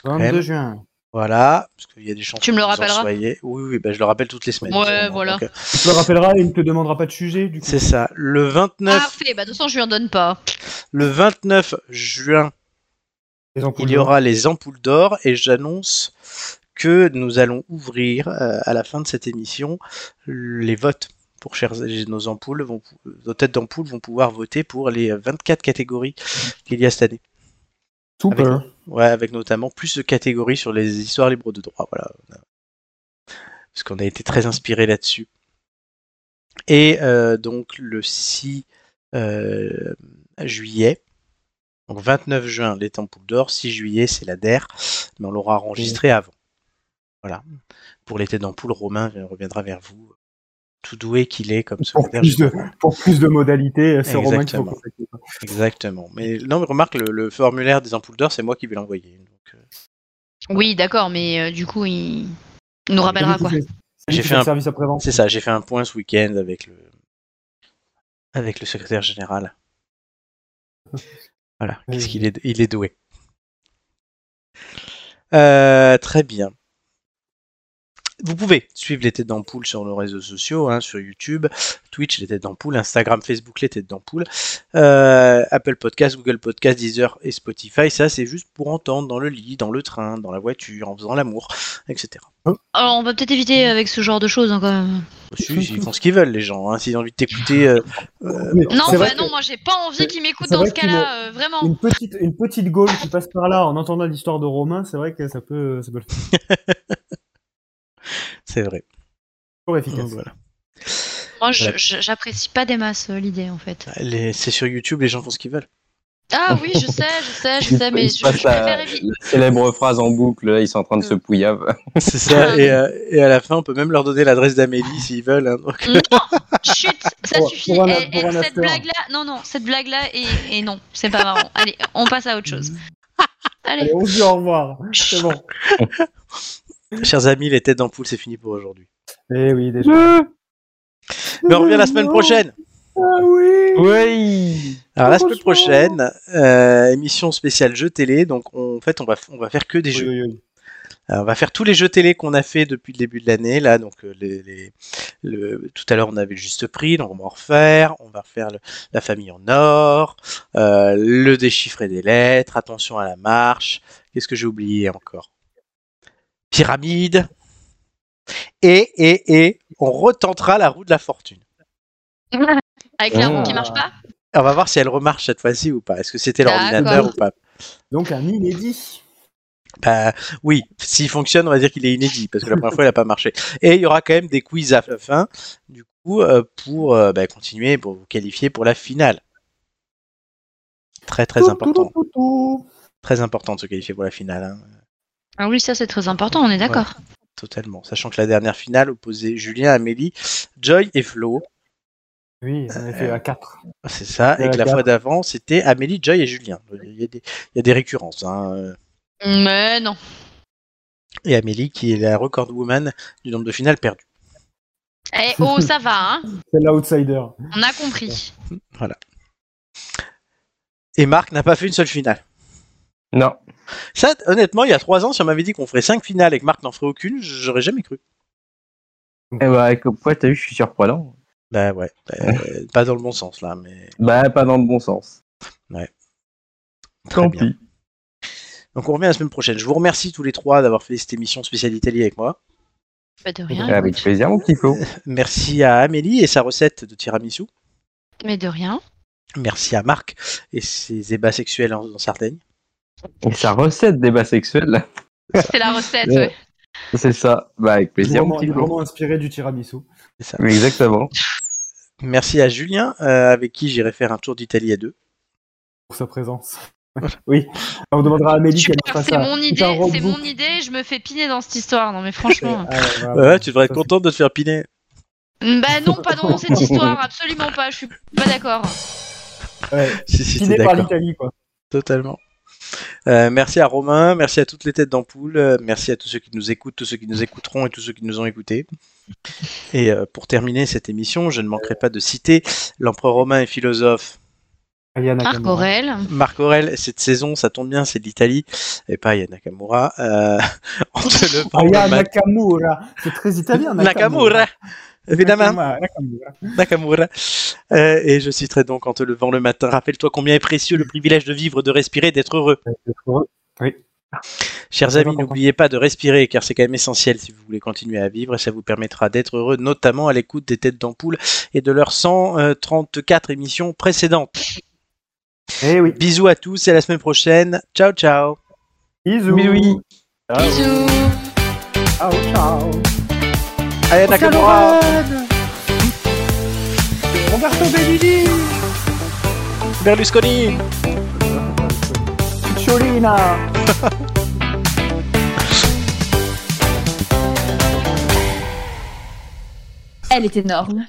[SPEAKER 1] quand même.
[SPEAKER 3] 22 juin.
[SPEAKER 1] Voilà, parce qu'il y a des chances
[SPEAKER 2] Tu me
[SPEAKER 1] que
[SPEAKER 2] le
[SPEAKER 1] vous en
[SPEAKER 2] rappelleras
[SPEAKER 1] soyez. Oui, oui, bah, je le rappelle toutes les semaines.
[SPEAKER 2] Ouais,
[SPEAKER 1] sûrement.
[SPEAKER 2] voilà.
[SPEAKER 1] Donc, euh,
[SPEAKER 3] Tu le rappelleras et il ne te demandera pas de sujet du coup.
[SPEAKER 1] c'est ça. Le 29,
[SPEAKER 2] Parfait, bah de toute façon, je lui en donne pas.
[SPEAKER 1] le 29 juin,
[SPEAKER 3] Les ampoules
[SPEAKER 1] il y
[SPEAKER 3] d'or.
[SPEAKER 1] aura les ampoules d'or et j'annonce que nous allons ouvrir euh, à la fin de cette émission les votes pour chers nos ampoules vont nos têtes d'ampoule vont pouvoir voter pour les 24 catégories qu'il y a cette année.
[SPEAKER 3] Super.
[SPEAKER 1] Ouais, avec notamment plus de catégories sur les histoires libres de droit, voilà. Parce qu'on a été très inspiré là-dessus. Et euh, donc le 6 euh, juillet. Donc 29 juin, les Temples d'Or. 6 juillet, c'est la DER. Mais on l'aura enregistré avant. Voilà. Pour têtes d'ampoule, Romain reviendra vers vous. Tout doué qu'il est comme
[SPEAKER 3] Pour
[SPEAKER 1] secrétaire
[SPEAKER 3] plus, de,
[SPEAKER 1] général.
[SPEAKER 3] pour plus de modalités, c'est Romain faut
[SPEAKER 1] Exactement.
[SPEAKER 3] contacter.
[SPEAKER 1] Exactement. Mais non, mais remarque, le, le formulaire des ampoules d'or, c'est moi qui vais l'envoyer. Donc, euh,
[SPEAKER 2] Oui, d'accord, mais euh, du coup, il il nous rappellera quoi.
[SPEAKER 3] Qui
[SPEAKER 1] J'ai
[SPEAKER 3] fait
[SPEAKER 1] un-
[SPEAKER 3] service après-vente.
[SPEAKER 1] c'est ça, j'ai fait un point ce week-end avec le, avec le secrétaire général. Voilà,
[SPEAKER 3] Oui,
[SPEAKER 1] qu'est-ce
[SPEAKER 3] oui.
[SPEAKER 1] qu'il est, il est doué. Euh, très bien. Vous pouvez suivre les têtes d'ampoule sur nos réseaux sociaux, hein, sur YouTube, Twitch, les têtes d'ampoule, Instagram, Facebook, les têtes d'ampoule, euh, Apple Podcast, Google Podcast, Deezer et Spotify. Ça, c'est juste pour entendre dans le lit, dans le train, dans la voiture, en faisant l'amour, etc.
[SPEAKER 2] Alors, on va peut-être éviter avec ce genre de choses hein, quand même.
[SPEAKER 1] Si, ils font ce qu'ils veulent, les gens. Hein. S'ils ont envie de t'écouter, euh, euh,
[SPEAKER 2] Non, bah
[SPEAKER 3] que
[SPEAKER 2] non, moi j'ai pas envie qu'ils m'écoutent dans
[SPEAKER 3] vrai
[SPEAKER 2] ce cas-là, euh, vraiment.
[SPEAKER 3] Une petite, une petite gaule qui passe par là en entendant l'histoire de Romain, c'est vrai que ça peut, ça peut le faire.
[SPEAKER 1] c'est vrai.
[SPEAKER 3] Toujours efficace.
[SPEAKER 1] Voilà.
[SPEAKER 2] Moi,
[SPEAKER 1] Voilà.
[SPEAKER 2] j'apprécie pas des masses euh, l'idée en fait.
[SPEAKER 1] Les- C'est sur YouTube, les gens font ce qu'ils veulent.
[SPEAKER 2] Ah oui, je sais, je sais, je sais, mais je, préfère
[SPEAKER 4] la,
[SPEAKER 2] éviter.
[SPEAKER 4] la célèbre phrase en boucle, là, ils sont en train de se pouillave.
[SPEAKER 1] C'est ça. et, euh, et à la fin, on peut même leur donner l'adresse d'Amélie s'ils veulent. hein. Donc,
[SPEAKER 2] Non, chut, ça
[SPEAKER 3] Pour-
[SPEAKER 2] suffit.
[SPEAKER 3] pour un-
[SPEAKER 2] Eh,
[SPEAKER 3] pour
[SPEAKER 2] eh,
[SPEAKER 3] un
[SPEAKER 2] cette blague-là, non, non, cette blague-là, et, et non, c'est pas marrant. Allez, on passe à autre chose. Allez.
[SPEAKER 3] Allez, on se dit au revoir. C'est bon.
[SPEAKER 1] Chers amis, les têtes d'ampoule, c'est fini pour aujourd'hui.
[SPEAKER 3] Eh oui, déjà.
[SPEAKER 1] Mais on revient la semaine prochaine.
[SPEAKER 3] Ah oui.
[SPEAKER 4] Oui
[SPEAKER 1] Alors la semaine prochaine, euh, émission spéciale jeux télé. Donc on- en fait, on va on va faire que des
[SPEAKER 3] Oui,
[SPEAKER 1] jeux.
[SPEAKER 3] oui, oui.
[SPEAKER 1] Alors, on va faire tous les jeux télé qu'on a fait depuis le début de l'année. Là, donc euh, les, les- le, tout à l'heure on avait le juste prix, donc on va en refaire. On va refaire le- la famille en or, euh, le déchiffré des lettres. Attention à la marche. Qu'est-ce que j'ai oublié encore? Pyramide. Et et et on retentera la roue de la fortune.
[SPEAKER 2] Avec la roue
[SPEAKER 4] Ah.
[SPEAKER 2] qui marche pas?
[SPEAKER 1] On va voir si elle remarche cette fois-ci ou pas. Est-ce que c'était l'ordinateur ou pas?
[SPEAKER 3] Donc un inédit.
[SPEAKER 1] Bah oui, s'il fonctionne, on va dire qu'il est inédit, parce que la première fois, il n'a pas marché. Et il y aura quand même des quiz à la fin, du coup, euh, pour euh, bah, continuer, pour vous qualifier pour la finale. Très très important. Très important de se qualifier pour la finale, hein,
[SPEAKER 2] Ah oui, ça c'est très important, on est d'accord.
[SPEAKER 1] totalement. Sachant que la dernière finale opposait Julien, Amélie, Joy et Flo.
[SPEAKER 3] Oui, on a fait à 4.
[SPEAKER 1] C'est ça, et
[SPEAKER 3] Euh,
[SPEAKER 1] que la fois d'avant, c'était Amélie, Joy et Julien. Il y a des, il y a des récurrences. hein.
[SPEAKER 2] Mais non.
[SPEAKER 1] Et Amélie, qui est la record woman du nombre de finales perdues.
[SPEAKER 2] Eh oh, ça va, hein
[SPEAKER 3] C'est l'outsider.
[SPEAKER 2] On a compris.
[SPEAKER 1] Et Marc n'a pas fait une seule finale.
[SPEAKER 4] Non.
[SPEAKER 1] Ça, honnêtement, il y a trois ans, si on m'avait dit qu'on ferait cinq finales et que Marc n'en ferait aucune, j'aurais jamais cru.
[SPEAKER 4] Eh bah, quoi, t'as vu, je suis surprenant.
[SPEAKER 1] Bah ouais, euh, pas dans le bon sens là, mais
[SPEAKER 4] Bah, pas dans le bon sens.
[SPEAKER 1] très
[SPEAKER 4] Tant
[SPEAKER 1] bien.
[SPEAKER 4] pis.
[SPEAKER 1] Donc on revient la semaine prochaine. Je vous remercie tous les trois d'avoir fait cette émission spéciale Italie avec moi.
[SPEAKER 2] Pas de rien.
[SPEAKER 4] Avec plaisir, mon petit Flo.
[SPEAKER 1] Merci à Amélie et sa recette de tiramisu.
[SPEAKER 2] Mais de rien.
[SPEAKER 1] Merci à Marc et ses ébats sexuels en, en Sardaigne.
[SPEAKER 4] Et sa recette débat sexuel,
[SPEAKER 2] C'est la recette,
[SPEAKER 4] Ouais.
[SPEAKER 2] ouais.
[SPEAKER 4] c'est ça. Bah, avec plaisir, mon
[SPEAKER 3] Vraiment,
[SPEAKER 4] petit
[SPEAKER 3] vraiment inspiré du tiramisu.
[SPEAKER 1] C'est ça.
[SPEAKER 4] Exactement.
[SPEAKER 1] Merci à Julien, euh, avec qui j'irai faire un tour d'Italie à deux.
[SPEAKER 3] Pour sa présence. oui. On demandera à Amélie qu'elle fasse
[SPEAKER 2] c'est mon idée, c'est mon idée, je me fais piner dans cette histoire. Non mais franchement.
[SPEAKER 3] Ah, ouais,
[SPEAKER 1] tu devrais être
[SPEAKER 3] Ça,
[SPEAKER 1] content de te faire piner.
[SPEAKER 2] bah non, pas dans cette histoire, absolument pas, je suis pas d'accord.
[SPEAKER 3] c'est- Ouais.
[SPEAKER 1] Si, si,
[SPEAKER 3] Piné
[SPEAKER 1] t'es
[SPEAKER 3] par l'Italie, quoi.
[SPEAKER 1] Totalement. Euh, merci à Romain, merci à toutes les têtes d'ampoule, euh, merci à tous ceux qui nous écoutent, tous ceux qui nous écouteront et tous ceux qui nous ont écoutés. Et euh, pour terminer cette émission, je ne manquerai pas de citer l'empereur romain et philosophe
[SPEAKER 2] Marc. Aurel.
[SPEAKER 1] Marc Aurel. Cette saison, ça tombe bien, c'est de l'Italie et pas Aya Nakamura. Euh,
[SPEAKER 3] Aya Nakamura. C'est très italien,
[SPEAKER 1] Nakamura.
[SPEAKER 3] Nakamura. Nakamura.
[SPEAKER 1] Nakamura. Euh, et je citerai donc en te levant le matin, rappelle-toi combien est précieux le privilège de vivre, de respirer, d'être heureux.
[SPEAKER 3] Oui.
[SPEAKER 1] Chers amis, n'oubliez pas de respirer car c'est quand même essentiel si vous voulez continuer à vivre et ça vous permettra d'être heureux, notamment à l'écoute des têtes d'ampoule et de leurs 134 émissions précédentes.
[SPEAKER 3] Eh oui.
[SPEAKER 1] Bisous à tous et à la semaine prochaine. Ciao ciao.
[SPEAKER 3] Bisous.
[SPEAKER 4] Bisous.
[SPEAKER 3] Ciao.
[SPEAKER 2] Bisous.
[SPEAKER 3] Ciao, ciao.
[SPEAKER 1] Aya Nakamura.
[SPEAKER 3] Roberto Benigni.
[SPEAKER 1] Berlusconi
[SPEAKER 3] Cholina
[SPEAKER 6] Elle est énorme.